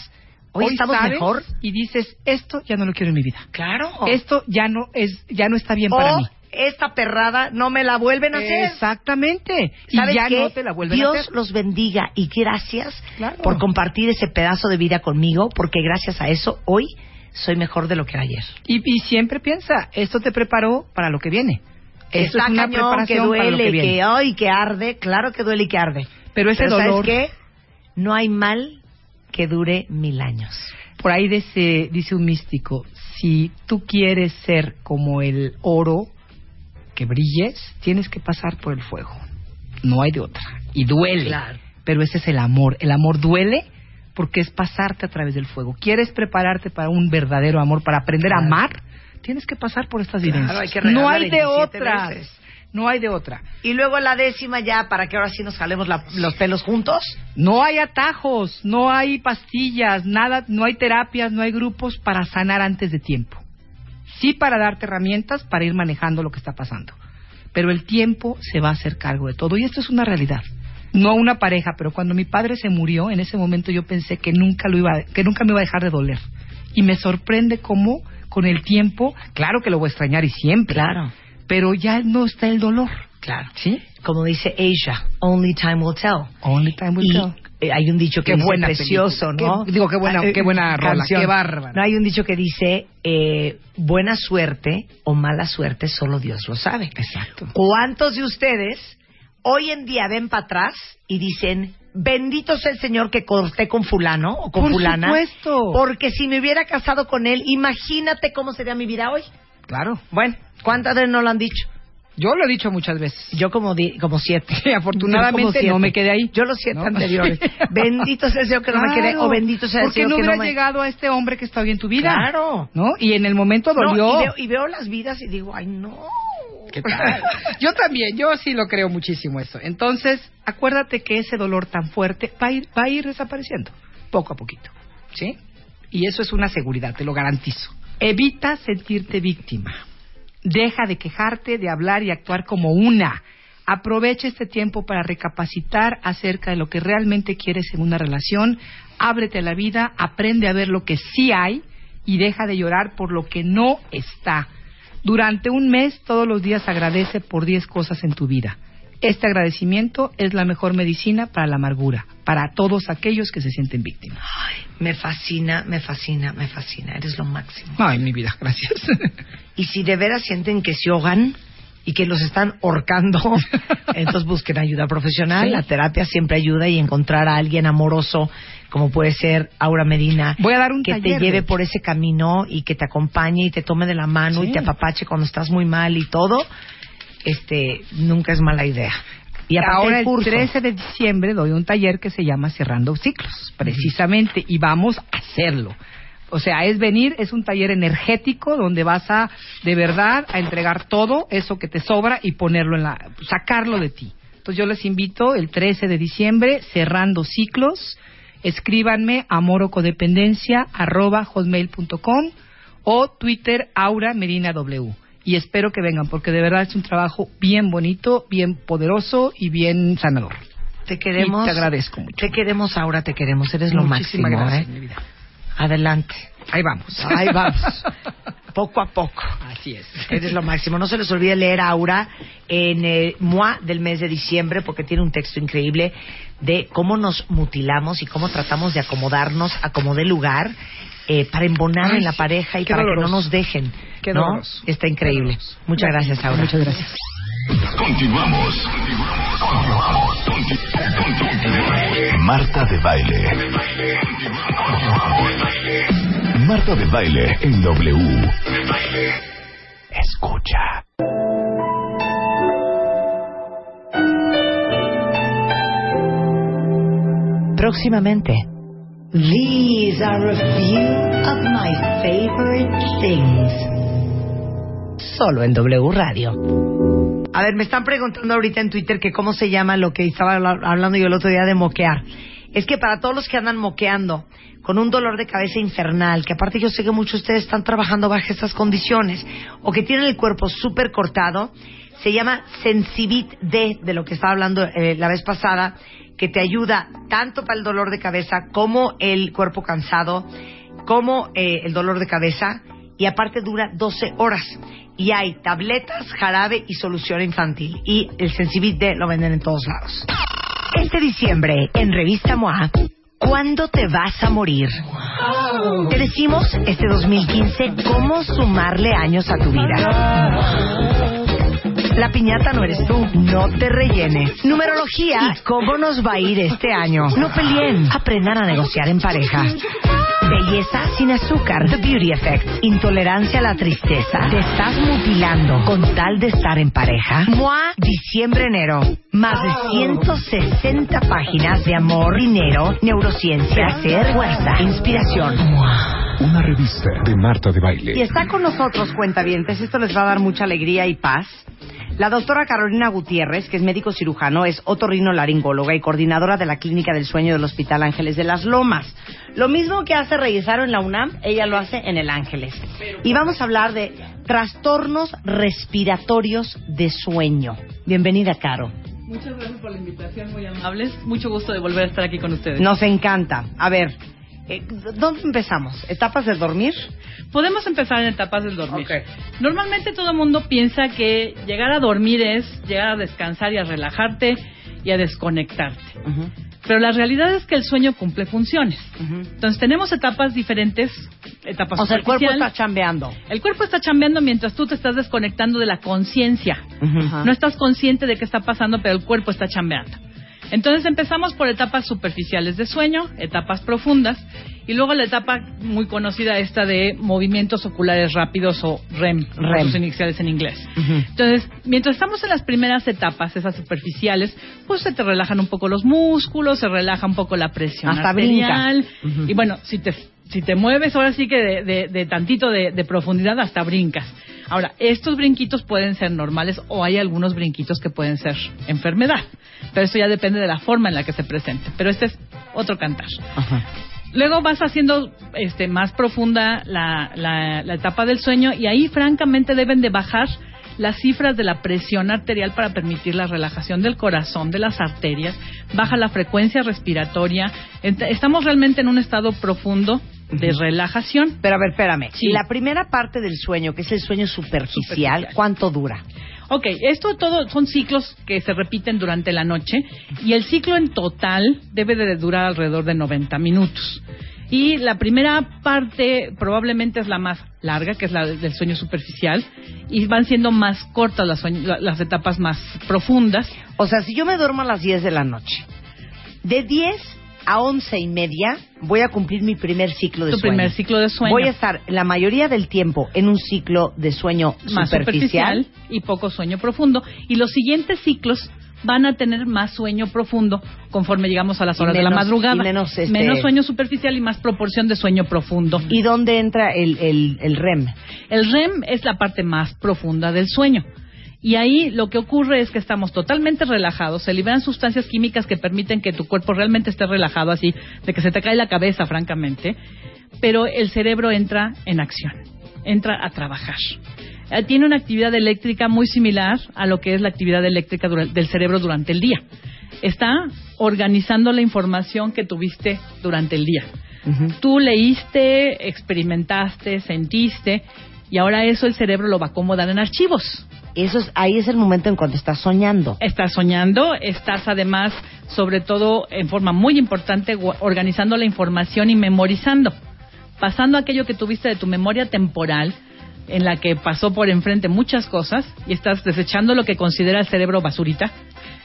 Speaker 1: Hoy, estamos
Speaker 11: sabes
Speaker 1: mejor.
Speaker 11: Y dices, esto ya no lo quiero en mi vida.
Speaker 1: Claro.
Speaker 11: Esto ya no es, ya no está bien para
Speaker 1: o
Speaker 11: mí.
Speaker 1: esta perrada no me la vuelven a hacer.
Speaker 11: Exactamente. Y
Speaker 1: ¿Sabes
Speaker 11: ya
Speaker 1: qué?
Speaker 11: no te la vuelven
Speaker 1: Dios
Speaker 11: a hacer.
Speaker 1: los bendiga y gracias
Speaker 11: Claro.
Speaker 1: por compartir ese pedazo de vida conmigo, porque gracias a eso hoy soy mejor de lo que era ayer.
Speaker 11: Y, y siempre piensa, esto te preparó para lo que viene. Esto
Speaker 1: Está
Speaker 11: es una
Speaker 1: cañón,
Speaker 11: preparación
Speaker 1: que
Speaker 11: para lo
Speaker 1: duele,
Speaker 11: que viene.
Speaker 1: que ay, que arde, claro que duele y que arde.
Speaker 11: Pero ese
Speaker 1: ¿sabes
Speaker 11: dolor-
Speaker 1: qué? No hay mal que dure mil años.
Speaker 11: Por ahí dice, dice un místico, si tú quieres ser como el oro que brilles, tienes que pasar por el fuego. No hay de otra. Y duele.
Speaker 1: Claro.
Speaker 11: Pero ese es el amor. El amor duele porque es pasarte a través del fuego. ¿Quieres prepararte para un verdadero amor, para aprender a amar? Tienes que pasar por estas
Speaker 1: Claro,
Speaker 11: vivencias.
Speaker 1: hay que
Speaker 11: no hay de
Speaker 1: 27
Speaker 11: otra.
Speaker 1: veces.
Speaker 11: No hay de otra.
Speaker 1: Y luego la décima ya, para que ahora sí nos jalemos la- los pelos juntos.
Speaker 11: No hay atajos, no hay pastillas, nada, no hay terapias, no hay grupos para sanar antes de tiempo. Sí para darte herramientas para ir manejando lo que está pasando. Pero el tiempo se va a hacer cargo de todo y esto es una realidad. No una pareja, pero cuando mi padre se murió, en ese momento yo pensé que nunca lo iba, a- que nunca me iba a dejar de doler. Y me sorprende cómo con el tiempo, claro que lo voy a extrañar y siempre.
Speaker 1: Claro.
Speaker 11: Pero ya no está el dolor.
Speaker 1: Claro.
Speaker 11: ¿Sí?
Speaker 1: Como dice Asia, only time will tell.
Speaker 11: Only time will
Speaker 1: y
Speaker 11: tell.
Speaker 1: eh, hay un dicho que
Speaker 11: Qué
Speaker 1: dice
Speaker 11: buena
Speaker 1: precioso. ¿no?
Speaker 11: Qué- digo, qué buena-
Speaker 1: Ah,
Speaker 11: qué buena rola,
Speaker 1: canción.
Speaker 11: qué bárbara.
Speaker 1: No hay un dicho que dice eh, buena suerte o mala suerte solo Dios lo sabe.
Speaker 11: Exacto.
Speaker 1: ¿Cuántos de ustedes hoy en día ven para atrás y dicen bendito sea el Señor que corté con fulano o con
Speaker 11: Por
Speaker 1: fulana?
Speaker 11: supuesto.
Speaker 1: Porque si me hubiera casado con él, imagínate cómo sería mi vida hoy.
Speaker 11: Claro.
Speaker 1: Bueno, ¿cuántas veces no lo han dicho?
Speaker 11: Yo lo he dicho muchas veces.
Speaker 1: Yo como di- como siete.
Speaker 11: Sí, afortunadamente
Speaker 1: Yo como siete.
Speaker 11: no me quedé ahí.
Speaker 1: Yo los siete
Speaker 11: ¿No?
Speaker 1: anteriores. Bendito sea el Señor que no me quedé o bendito sea el
Speaker 11: Porque
Speaker 1: Señor
Speaker 11: no
Speaker 1: que
Speaker 11: hubiera
Speaker 1: no me...
Speaker 11: llegado a este hombre que está hoy en tu vida.
Speaker 1: Claro.
Speaker 11: ¿No? Y en el momento
Speaker 1: No,
Speaker 11: dolió.
Speaker 1: y, veo, y veo las vidas y digo, ay no.
Speaker 11: ¿Qué tal? Yo también, yo sí lo creo muchísimo eso. Entonces, acuérdate que ese dolor tan fuerte va a ir, va a ir desapareciendo, poco a poquito. ¿Sí? Y eso es una seguridad, te lo garantizo. Evita sentirte víctima. Deja de quejarte, de hablar y actuar como una. Aprovecha este tiempo para recapacitar acerca de lo que realmente quieres en una relación. Ábrete a la vida, aprende a ver lo que sí hay y deja de llorar por lo que no está. Durante un mes, todos los días agradece por 10 cosas en tu vida. Este agradecimiento es la mejor medicina para la amargura, para todos aquellos que se sienten víctimas.
Speaker 1: Ay, me fascina, me fascina, me fascina. Eres lo máximo.
Speaker 11: Ay, mi vida, gracias.
Speaker 1: Y si de veras sienten que se ahogan y que los están horcando, entonces busquen ayuda profesional.
Speaker 11: Sí.
Speaker 1: La terapia siempre ayuda y encontrar a alguien amoroso, como puede ser Aura Medina,
Speaker 11: Voy a dar un
Speaker 1: que
Speaker 11: taller,
Speaker 1: te lleve por ese camino y que te acompañe y te tome de la mano
Speaker 11: Sí.
Speaker 1: y te apapache cuando estás muy mal y todo. Este, nunca es mala idea. Y
Speaker 11: Ahora
Speaker 1: el
Speaker 11: el
Speaker 1: curso.
Speaker 11: 13 de diciembre doy un taller que se llama Cerrando Ciclos, precisamente, y vamos a hacerlo. O sea, es venir, es un taller energético donde vas a, de verdad, a entregar todo eso que te sobra y ponerlo en la, sacarlo de ti. Entonces yo les invito el 13 de diciembre, Cerrando Ciclos, escríbanme amorocodependencia arroba hotmail.com o Twitter Aura Medina W. Y espero que vengan, porque de verdad es un trabajo bien bonito, bien poderoso y bien sanador.
Speaker 1: Te queremos.
Speaker 11: Y te agradezco mucho.
Speaker 1: Te queremos, Aura, te queremos. Eres lo
Speaker 11: Muchísimas
Speaker 1: máximo,
Speaker 11: gracias,
Speaker 1: ¿eh?
Speaker 11: mi vida.
Speaker 1: Adelante.
Speaker 11: Ahí vamos.
Speaker 1: Ahí vamos. poco a poco.
Speaker 11: Así es.
Speaker 1: Eres lo máximo. No se les olvide leer Aura en el MOA del mes de diciembre porque tiene un texto increíble de cómo nos mutilamos y cómo tratamos de acomodarnos a como de lugar eh, para embonar
Speaker 11: Ay,
Speaker 1: en la pareja y para que no nos dejen.
Speaker 11: Qué
Speaker 1: ¿no? Está increíble. Muchas gracias, Aura.
Speaker 11: Muchas gracias.
Speaker 6: Continuamos. Continuamos. Marta de baile. Marta de baile en W. Escucha.
Speaker 1: Próximamente. These are a few of my favorite things. solo en W Radio. A ver, me están preguntando ahorita en Twitter que cómo se llama lo que estaba habla- hablando yo el otro día de moquear. Es que para todos los que andan moqueando con un dolor de cabeza infernal, que aparte yo sé que muchos de ustedes están trabajando bajo estas condiciones, o que tienen el cuerpo súper cortado, se llama Sensibit D, de lo que estaba hablando eh, la vez pasada, que te ayuda tanto para el dolor de cabeza como el cuerpo cansado, como eh, el dolor de cabeza, y aparte dura 12 horas. Y hay tabletas, jarabe y solución infantil. Y el Sensibit D lo venden en todos lados. Este diciembre, en Revista MOA, ¿cuándo te vas a morir? Te decimos este 2015 cómo sumarle años a tu vida. La piñata no eres tú, no te rellenes. Numerología, ¿y cómo nos va a ir este año? No peleen, aprendan a negociar en pareja. Belleza sin azúcar, The Beauty Effect. Intolerancia a la tristeza, te estás mutilando con tal de estar en pareja. MOA, diciembre-enero. Más de 160 páginas de amor, dinero, neurociencia, placer, fuerza, inspiración.
Speaker 6: Una revista de Marta de
Speaker 1: Y
Speaker 6: Baile.
Speaker 1: está con nosotros, cuentavientes, esto les va a dar mucha alegría y paz. La doctora Carolina Gutiérrez, que es médico cirujano, es otorrinolaringóloga y coordinadora de la Clínica del Sueño del Hospital Ángeles de las Lomas. Lo mismo que hace Reyesaro en la UNAM, ella lo hace en el Ángeles. Y vamos a hablar de trastornos respiratorios de sueño. Bienvenida, Caro.
Speaker 5: Muchas gracias por la invitación, muy amables. Mucho gusto de volver a estar aquí con ustedes.
Speaker 1: Nos encanta. A ver, eh, ¿dónde empezamos? ¿Etapas de dormir?
Speaker 5: Podemos empezar en etapas del dormir. Normalmente todo el mundo piensa que llegar a dormir es llegar a descansar y a relajarte y a desconectarte. Pero la realidad es que el sueño cumple funciones. Entonces tenemos etapas diferentes, etapas
Speaker 1: O sea, el cuerpo está chambeando.
Speaker 5: El cuerpo está chambeando mientras tú te estás desconectando de la conciencia.
Speaker 1: Ajá.
Speaker 5: No estás consciente de qué está pasando, pero el cuerpo está chambeando. Entonces empezamos por etapas superficiales de sueño, etapas profundas, y luego la etapa muy conocida esta de movimientos oculares rápidos o REM,
Speaker 1: REM.
Speaker 5: sus iniciales en inglés. Entonces, mientras estamos en las primeras etapas, esas superficiales, pues se te relajan un poco los músculos, se relaja un poco la presión
Speaker 1: Hasta
Speaker 5: arterial. Y bueno, si te, si te mueves ahora sí que de, de- de tantito de, de profundidad hasta brincas. Ahora, estos brinquitos pueden ser normales o hay algunos brinquitos que pueden ser enfermedad. Pero eso ya depende de la forma en la que se presente. Pero este es otro cantar. Luego vas haciendo este, más profunda la, la- la etapa del sueño y ahí francamente deben de bajar las cifras de la presión arterial para permitir la relajación del corazón, de las arterias, baja la frecuencia respiratoria. Estamos realmente en un estado profundo de relajación.
Speaker 1: Pero a ver, espérame.
Speaker 5: Sí.
Speaker 1: La primera parte del sueño, que es el sueño superficial,
Speaker 5: Superficial.
Speaker 1: ¿cuánto dura?
Speaker 5: Ok, esto todo son ciclos que se repiten durante la noche y el ciclo en total debe de durar alrededor de 90 minutos. Y la primera parte probablemente es la más larga, que es la del sueño superficial, y van siendo más cortas las, las etapas más profundas.
Speaker 1: O sea, si yo me duermo a las 10 de la noche, de 10 a 11 y media voy a cumplir mi primer ciclo de
Speaker 5: Tu
Speaker 1: sueño.
Speaker 5: primer ciclo de sueño.
Speaker 1: Voy a estar la mayoría del tiempo en un ciclo de sueño
Speaker 5: más
Speaker 1: superficial.
Speaker 5: superficial y poco sueño profundo. Y los siguientes ciclos van a tener más sueño profundo conforme llegamos a las horas de la madrugada.
Speaker 1: menos, este-
Speaker 5: Menos sueño superficial y más proporción de sueño profundo.
Speaker 1: ¿Y dónde entra el, el, el REM?
Speaker 5: El REM es la parte más profunda del sueño. Y ahí lo que ocurre es que estamos totalmente relajados, se liberan sustancias químicas que permiten que tu cuerpo realmente esté relajado así, de que se te cae la cabeza, francamente, pero el cerebro entra en acción, entra a trabajar. Eh, Tiene una actividad eléctrica muy similar a lo que es la actividad eléctrica del cerebro durante el día. Está organizando la información que tuviste durante el día. Tú leíste, experimentaste, sentiste, y ahora eso el cerebro lo va a acomodar en archivos.
Speaker 1: Eso es, ahí es el momento en cuando estás soñando.
Speaker 5: Estás soñando, estás además, sobre todo en forma muy importante, organizando la información y memorizando, pasando aquello que tuviste de tu memoria temporal, en la que pasó por enfrente muchas cosas, y estás desechando lo que considera el cerebro basurita.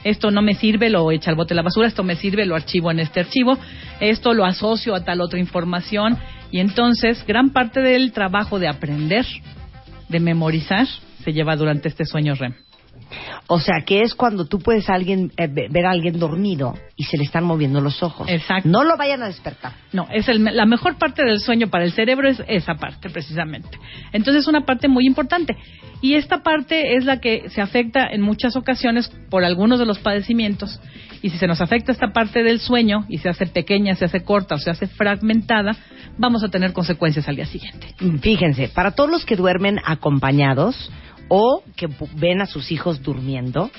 Speaker 5: Esto no me sirve, lo echa al bote de la basura, esto me sirve, lo archivo en este archivo, esto lo asocio a tal otra información, y entonces gran parte del trabajo de aprender, de memorizar, se lleva durante este sueño REM.
Speaker 1: O sea, que es cuando tú puedes a alguien, eh, ve- ver a alguien dormido y se le están moviendo los ojos.
Speaker 5: Exacto.
Speaker 1: No lo vayan a despertar.
Speaker 5: No, es el- la mejor parte del sueño para el cerebro es esa parte precisamente. Entonces es una parte muy importante. Y esta parte es la que se afecta en muchas ocasiones por algunos de los padecimientos. Y si se nos afecta esta parte del sueño y se hace pequeña, se hace corta o se hace fragmentada, vamos a tener consecuencias al día siguiente.
Speaker 1: Fíjense, para todos los que duermen acompañados o que ven a sus hijos durmiendo,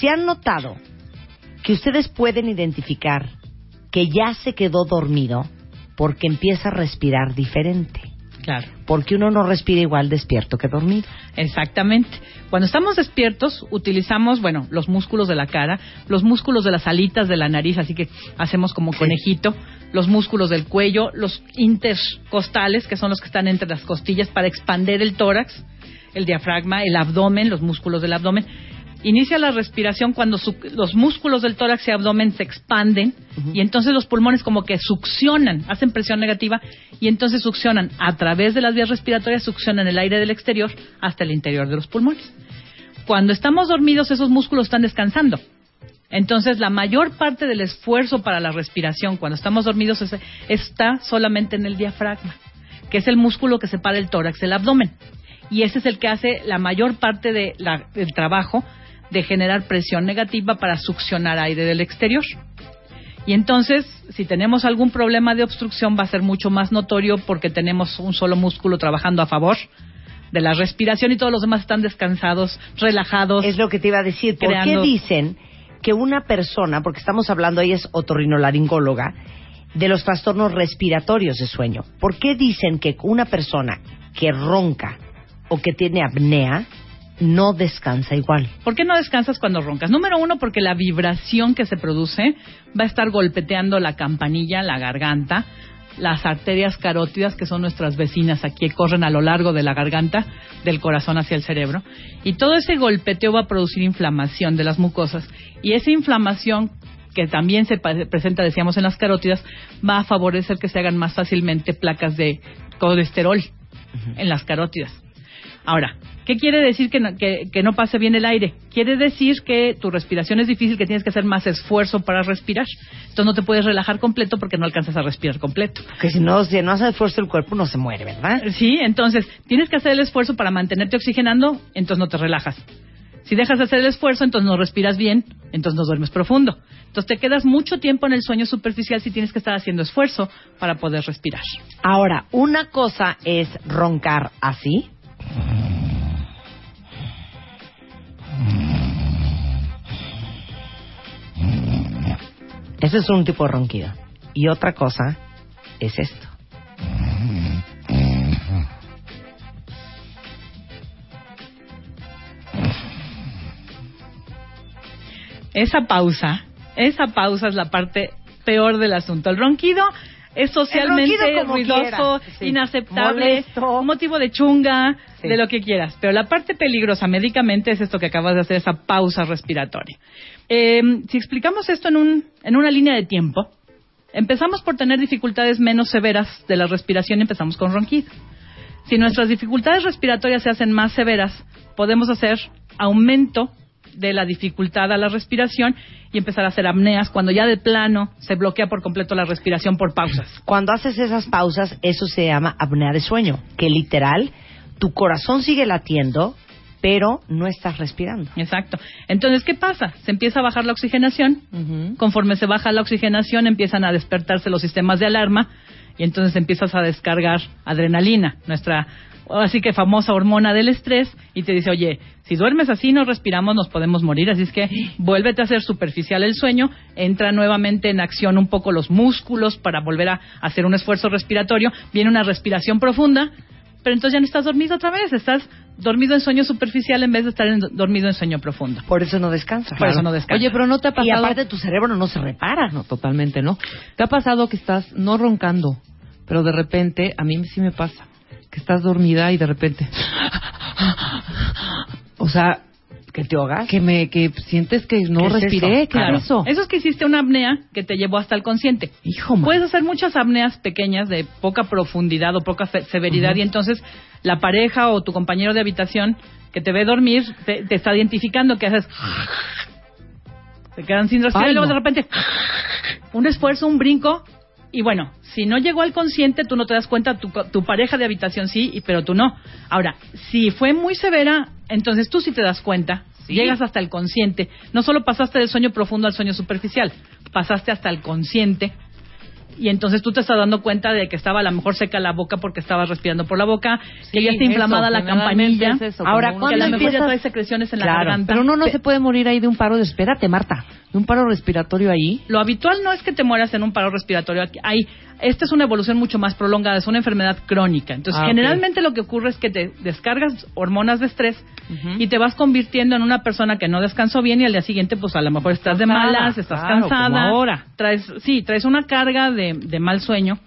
Speaker 1: se han notado que ustedes pueden identificar que ya se quedó dormido porque empieza a respirar diferente.
Speaker 5: Claro.
Speaker 1: Porque uno no respira igual despierto que dormido.
Speaker 5: Exactamente. Cuando estamos despiertos, utilizamos, bueno, los músculos de la cara, los músculos de las alitas de la nariz, así que hacemos como conejito, los músculos del cuello, los intercostales, que son los que están entre las costillas para expander el tórax, el diafragma, el abdomen, los músculos del abdomen. Inicia la respiración cuando su- los músculos del tórax y abdomen se expanden y entonces los pulmones como que succionan, hacen presión negativa y entonces succionan a través de las vías respiratorias, succionan el aire del exterior hasta el interior de los pulmones. Cuando estamos dormidos esos músculos están descansando. Entonces la mayor parte del esfuerzo para la respiración cuando estamos dormidos es- está solamente en el diafragma, que es el músculo que separa el tórax del abdomen. Y ese es el que hace la mayor parte de la- del trabajo de generar presión negativa para succionar aire del exterior. Y entonces, si tenemos algún problema de obstrucción, va a ser mucho más notorio porque tenemos un solo músculo trabajando a favor de la respiración y todos los demás están descansados, relajados.
Speaker 1: Es lo que te iba a decir. ¿Por
Speaker 5: creando-
Speaker 1: qué dicen que una persona, porque estamos hablando, ella es otorrinolaringóloga, de los trastornos respiratorios de sueño, ¿por qué dicen que una persona que ronca o que tiene apnea no descansa igual?
Speaker 5: ¿Por qué no descansas cuando roncas? Número uno, porque la vibración que se produce va a estar golpeteando la campanilla, la garganta, las arterias carótidas, que son nuestras vecinas aquí, que corren a lo largo de la garganta, del corazón hacia el cerebro. Y todo ese golpeteo va a producir inflamación de las mucosas. Y esa inflamación que también se presenta, decíamos, en las carótidas, va a favorecer que se hagan más fácilmente placas de colesterol en las carótidas. Ahora, ¿qué quiere decir que no, que, que no pase bien el aire? Quiere decir que tu respiración es difícil, que tienes que hacer más esfuerzo para respirar. Entonces no te puedes relajar completo porque no alcanzas a respirar completo.
Speaker 1: Que si no, si no hace esfuerzo el cuerpo no se muere, ¿verdad?
Speaker 5: Sí, entonces tienes que hacer el esfuerzo para mantenerte oxigenando, entonces no te relajas. Si dejas de hacer el esfuerzo, entonces no respiras bien, entonces no duermes profundo. Entonces te quedas mucho tiempo en el sueño superficial si tienes que estar haciendo esfuerzo para poder respirar.
Speaker 1: Ahora, una cosa es roncar así. Ese es un tipo de ronquido. Y otra cosa es esto.
Speaker 5: Esa pausa, esa pausa es la parte peor del asunto. El ronquido es socialmente ruidoso,
Speaker 1: sí.
Speaker 5: inaceptable,
Speaker 1: Molesto.
Speaker 5: motivo de chunga,
Speaker 1: Sí.
Speaker 5: de lo que quieras. Pero la parte peligrosa médicamente es esto que acabas de hacer, esa pausa respiratoria. Eh, si explicamos esto en, un, en una línea de tiempo, empezamos por tener dificultades menos severas de la respiración y empezamos con ronquido. Si nuestras dificultades respiratorias se hacen más severas, podemos hacer aumento de la dificultad a la respiración y empezar a hacer apneas cuando ya de plano se bloquea por completo la respiración por pausas.
Speaker 1: Cuando haces esas pausas, eso se llama apnea de sueño, que literal, tu corazón sigue latiendo, pero no estás respirando.
Speaker 5: Exacto. Entonces, ¿qué pasa? Se empieza a bajar la oxigenación. Conforme se baja la oxigenación, empiezan a despertarse los sistemas de alarma y entonces empiezas a descargar adrenalina, nuestra así que famosa hormona del estrés, y te dice, oye, si duermes así, no respiramos, nos podemos morir, así es que vuélvete a hacer superficial el sueño, entra nuevamente en acción un poco los músculos para volver a hacer un esfuerzo respiratorio, viene una respiración profunda, pero entonces ya no estás dormido otra vez, estás dormido en sueño superficial en vez de estar en- dormido en sueño profundo.
Speaker 1: Por eso no descansas.
Speaker 5: Por eso no descansas.
Speaker 2: Oye, pero no te ha
Speaker 1: Y
Speaker 2: pasado.
Speaker 1: aparte tu cerebro no se repara.
Speaker 2: No, totalmente no. ¿Te ha pasado que estás no roncando, pero de repente, a mí sí me pasa, que estás dormida y de repente. O sea,
Speaker 1: ¿Que te ahogas?
Speaker 2: que me que sientes que no
Speaker 1: ¿Qué es
Speaker 2: respiré,
Speaker 1: eso?
Speaker 2: ¿qué
Speaker 5: Claro.
Speaker 2: es eso?
Speaker 5: Eso es que hiciste una apnea que te llevó hasta el consciente.
Speaker 2: Hijo, man.
Speaker 5: Puedes hacer muchas apneas pequeñas de poca profundidad o poca severidad y entonces la pareja o tu compañero de habitación que te ve dormir te, te está identificando que haces... Se quedan sin respirar
Speaker 2: Ay,
Speaker 5: y luego
Speaker 2: no.
Speaker 5: de repente un esfuerzo, un brinco y bueno, si no llegó al consciente tú no te das cuenta, tu, tu pareja de habitación sí, pero tú no. Ahora, si fue muy severa Entonces tú sí te das cuenta, llegas hasta el consciente. No solo pasaste del sueño profundo al sueño superficial, pasaste hasta el consciente. Y entonces tú te estás dando cuenta de que estaba a lo mejor seca la boca porque estabas respirando por la boca, que ya está
Speaker 2: eso,
Speaker 5: inflamada la campanilla.
Speaker 2: es eso,
Speaker 5: Ahora, que a lo mejor ya trae secreciones en la
Speaker 2: Claro,
Speaker 5: garganta.
Speaker 2: pero uno no se puede morir ahí de un paro de... Espérate, Marta, de un paro respiratorio ahí.
Speaker 5: Lo habitual no es que te mueras en un paro respiratorio. Aquí Hay, esta es una evolución mucho más prolongada, es una enfermedad crónica. Entonces,
Speaker 2: Ah,
Speaker 5: generalmente lo que ocurre es que te descargas hormonas de estrés y te vas convirtiendo en una persona que no descansó bien y al día siguiente, pues a lo mejor estás de malas, estás
Speaker 2: claro,
Speaker 5: cansada.
Speaker 2: como ahora.
Speaker 5: Traes, sí, traes una carga de, de mal sueño.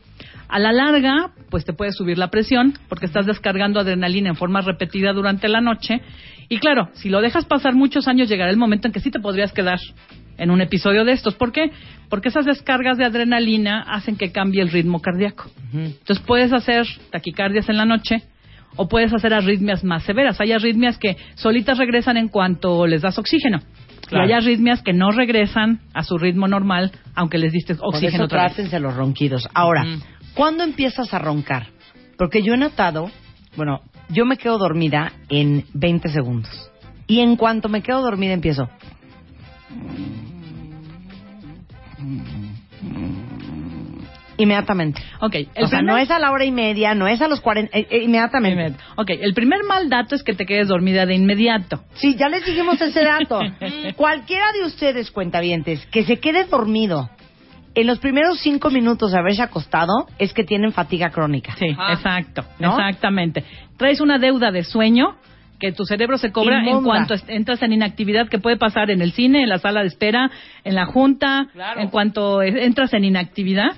Speaker 5: A la larga, pues te puede subir la presión porque estás descargando adrenalina en forma repetida durante la noche. Y claro, si lo dejas pasar muchos años, llegará el momento en que sí te podrías quedar en un episodio de estos. ¿Por qué? Porque esas descargas de adrenalina hacen que cambie el ritmo cardíaco. Entonces puedes hacer taquicardias en la noche o puedes hacer arritmias más severas. Hay arritmias que solitas regresan en cuanto les das oxígeno.
Speaker 1: Claro.
Speaker 5: Y hay arritmias que no regresan a su ritmo normal aunque les diste
Speaker 1: Por
Speaker 5: oxígeno
Speaker 1: eso
Speaker 5: otra vez.
Speaker 1: trátense los ronquidos. Ahora, ¿cuándo empiezas a roncar? Porque yo he notado, bueno, yo me quedo dormida en 20 segundos. Y en cuanto me quedo dormida empiezo. Inmediatamente.
Speaker 5: Ok, el
Speaker 1: o sea, no es a la hora y media, no es a los 40, eh, eh, inmediatamente.
Speaker 5: Ok, el primer mal dato es que te quedes dormida de inmediato.
Speaker 1: Sí, ya les dijimos ese dato. Cualquiera de ustedes, cuentavientes, que se quede dormido en los primeros cinco minutos de haberse acostado, es que tienen fatiga crónica.
Speaker 5: Sí, exacto,
Speaker 1: ¿No?
Speaker 5: exactamente. Traes una deuda de sueño que tu cerebro se cobra en cuanto entras en inactividad que puede pasar en el cine, en la sala de espera, en la junta, en cuanto eh, entras en inactividad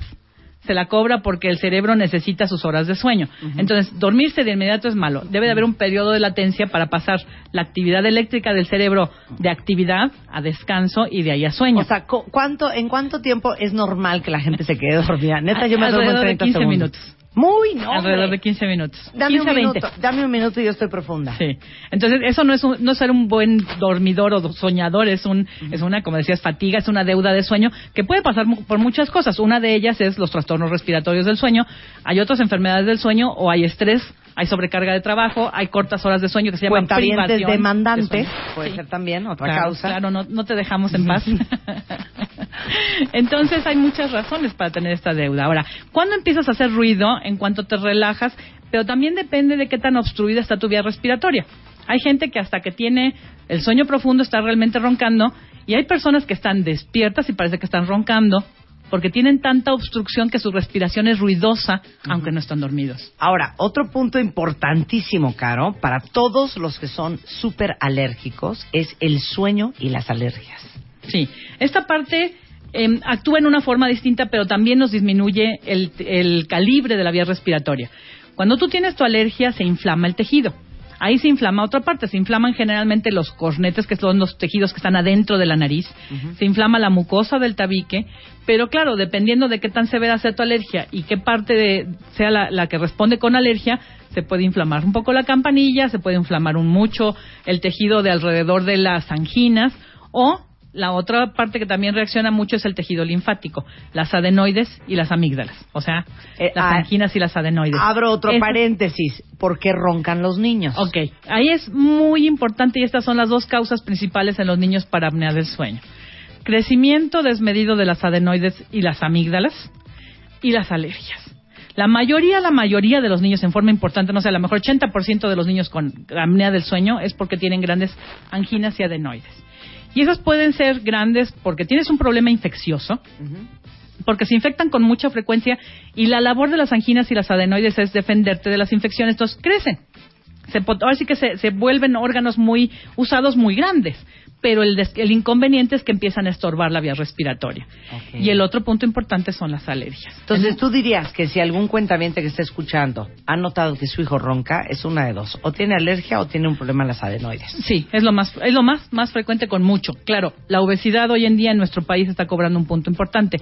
Speaker 5: se la cobra porque el cerebro necesita sus horas de sueño. Entonces, dormirse de inmediato es malo. Debe de haber un periodo de latencia para pasar la actividad eléctrica del cerebro de actividad a descanso y de ahí a sueño.
Speaker 1: O sea, cu- ¿cuánto, ¿en cuánto tiempo es normal que la gente se quede dormida? Neta, yo me duermo en
Speaker 5: Alrededor de
Speaker 1: 30
Speaker 5: 15
Speaker 1: segundos.
Speaker 5: minutos.
Speaker 1: Muy, no,
Speaker 5: Alrededor de 15 minutos.
Speaker 1: Dame
Speaker 5: 15
Speaker 1: un
Speaker 5: 20.
Speaker 1: minuto, dame un minuto y yo estoy profunda.
Speaker 5: Sí. Entonces, eso no es un, no es ser un buen dormidor o soñador, es un es una, como decías, fatiga, es una deuda de sueño que puede pasar por muchas cosas. Una de ellas es los trastornos respiratorios del sueño, hay otras enfermedades del sueño o hay estrés, hay sobrecarga de trabajo, hay cortas horas de sueño que se llaman privación de
Speaker 1: demandantes,
Speaker 5: sueño.
Speaker 1: puede
Speaker 5: Sí.
Speaker 1: ser también otra
Speaker 5: Claro,
Speaker 1: causa.
Speaker 5: Claro, no, no te dejamos en paz. Entonces hay muchas razones para tener esta deuda. Ahora, ¿cuándo empiezas a hacer ruido? En cuanto te relajas, pero también depende de qué tan obstruida está tu vía respiratoria. Hay gente que hasta que tiene el sueño profundo está realmente roncando y hay personas que están despiertas y parece que están roncando porque tienen tanta obstrucción que su respiración es ruidosa aunque no están dormidos.
Speaker 1: Ahora, otro punto importantísimo, Caro, para todos los que son súper alérgicos, es el sueño y las alergias.
Speaker 5: Sí, esta parte eh, actúa en una forma distinta, pero también nos disminuye el, el calibre de la vía respiratoria. Cuando tú tienes tu alergia, se inflama el tejido. Ahí se inflama otra parte, se inflaman generalmente los cornetes, que son los tejidos que están adentro de la nariz, se inflama la mucosa del tabique, pero claro, dependiendo de qué tan severa sea tu alergia y qué parte de, sea la, la que responde con alergia, se puede inflamar un poco la campanilla, se puede inflamar un mucho el tejido de alrededor de las anginas o la otra parte que también reacciona mucho es el tejido linfático, las adenoides y las amígdalas, o sea, las
Speaker 1: ah,
Speaker 5: anginas y las adenoides.
Speaker 1: Abro otro paréntesis. ¿Por qué roncan los niños?
Speaker 5: Ok, ahí es muy importante y estas son las dos causas principales en los niños para apnea del sueño. Crecimiento desmedido de las adenoides y las amígdalas y las alergias. La mayoría, la mayoría de los niños en forma importante, no sé, a lo mejor 80% de los niños con apnea del sueño es porque tienen grandes anginas y adenoides. Y esas pueden ser grandes porque tienes un problema infeccioso, porque se infectan con mucha frecuencia y la labor de las anginas y las adenoides es defenderte de las infecciones, entonces crecen. Se, ahora sí que se, se vuelven órganos muy usados muy grandes, pero el, des- el inconveniente es que empiezan a estorbar la vía respiratoria. Y el otro punto importante son las alergias.
Speaker 1: Entonces, tú dirías que si algún cuentaviente que esté escuchando ha notado que su hijo ronca, es una de dos. O tiene alergia o tiene un problema en las adenoides.
Speaker 5: Sí, es lo más es lo más más frecuente con mucho. Claro, la obesidad hoy en día en nuestro país está cobrando un punto importante,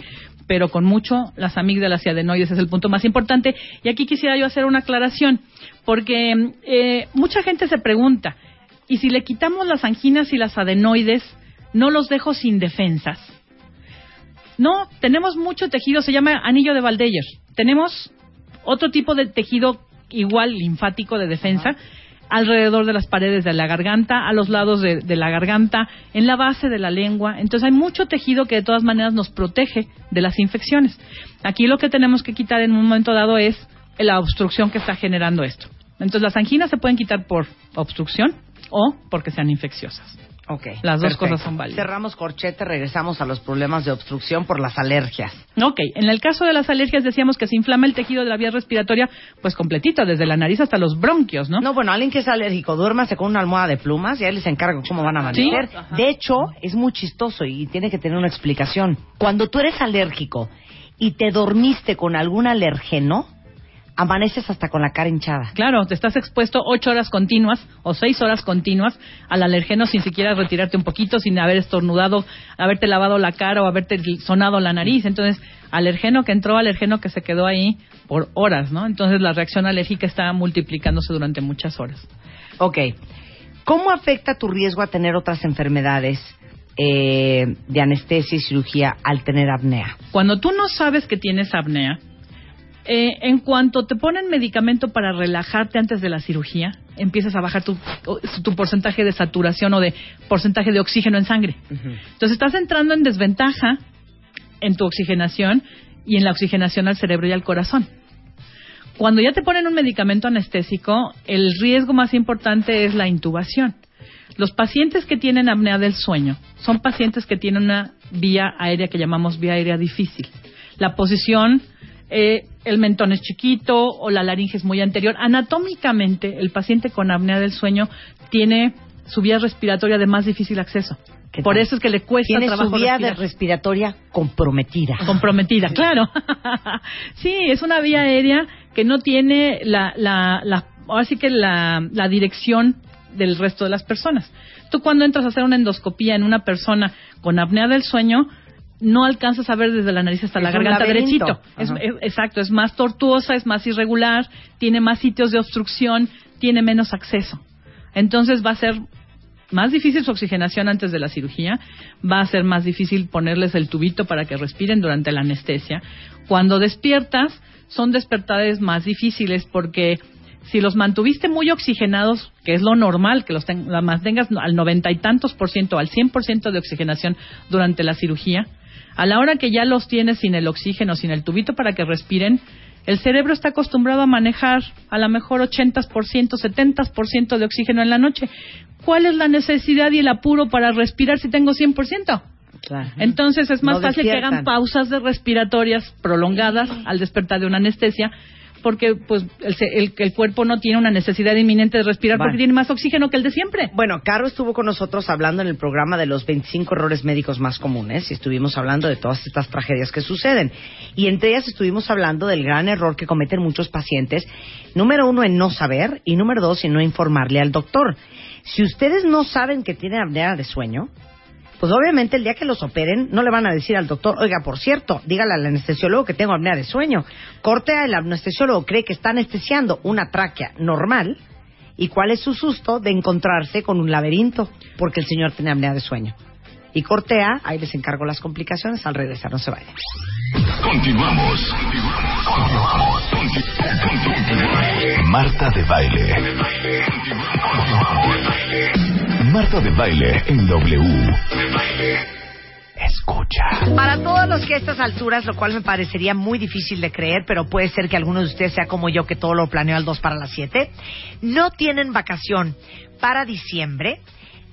Speaker 5: pero con mucho las amígdalas y adenoides es el punto más importante. Y aquí quisiera yo hacer una aclaración, porque eh, mucha gente se pregunta, ¿y si le quitamos las anginas y las adenoides, no los dejo sin defensas? No, tenemos mucho tejido, se llama anillo de Valdeyer. Tenemos otro tipo de tejido igual linfático de defensa. alrededor de las paredes de la garganta, a los lados de, de, la garganta, en la base de la lengua. Entonces hay mucho tejido que de todas maneras nos protege de las infecciones. Aquí lo que tenemos que quitar en un momento dado es la obstrucción que está generando esto. Entonces las anginas se pueden quitar por obstrucción o porque sean infecciosas.
Speaker 1: Ok.
Speaker 5: Las dos
Speaker 1: perfecto.
Speaker 5: cosas son válidas.
Speaker 1: Cerramos corchete, regresamos a los problemas de obstrucción por las alergias.
Speaker 5: Ok, en el caso de las alergias decíamos que se inflama el tejido de la vía respiratoria, pues completito, desde la nariz hasta los bronquios, ¿no?
Speaker 1: No, bueno, alguien que es alérgico, duérmase con una almohada de plumas y ahí les encargo cómo van a amanecer.
Speaker 5: Sí.
Speaker 1: De hecho, es muy chistoso y tiene que tener una explicación. Cuando tú eres alérgico y te dormiste con algún alergeno, amaneces hasta con la cara hinchada.
Speaker 5: Claro, te estás expuesto ocho horas continuas o seis horas continuas al alergeno sin siquiera retirarte un poquito, sin haber estornudado, haberte lavado la cara o haberte sonado la nariz. Entonces, alergeno que entró, alergeno que se quedó ahí por horas, ¿no? Entonces, la reacción alérgica está multiplicándose durante muchas horas.
Speaker 1: Ok. ¿Cómo afecta tu riesgo a tener otras enfermedades eh, de anestesia y cirugía al tener apnea?
Speaker 5: Cuando tú no sabes que tienes apnea, eh, en cuanto te ponen medicamento para relajarte antes de la cirugía, empiezas a bajar tu, tu porcentaje de saturación o de porcentaje de oxígeno en sangre. Entonces estás entrando en desventaja en tu oxigenación y en la oxigenación al cerebro y al corazón. Cuando ya te ponen un medicamento anestésico, el riesgo más importante es la intubación. Los pacientes que tienen apnea del sueño son pacientes que tienen una vía aérea que llamamos vía aérea difícil. La posición eh, el mentón es chiquito o la laringe es muy anterior. Anatómicamente, el paciente con apnea del sueño tiene su vía respiratoria de más difícil acceso. Por eso es que le cuesta
Speaker 1: Tiene
Speaker 5: trabajo
Speaker 1: su vía
Speaker 5: respirar.
Speaker 1: respiratoria comprometida.
Speaker 5: Comprometida, claro. sí, es una vía aérea que no tiene la, la, la ahora sí que la, la dirección del resto de las personas. Tú cuando entras a hacer una endoscopía en una persona con apnea del sueño, no alcanzas a ver desde la nariz hasta la
Speaker 1: Es
Speaker 5: garganta derechito. Es- exacto, es más tortuosa, es más irregular, tiene más sitios de obstrucción, tiene menos acceso. Entonces va a ser más difícil su oxigenación antes de la cirugía, va a ser más difícil ponerles el tubito para que respiren durante la anestesia. Cuando despiertas, son despertares más difíciles porque si los mantuviste muy oxigenados, que es lo normal, que los ten- la mantengas al noventa y tantos por ciento, al cien por ciento de oxigenación durante la cirugía, a la hora que ya los tienes sin el oxígeno, sin el tubito para que respiren, el cerebro está acostumbrado a manejar a lo mejor 80%, 70% de oxígeno en la noche. ¿Cuál es la necesidad y el apuro para respirar si tengo 100%? Entonces es más
Speaker 1: No
Speaker 5: fácil que hagan pausas de respiratorias prolongadas al despertar de una anestesia porque pues el, el- el cuerpo no tiene una necesidad inminente de respirar
Speaker 1: Vale.
Speaker 5: porque tiene más oxígeno que el de siempre.
Speaker 1: Bueno, Caro estuvo con nosotros hablando en el programa de los 25 errores médicos más comunes y estuvimos hablando de todas estas tragedias que suceden. Y entre ellas estuvimos hablando del gran error que cometen muchos pacientes, número uno en no saber y número dos en no informarle al doctor. Si ustedes no saben que tienen apnea de sueño, pues obviamente el día que los operen no le van a decir al doctor, oiga, por cierto, dígale al anestesiólogo que tengo apnea de sueño. Corte el anestesiólogo cree que está anestesiando una tráquea normal y cuál es su susto de encontrarse con un laberinto porque el señor tiene apnea de sueño. Y cortea, ahí les encargo las complicaciones al regresar, no se vayan.
Speaker 6: Continuamos. Continuamos. Marta de baile. Marta de baile en W. Escucha.
Speaker 1: Para todos los que a estas alturas, lo cual me parecería muy difícil de creer, pero puede ser que alguno de ustedes sea como yo, que todo lo planeó al 2 para las 7, no tienen vacación para diciembre,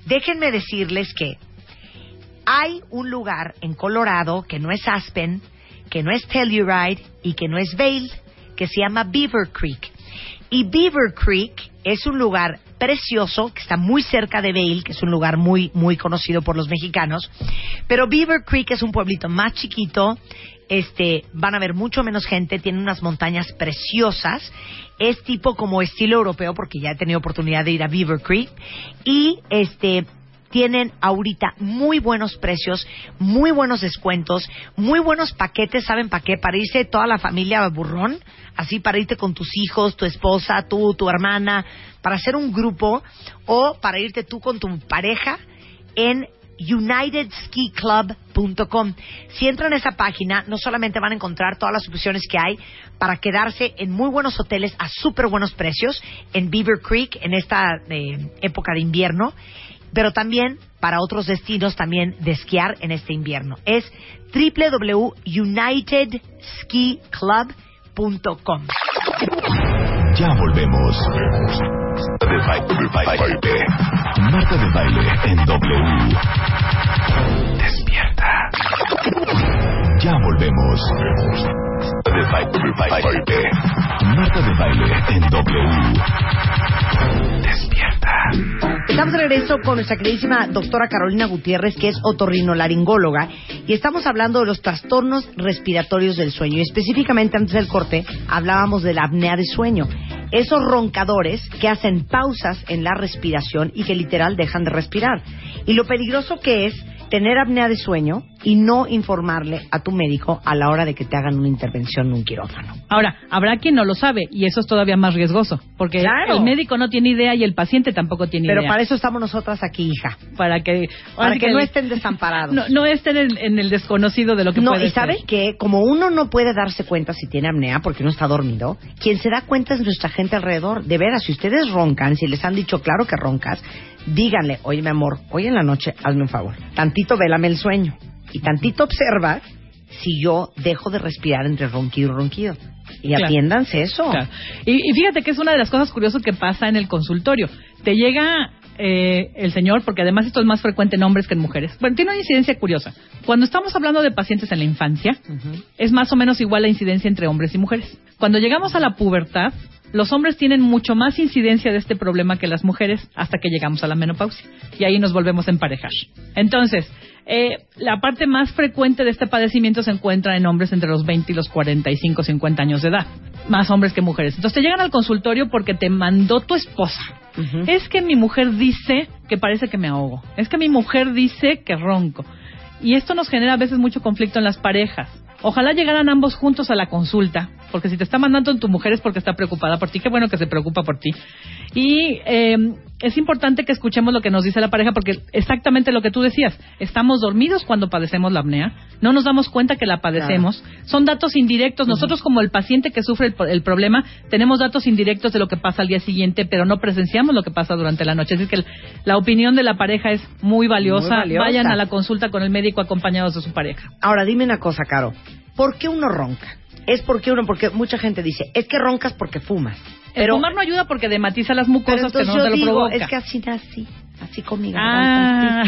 Speaker 1: déjenme decirles que hay un lugar en Colorado que no es Aspen, que no es Telluride y que no es Vail, que se llama Beaver Creek. Y Beaver Creek es un lugar precioso que está muy cerca de Vail, que es un lugar muy muy conocido por los mexicanos. Pero Beaver Creek es un pueblito más chiquito. Este, van a ver mucho menos gente, tiene unas montañas preciosas. Es tipo como estilo europeo porque ya he tenido oportunidad de ir a Beaver Creek y este tienen ahorita muy buenos precios, muy buenos descuentos, muy buenos paquetes, ¿saben para qué? Para irse toda la familia burrón, así para irte con tus hijos, tu esposa, tú, tu hermana, para hacer un grupo o para irte tú con tu pareja en www.unitedskiclub.com. Si entran a esa página, no solamente van a encontrar todas las opciones que hay para quedarse en muy buenos hoteles a súper buenos precios en Beaver Creek en esta eh, época de invierno, pero también para otros destinos también de esquiar en este invierno. Es www.unitedskiclub.com.
Speaker 6: Ya volvemos. Marta de baile en W. Despierta. Ya volvemos. De baile. Marta de baile en W. Despierta.
Speaker 1: Estamos de regreso con nuestra queridísima doctora Carolina Gutiérrez, que es otorrinolaringóloga, y estamos hablando de los trastornos respiratorios del sueño. Y específicamente antes del corte hablábamos de la apnea de sueño. Esos roncadores que hacen pausas en la respiración y que literal dejan de respirar. Y lo peligroso que es tener apnea de sueño y no informarle a tu médico a la hora de que te hagan una intervención en un quirófano.
Speaker 5: Ahora, habrá quien no lo sabe y eso es todavía más riesgoso, porque
Speaker 1: Claro.
Speaker 5: el médico no tiene idea y el paciente tampoco tiene
Speaker 1: Pero
Speaker 5: idea.
Speaker 1: para eso estamos nosotras aquí, hija.
Speaker 5: para que
Speaker 1: Para que no estén desamparados.
Speaker 5: no, no estén en, en el desconocido de lo que
Speaker 1: No,
Speaker 5: puede
Speaker 1: y sabe
Speaker 5: ser.
Speaker 1: que como uno no puede darse cuenta si tiene apnea porque no está dormido, quien se da cuenta es nuestra gente alrededor. De veras, si ustedes roncan, si les han dicho claro que roncas, díganle, oye mi amor, hoy en la noche hazme un favor, tantito vélame el sueño y tantito observa si yo dejo de respirar entre ronquido y ronquido. Y
Speaker 5: Claro.
Speaker 1: atiéndanse eso.
Speaker 5: Claro. Y, y fíjate que es una de las cosas curiosas que pasa en el consultorio. Te llega eh, el señor, porque además esto es más frecuente en hombres que en mujeres. Bueno, tiene una incidencia curiosa. Cuando estamos hablando de pacientes en la infancia, es más o menos igual la incidencia entre hombres y mujeres. Cuando llegamos a la pubertad, los hombres tienen mucho más incidencia de este problema que las mujeres hasta que llegamos a la menopausia. Y ahí nos volvemos a emparejar. Entonces, eh, la parte más frecuente de este padecimiento se encuentra en hombres entre los 20 y los 45, 50 años de edad. Más hombres que mujeres. Entonces te llegan al consultorio porque te mandó tu esposa. Es que mi mujer dice que parece que me ahogo. Es que mi mujer dice que ronco. Y esto nos genera a veces mucho conflicto en las parejas. Ojalá llegaran ambos juntos a la consulta, porque si te está mandando tu mujer es porque está preocupada por ti. Qué bueno que se preocupa por ti. Y eh, es importante que escuchemos lo que nos dice la pareja, porque exactamente lo que tú decías, estamos dormidos cuando padecemos la apnea, no nos damos cuenta que la padecemos, son datos indirectos. Nosotros como el paciente que sufre el, el problema, tenemos datos indirectos de lo que pasa al día siguiente, pero no presenciamos lo que pasa durante la noche. Así que el- la opinión de la pareja es muy valiosa.
Speaker 1: Muy valiosa.
Speaker 5: Vayan a la consulta con el médico acompañados de su pareja.
Speaker 1: Ahora dime una cosa, Caro. ¿Por qué uno ronca? Es porque uno, porque mucha gente dice, es que roncas porque fumas.
Speaker 5: El
Speaker 1: Pero,
Speaker 5: fumar no ayuda porque dematiza las
Speaker 1: pero
Speaker 5: mucosas que no
Speaker 1: yo
Speaker 5: te lo
Speaker 1: digo,
Speaker 5: provoca.
Speaker 1: es que así nací, así con mi garganta.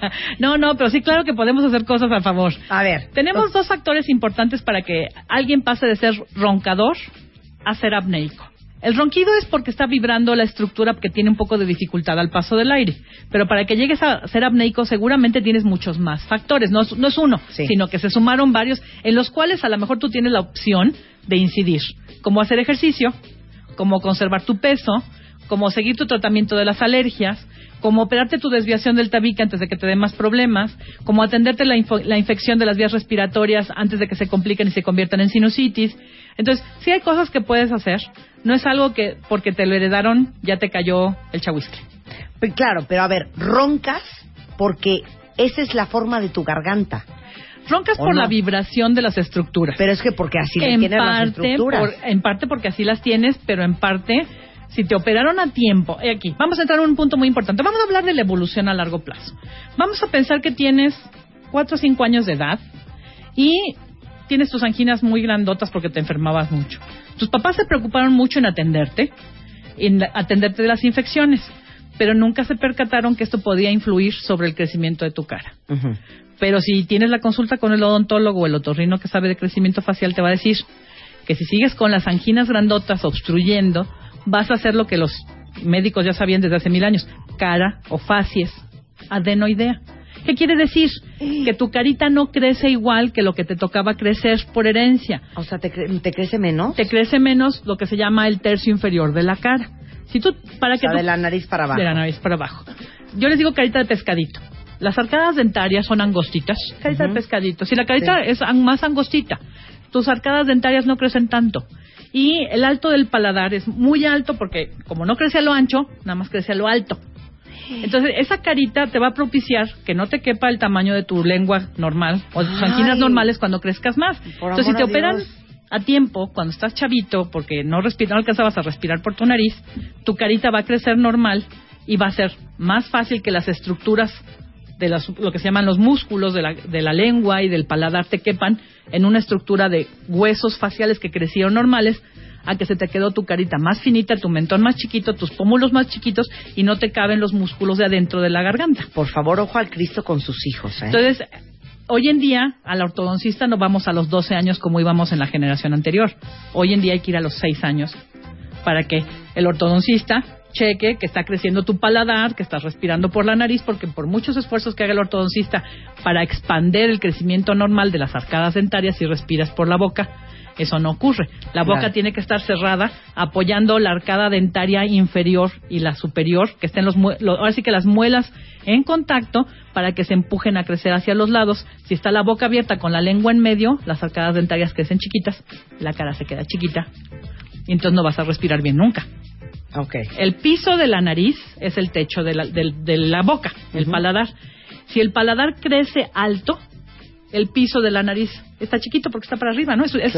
Speaker 5: Ah. no, no, pero sí, claro que podemos hacer cosas a favor.
Speaker 1: A ver.
Speaker 5: Tenemos dos factores importantes para que alguien pase de ser roncador a ser apneico. El ronquido es porque está vibrando la estructura que tiene un poco de dificultad al paso del aire. Pero para que llegues a ser apneico seguramente tienes muchos más factores. No es, no es uno,
Speaker 1: Sí.
Speaker 5: sino que se sumaron varios en los cuales a lo mejor tú tienes la opción de incidir. Como hacer ejercicio, como conservar tu peso, como seguir tu tratamiento de las alergias, como operarte tu desviación del tabique antes de que te dé más problemas, como atenderte la, info- la infección de las vías respiratorias antes de que se compliquen y se conviertan en sinusitis. Entonces, sí hay cosas que puedes hacer. No es algo que porque te lo heredaron ya te cayó el chahuiscle.
Speaker 1: Pues claro, pero a ver, roncas porque esa es la forma de tu garganta.
Speaker 5: Roncas
Speaker 1: ¿O
Speaker 5: por
Speaker 1: no?
Speaker 5: la vibración de las estructuras.
Speaker 1: Pero es que porque así
Speaker 5: en
Speaker 1: tienen las estructuras.
Speaker 5: por- en parte porque así las tienes, pero en parte si te operaron a tiempo. He aquí, vamos a entrar en un punto muy importante. Vamos a hablar de la evolución a largo plazo. Vamos a pensar que tienes 4 o 5 años de edad y tienes tus anginas muy grandotas porque te enfermabas mucho. Tus papás se preocuparon mucho en atenderte, en atenderte de las infecciones, pero nunca se percataron que esto podía influir sobre el crecimiento de tu cara.
Speaker 1: Ujú.
Speaker 5: Pero si tienes la consulta con el odontólogo o el otorrino que sabe de crecimiento facial, te va a decir que si sigues con las anginas grandotas obstruyendo, vas a hacer lo que los médicos ya sabían desde hace mil años, cara o facies adenoidea. ¿Qué quiere decir? Que tu carita no crece igual que lo que te tocaba crecer por herencia.
Speaker 1: O sea, ¿te, cre- te crece menos?
Speaker 5: Te crece menos lo que se llama el tercio inferior de la cara. Si tú, para
Speaker 1: O
Speaker 5: que
Speaker 1: sea,
Speaker 5: tú-
Speaker 1: de la nariz para abajo.
Speaker 5: de la nariz para abajo. Yo les digo carita de pescadito. Las arcadas dentarias son angostitas. Carita de pescadito. Si la carita
Speaker 1: Sí.
Speaker 5: es más angostita, tus arcadas dentarias no crecen tanto. Y el alto del paladar es muy alto porque como no crece a lo ancho, nada más crece a lo alto. Entonces, esa carita te va a propiciar que no te quepa el tamaño de tu lengua normal o de tus anginas normales cuando crezcas más.
Speaker 1: Por
Speaker 5: Entonces, si te
Speaker 1: a
Speaker 5: operan a tiempo, cuando estás chavito, porque no, respira, no alcanzabas a respirar por tu nariz, tu carita va a crecer normal y va a ser más fácil que las estructuras de las- lo que se llaman los músculos de la, de la lengua y del paladar te quepan en una estructura de huesos faciales que crecieron normales a que se te quedó tu carita más finita, tu mentón más chiquito, tus pómulos más chiquitos y no te caben los músculos de adentro de la garganta.
Speaker 1: Por favor, ojo al Cristo con sus hijos, ¿eh?
Speaker 5: Entonces, hoy en día al ortodoncista no vamos a los 12 años como íbamos en la generación anterior. Hoy en día hay que ir a los 6 años para que el ortodoncista cheque que está creciendo tu paladar, que estás respirando por la nariz, porque por muchos esfuerzos que haga el ortodoncista para expander el crecimiento normal de las arcadas dentarias si respiras por la boca, eso no ocurre. La boca
Speaker 1: Claro.
Speaker 5: tiene que estar cerrada, apoyando la arcada dentaria inferior y la superior, que estén los, mue- lo- ahora sí que las muelas en contacto para que se empujen a crecer hacia los lados. Si está la boca abierta con la lengua en medio, las arcadas dentarias crecen chiquitas, la cara se queda chiquita y entonces no vas a respirar bien nunca.
Speaker 1: Ok.
Speaker 5: El piso de la nariz es el techo de la, del- de la boca, el paladar. Si el paladar crece alto, el piso de la nariz está chiquito porque está para arriba, ¿no? Es, es-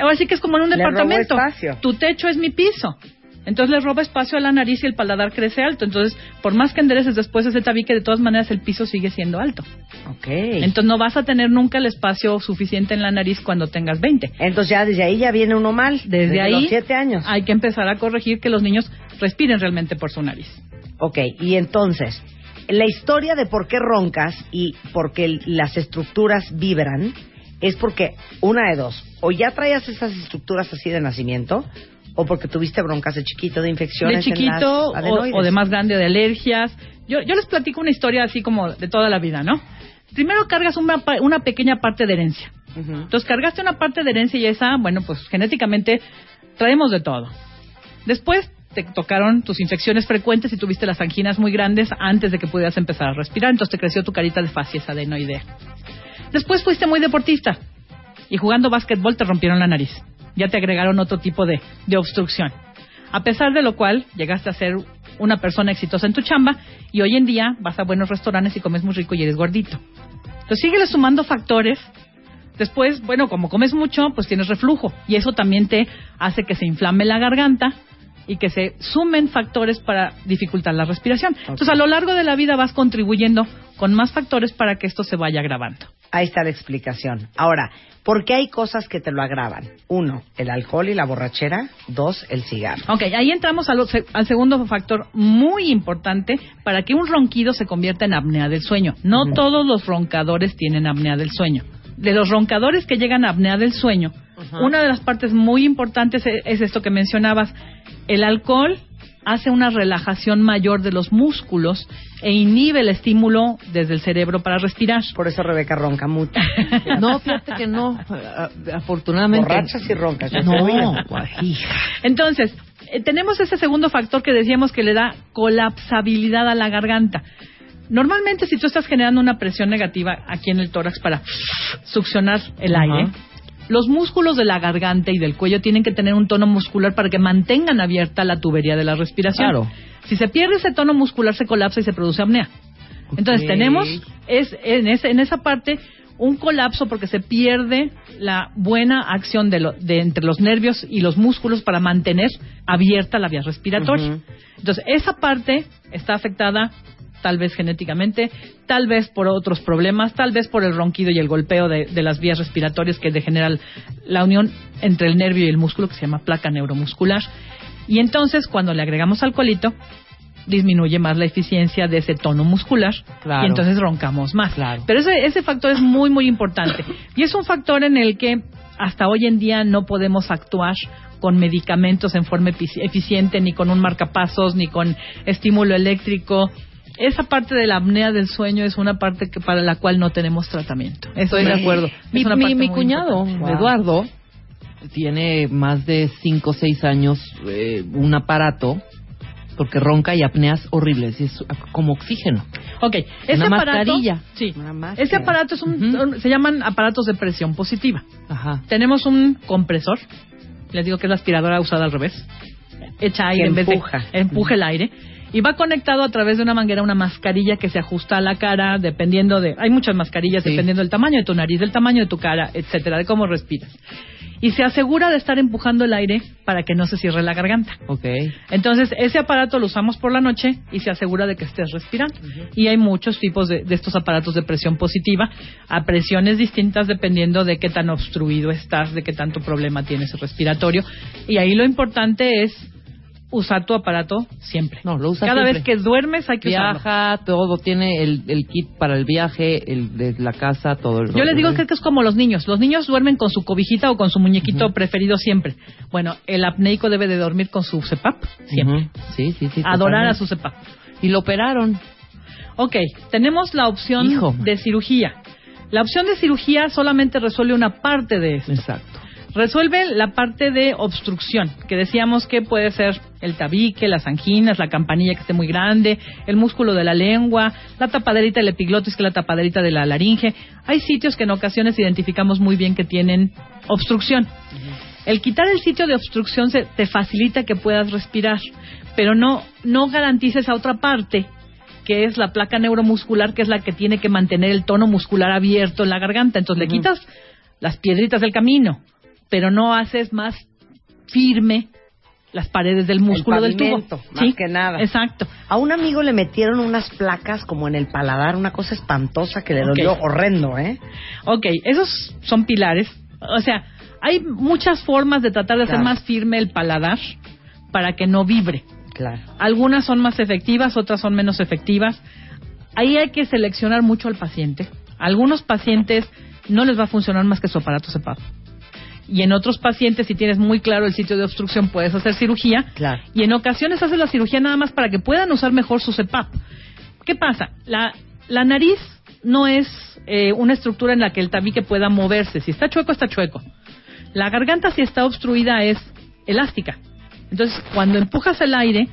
Speaker 5: Ahora sí que es como en un
Speaker 1: Le
Speaker 5: departamento. Tu techo es mi piso. Entonces le roba espacio a la nariz y el paladar crece alto. Entonces, por más que endereces después ese tabique, de todas maneras el piso sigue siendo alto.
Speaker 1: Ok.
Speaker 5: Entonces no vas a tener nunca el espacio suficiente en la nariz cuando tengas 20.
Speaker 1: Entonces ya desde ahí ya viene uno mal.
Speaker 5: Desde, ahí
Speaker 1: los siete años.
Speaker 5: hay que empezar a corregir que los niños respiren realmente por su nariz.
Speaker 1: Ok, y entonces, la historia de por qué roncas y por qué las estructuras vibran es porque, una de dos, o ya traías esas estructuras así de nacimiento, o porque tuviste broncas de chiquito, de
Speaker 5: de
Speaker 1: infecciones. en
Speaker 5: chiquito
Speaker 1: las
Speaker 5: o, de más grande de alergias. Yo, yo les platico una historia así como de toda la vida, ¿no? Primero cargas una, pequeña parte de herencia.
Speaker 1: Ujú.
Speaker 5: Entonces cargaste una parte de herencia y esa, bueno, pues genéticamente traemos de todo. Después te tocaron tus infecciones frecuentes y tuviste las anginas muy grandes antes de que pudieras empezar a respirar, entonces te creció tu carita de facies adenoidea. Después fuiste muy deportista y jugando básquetbol te rompieron la nariz. Ya te agregaron otro tipo de, de obstrucción. A pesar de lo cual, llegaste a ser una persona exitosa en tu chamba y hoy en día vas a buenos restaurantes y comes muy rico y eres gordito. Entonces síguele sumando factores. Después, bueno, como comes mucho, pues tienes reflujo y eso también te hace que se inflame la garganta y que se sumen factores para dificultar la respiración. Entonces, a lo largo de la vida vas contribuyendo con más factores para que esto se vaya agravando.
Speaker 1: Ahí está la explicación. Ahora, ¿por qué hay cosas que te lo agravan? Uno, el alcohol y la borrachera. Dos, el cigarro.
Speaker 5: Ok, ahí entramos al, al segundo factor muy importante para que un ronquido se convierta en apnea del sueño. No todos los roncadores tienen apnea del sueño. De los roncadores que llegan a apnea del sueño, una de las partes muy importantes e- es esto que mencionabas. El alcohol hace una relajación mayor de los músculos e inhibe el estímulo desde el cerebro para respirar.
Speaker 1: Por eso Rebeca ronca mucho.
Speaker 2: No, fíjate que no. Afortunadamente.
Speaker 1: Borrachas y roncas.
Speaker 2: No.
Speaker 5: Entonces, eh, tenemos ese segundo factor que decíamos que le da colapsabilidad a la garganta. Normalmente, si tú estás generando una presión negativa aquí en el tórax para succionar el aire, los músculos de la garganta y del cuello tienen que tener un tono muscular para que mantengan abierta la tubería de la respiración.
Speaker 2: Claro.
Speaker 5: Si se pierde ese tono muscular, se colapsa y se produce apnea. Entonces, tenemos es, en, ese- en esa parte un colapso porque se pierde la buena acción de, lo- de entre los nervios y los músculos para mantener abierta la vía respiratoria. Entonces, esa parte está afectada tal vez genéticamente, tal vez por otros problemas, tal vez por el ronquido y el golpeo de, de las vías respiratorias que degenera la unión entre el nervio y el músculo que se llama placa neuromuscular. Y entonces, cuando le agregamos alcoholito, disminuye más la eficiencia de ese tono muscular
Speaker 2: Claro.
Speaker 5: y entonces roncamos más.
Speaker 2: Claro.
Speaker 5: Pero ese, ese factor es muy, muy importante. Y es un factor en el que hasta hoy en día no podemos actuar con medicamentos en forma efici- eficiente, ni con un marcapasos, ni con estímulo eléctrico. Esa parte de la apnea del sueño es una parte que para la cual no tenemos tratamiento.
Speaker 2: Estoy de acuerdo. Mi, mi- cuñado. Eduardo, tiene más de 5 o 6 años eh, un aparato porque ronca y apneas horribles. y Es como oxígeno.
Speaker 5: Ok, ese
Speaker 2: Una
Speaker 5: aparato,
Speaker 2: mascarilla.
Speaker 5: sí,
Speaker 1: Una
Speaker 5: ese aparato es un, se llaman aparatos de presión positiva.
Speaker 2: Ajá.
Speaker 5: Tenemos un compresor, les digo que es la aspiradora usada al revés, echa aire
Speaker 1: Que
Speaker 5: en vez
Speaker 1: empuja.
Speaker 5: de empuja el aire Y va conectado a través de una manguera, una mascarilla que se ajusta a la cara, dependiendo de. Hay muchas mascarillas,
Speaker 2: Sí.
Speaker 5: dependiendo del tamaño de tu nariz, del tamaño de tu cara, etcétera, de cómo respiras. Y se asegura de estar empujando el aire para que no se cierre la garganta.
Speaker 2: Ok.
Speaker 5: Entonces, ese aparato lo usamos por la noche y se asegura de que estés respirando. Y hay muchos tipos de, de estos aparatos de presión positiva, a presiones distintas dependiendo de qué tan obstruido estás, de qué tanto problema tienes respiratorio. Y ahí lo importante es usar tu aparato siempre.
Speaker 2: No, lo usas
Speaker 5: Cada
Speaker 2: siempre.
Speaker 5: vez que duermes hay que usarlo.
Speaker 2: Viaja, todo, tiene el, el kit para el viaje, el de la casa, todo el
Speaker 5: Yo
Speaker 2: rollo,
Speaker 5: les digo que es como los niños. Los niños duermen con su cobijita o con su muñequito preferido siempre. Bueno, el apneico debe de dormir con su CEPAP siempre.
Speaker 2: Sí, sí, sí.
Speaker 5: Adorar
Speaker 2: totalmente.
Speaker 5: a su CEPAP.
Speaker 2: Y lo operaron.
Speaker 5: Ok, tenemos la opción
Speaker 2: Hijo.
Speaker 5: de cirugía. La opción de cirugía solamente resuelve una parte de eso.
Speaker 2: Exacto.
Speaker 5: Resuelve la parte de obstrucción, que decíamos que puede ser el tabique, las anginas, la campanilla que esté muy grande, el músculo de la lengua, la tapaderita del epiglotis, que es la tapaderita de la laringe. Hay sitios que en ocasiones identificamos muy bien que tienen obstrucción. El quitar el sitio de obstrucción se, te facilita que puedas respirar, pero no, no garantiza esa otra parte que es la placa neuromuscular, que es la que tiene que mantener el tono muscular abierto en la garganta. Entonces le quitas las piedritas del camino, pero no haces más firme las paredes del músculo del tubo.
Speaker 1: más que nada.
Speaker 5: Exacto.
Speaker 1: A un amigo le metieron unas placas como en el paladar, una cosa espantosa que le dolió horrendo, ¿eh?
Speaker 5: Ok, esos son pilares. O sea, hay muchas formas de tratar de hacer más firme el paladar para que no vibre.
Speaker 1: Claro.
Speaker 5: Algunas son más efectivas, otras son menos efectivas. Ahí hay que seleccionar mucho al paciente. A algunos pacientes no les va a funcionar más que su aparato CEPAP. Y en otros pacientes, si tienes muy claro el sitio de obstrucción, puedes hacer cirugía.
Speaker 1: Claro.
Speaker 5: Y en ocasiones haces la cirugía nada más para que puedan usar mejor su CEPAP. ¿Qué pasa? La, la nariz no es eh, una estructura en la que el tabique pueda moverse. Si está chueco, está chueco. La garganta, si está obstruida, es elástica. Entonces, cuando empujas el aire,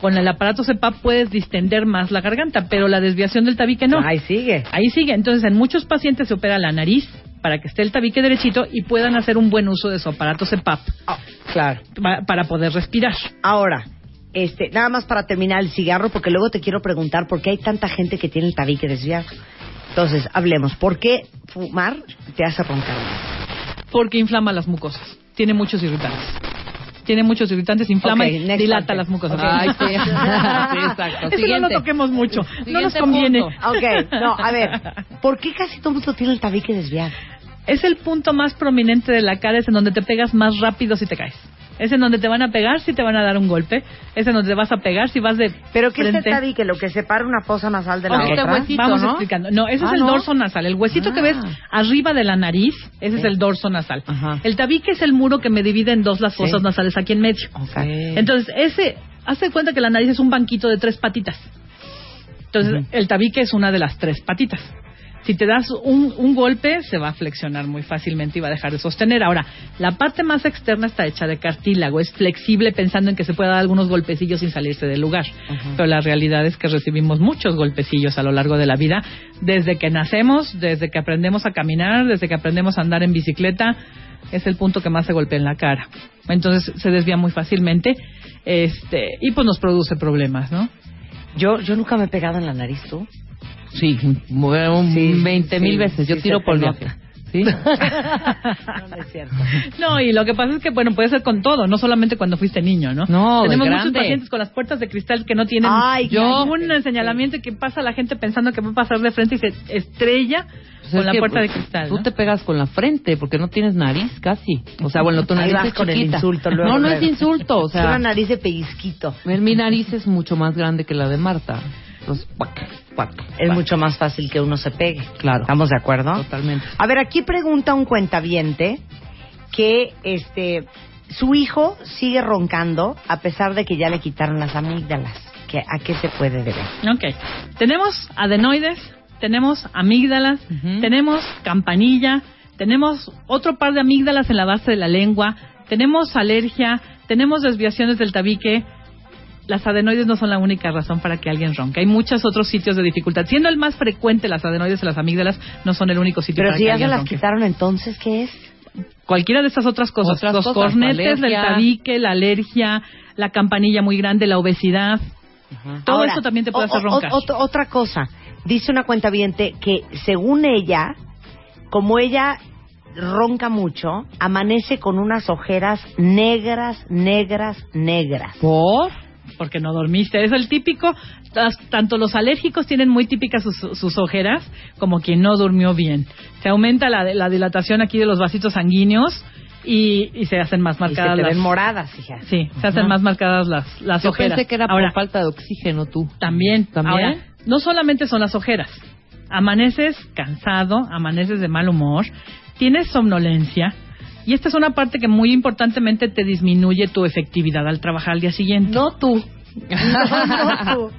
Speaker 5: con el aparato CEPAP puedes distender más la garganta, pero la desviación del tabique no.
Speaker 1: Ahí sigue.
Speaker 5: Ahí sigue. Entonces, en muchos pacientes se opera la nariz para que esté el tabique derechito y puedan hacer un buen uso de su aparato CEPAP
Speaker 1: Claro.
Speaker 5: pa- para poder respirar.
Speaker 1: Ahora, este, nada más para terminar el cigarro, porque luego te quiero preguntar por qué hay tanta gente que tiene el tabique desviado. Entonces, hablemos. ¿Por qué fumar te hace roncar más?
Speaker 5: Porque inflama las mucosas. Tiene muchos irritantes. Tiene muchos irritantes, inflama y dilata
Speaker 1: parte.
Speaker 5: las mucosas.
Speaker 1: Ok.
Speaker 2: Ay, sí. Sí, exacto.
Speaker 5: Eso no
Speaker 2: Siguiente.
Speaker 5: lo toquemos mucho. no nos
Speaker 2: Siguiente
Speaker 5: conviene.
Speaker 2: punto.
Speaker 1: Ok, no, a ver, ¿por qué casi todo el mundo tiene el tabique desviado?
Speaker 5: Es el punto más prominente de la cara, es en donde te pegas más rápido si te caes. Es en donde te van a pegar si te van a dar un golpe. Es en donde te vas a pegar si vas de
Speaker 1: ¿Pero qué es el tabique? ¿Lo que separa una fosa nasal de la
Speaker 2: este
Speaker 1: otra?
Speaker 2: huesito,
Speaker 5: Vamos
Speaker 2: ¿no?
Speaker 5: explicando. No, ese
Speaker 2: Ah,
Speaker 5: es el
Speaker 2: ¿no?
Speaker 5: dorso nasal. El huesito que ves
Speaker 1: Ah.
Speaker 5: arriba de la nariz, ese es el dorso nasal.
Speaker 2: Ajá.
Speaker 5: El tabique es el muro que me divide en dos las
Speaker 1: Sí.
Speaker 5: fosas nasales aquí en medio. Entonces, ese, hace cuenta que la nariz es un banquito de tres patitas. Entonces, el tabique es una de las tres patitas. Si te das un, un golpe, se va a flexionar muy fácilmente y va a dejar de sostener. Ahora, la parte más externa está hecha de cartílago, es flexible pensando en que se puede dar algunos golpecillos sin salirse del lugar. Pero la realidad es que recibimos muchos golpecillos a lo largo de la vida, desde que nacemos, desde que aprendemos a caminar, desde que aprendemos a andar en bicicleta, es el punto que más se golpea en la cara. Entonces se desvía muy fácilmente este y pues nos produce problemas, ¿no?
Speaker 1: Yo, yo nunca me he pegado en la nariz, ¿tú?
Speaker 2: Sí, un
Speaker 1: Sí,
Speaker 2: 20 mil
Speaker 1: sí,
Speaker 2: veces. Yo
Speaker 1: sí
Speaker 2: tiro por
Speaker 1: nota.
Speaker 2: viaje. ¿Sí?
Speaker 1: No, no es cierto.
Speaker 5: No, y lo que pasa es que, bueno, puede ser con todo, no solamente cuando fuiste niño, ¿no?
Speaker 2: No, de
Speaker 5: Tenemos muchos pacientes con las puertas de cristal que no tienen
Speaker 1: Ay,
Speaker 5: yo un señalamiento y que pasa la gente pensando que va a pasar de frente y se estrella
Speaker 2: Pues
Speaker 5: con
Speaker 2: es
Speaker 5: la
Speaker 2: que,
Speaker 5: puerta de
Speaker 2: pues,
Speaker 5: cristal.
Speaker 2: Tú
Speaker 5: ¿no?
Speaker 2: te pegas con la frente porque no tienes nariz casi. O sea, bueno, tu
Speaker 1: Ahí
Speaker 2: nariz
Speaker 1: vas
Speaker 2: es
Speaker 1: con el
Speaker 2: chiquita.
Speaker 1: insulto luego,
Speaker 2: no, no
Speaker 1: luego.
Speaker 2: es insulto. O
Speaker 1: Es una
Speaker 2: sea,
Speaker 1: nariz de pellizquito.
Speaker 2: mi nariz es mucho más grande que la de Marta. Entonces,
Speaker 1: Es mucho más fácil que uno se pegue.
Speaker 2: Claro.
Speaker 1: ¿Estamos de acuerdo?
Speaker 2: Totalmente.
Speaker 1: A ver, aquí pregunta un cuentaviente que este su hijo sigue roncando a pesar de que ya le quitaron las amígdalas. ¿Qué- ¿A qué se puede deber?
Speaker 5: Ok. Tenemos adenoides, tenemos amígdalas, tenemos campanilla, tenemos otro par de amígdalas en la base de la lengua, tenemos alergia, tenemos desviaciones del tabique. Las adenoides no son la única razón para que alguien ronque. Hay muchos otros sitios de dificultad. Siendo el más frecuente las adenoides y las amígdalas, no son el único sitio
Speaker 1: Pero
Speaker 5: para
Speaker 1: si
Speaker 5: que
Speaker 1: ya se las quitaron, entonces, ¿qué es?
Speaker 5: Cualquiera de estas otras cosas.
Speaker 2: Otras
Speaker 5: Los
Speaker 2: cosas,
Speaker 5: cornetes del tabique, la alergia, la campanilla muy grande, la obesidad. Todo
Speaker 1: Ahora,
Speaker 5: eso también te puede
Speaker 1: o-
Speaker 5: hacer
Speaker 1: o-
Speaker 5: roncar.
Speaker 1: ot- otra cosa, dice una cuenta que según ella, como ella ronca mucho, amanece con unas ojeras negras, negras, negras.
Speaker 5: ¿Por? Porque no dormiste. Es el típico, tanto los alérgicos tienen muy típicas sus, sus ojeras como quien no durmió bien. Se aumenta la, la dilatación aquí de los vasitos sanguíneos y, y se hacen más
Speaker 1: Y se
Speaker 5: marcadas
Speaker 1: te
Speaker 5: las...
Speaker 1: ven moradas, hija.
Speaker 5: Sí, se hacen más marcadas las, las
Speaker 2: Yo
Speaker 5: ojeras.
Speaker 2: pensé que era
Speaker 5: Ahora,
Speaker 2: por falta de oxígeno, tú.
Speaker 5: También,
Speaker 2: ¿También?
Speaker 5: Ahora, no solamente son las ojeras. Amaneces cansado, amaneces de mal humor, tienes somnolencia. Y esta es una parte que muy importantemente te disminuye tu efectividad al trabajar al día siguiente.
Speaker 1: No tú.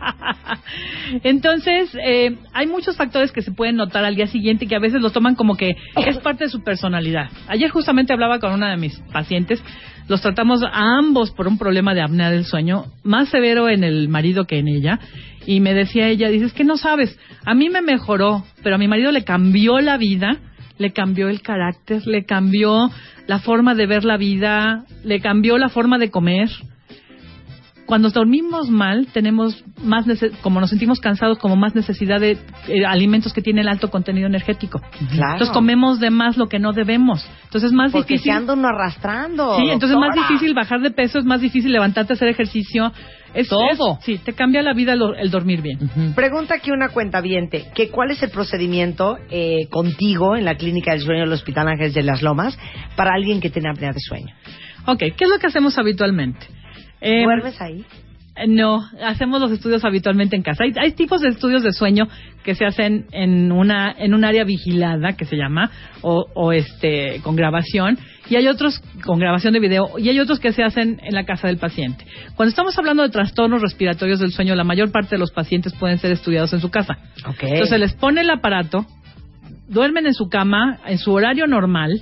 Speaker 5: Entonces, eh, hay muchos factores que se pueden notar al día siguiente que a veces lo toman como que es parte de su personalidad. Ayer justamente hablaba con una de mis pacientes, los tratamos a ambos por un problema de apnea del sueño, más severo en el marido que en ella, y me decía ella, dices que no sabes, a mí me mejoró, pero a mi marido le cambió la vida, le cambió el carácter, le cambió la forma de ver la vida, le cambió la forma de comer cuando dormimos mal, tenemos más, como nos sentimos cansados, como más necesidad de eh, alimentos que tienen alto contenido energético.
Speaker 1: Claro.
Speaker 5: Entonces comemos de más lo que no debemos. Entonces es más
Speaker 1: Porque
Speaker 5: difícil.
Speaker 1: se anda uno arrastrando.
Speaker 5: Sí, entonces es más difícil bajar de peso, es más difícil levantarte a hacer ejercicio. Es,
Speaker 2: Todo.
Speaker 5: es- sí, te cambia la vida el, el dormir bien.
Speaker 1: Pregunta aquí una cuenta que cuál es el procedimiento eh, contigo en la clínica del sueño del Hospital Ángeles de las Lomas para alguien que tiene apnea de sueño.
Speaker 5: Ok, ¿qué es lo que hacemos habitualmente? Eh,
Speaker 1: ¿Duermes ahí?
Speaker 5: Eh, No, hacemos los estudios habitualmente en casa. Hay, hay tipos de estudios de sueño que se hacen en una en un área vigilada que se llama o, o este con grabación y hay otros con grabación de video y hay otros que se hacen en la casa del paciente. Cuando estamos hablando de trastornos respiratorios del sueño, la mayor parte de los pacientes pueden ser estudiados en su casa. Entonces se les pone el aparato, duermen en su cama en su horario normal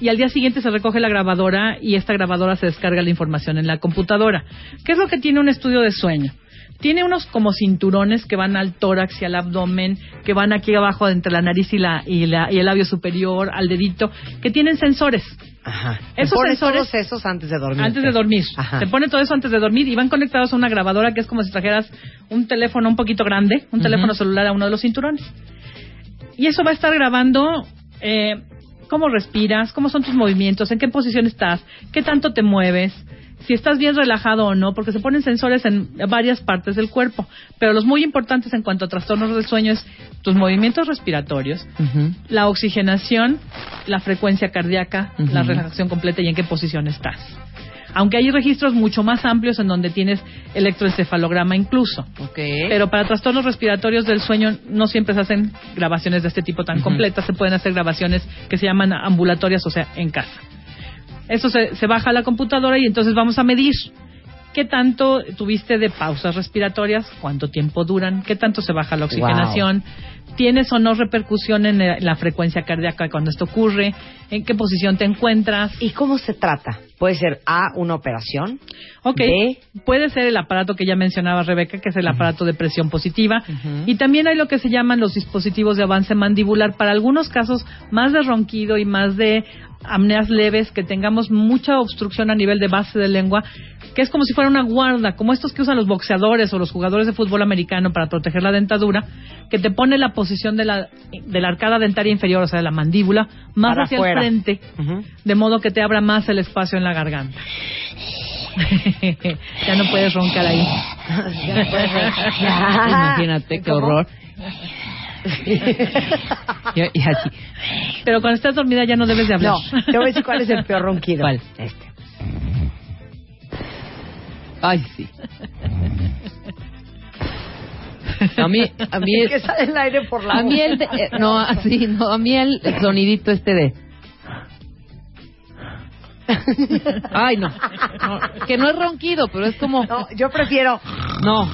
Speaker 5: y al día siguiente se recoge la grabadora y esta grabadora se descarga la información en la computadora. ¿Qué es lo que tiene un estudio de sueño? Tiene unos como cinturones que van al tórax y al abdomen, que van aquí abajo entre la nariz y, la, y, la- y el labio superior, al dedito, que tienen sensores.
Speaker 1: Ajá.
Speaker 5: Esos
Speaker 1: Te pones
Speaker 5: sensores-
Speaker 1: todos esos antes de dormir.
Speaker 5: Antes de dormir.
Speaker 1: Ajá.
Speaker 5: Se pone todo eso antes de dormir y van conectados a una grabadora que es como si trajeras un teléfono un poquito grande, un teléfono celular a uno de los cinturones. Y eso va a estar grabando eh, cómo respiras, cómo son tus movimientos, en qué posición estás, qué tanto te mueves, si estás bien relajado o no, porque se ponen sensores en varias partes del cuerpo. Pero los muy importantes en cuanto a trastornos del sueño es tus movimientos respiratorios, la oxigenación, la frecuencia cardíaca, la relajación completa y en qué posición estás. Aunque hay registros mucho más amplios en donde tienes electroencefalograma incluso. Pero para trastornos respiratorios del sueño no siempre se hacen grabaciones de este tipo tan completas, se pueden hacer grabaciones que se llaman ambulatorias, o sea, en casa. Eso se, se baja a la computadora y entonces vamos a medir qué tanto tuviste de pausas respiratorias, cuánto tiempo duran, qué tanto se baja la oxigenación, tienes o no repercusión en eh, la frecuencia cardíaca cuando esto ocurre, en qué posición te encuentras.
Speaker 1: ¿Y cómo se trata? Puede ser A, una operación.
Speaker 5: Ok,
Speaker 1: B,
Speaker 5: puede ser el aparato que ya mencionaba Rebeca, que es el aparato de presión positiva. Y también hay lo que se llaman los dispositivos de avance mandibular. Para algunos casos, más de ronquido y más de apneas leves, que tengamos mucha obstrucción a nivel de base de lengua, que es como si fuera una guarda, como estos que usan los boxeadores o los jugadores de fútbol americano para proteger la dentadura, que te pone la posición de la, de la arcada dentaria inferior, o sea, de la mandíbula, más
Speaker 1: Para
Speaker 5: hacia
Speaker 1: afuera.
Speaker 5: el frente, de modo que te abra más el espacio en la garganta. ya no puedes roncar ahí.
Speaker 2: Imagínate qué horror. y, y así.
Speaker 5: Pero cuando estás dormida ya no debes de hablar.
Speaker 1: No, te voy a decir cuál es el peor ronquido.
Speaker 2: ¿Cuál?
Speaker 1: Este.
Speaker 2: Ay, sí. A mí, a mí,
Speaker 1: Es que sale el aire por la
Speaker 2: a mí el, de- eh, no, así, no, a mí el, el sonidito este de, ay, no, no, que no es ronquido, pero es como,
Speaker 1: No, yo prefiero.
Speaker 2: no,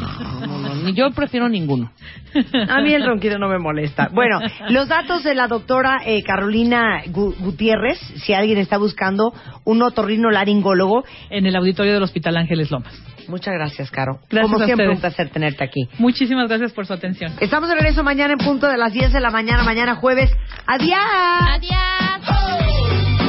Speaker 2: ni yo prefiero ninguno.
Speaker 1: A mí el ronquido no me molesta. Bueno, los datos de la doctora eh, Carolina Gu- Gutiérrez, si alguien está buscando un otorrino laringólogo.
Speaker 5: En el auditorio del Hospital Ángeles Lomas.
Speaker 1: Muchas gracias, Caro.
Speaker 5: Gracias
Speaker 1: Como
Speaker 5: a
Speaker 1: siempre,
Speaker 5: ustedes.
Speaker 1: un placer tenerte aquí.
Speaker 5: Muchísimas gracias por su atención.
Speaker 1: Estamos de regreso mañana en punto de las 10 de la mañana, mañana jueves. ¡Adiós!
Speaker 12: Adiós.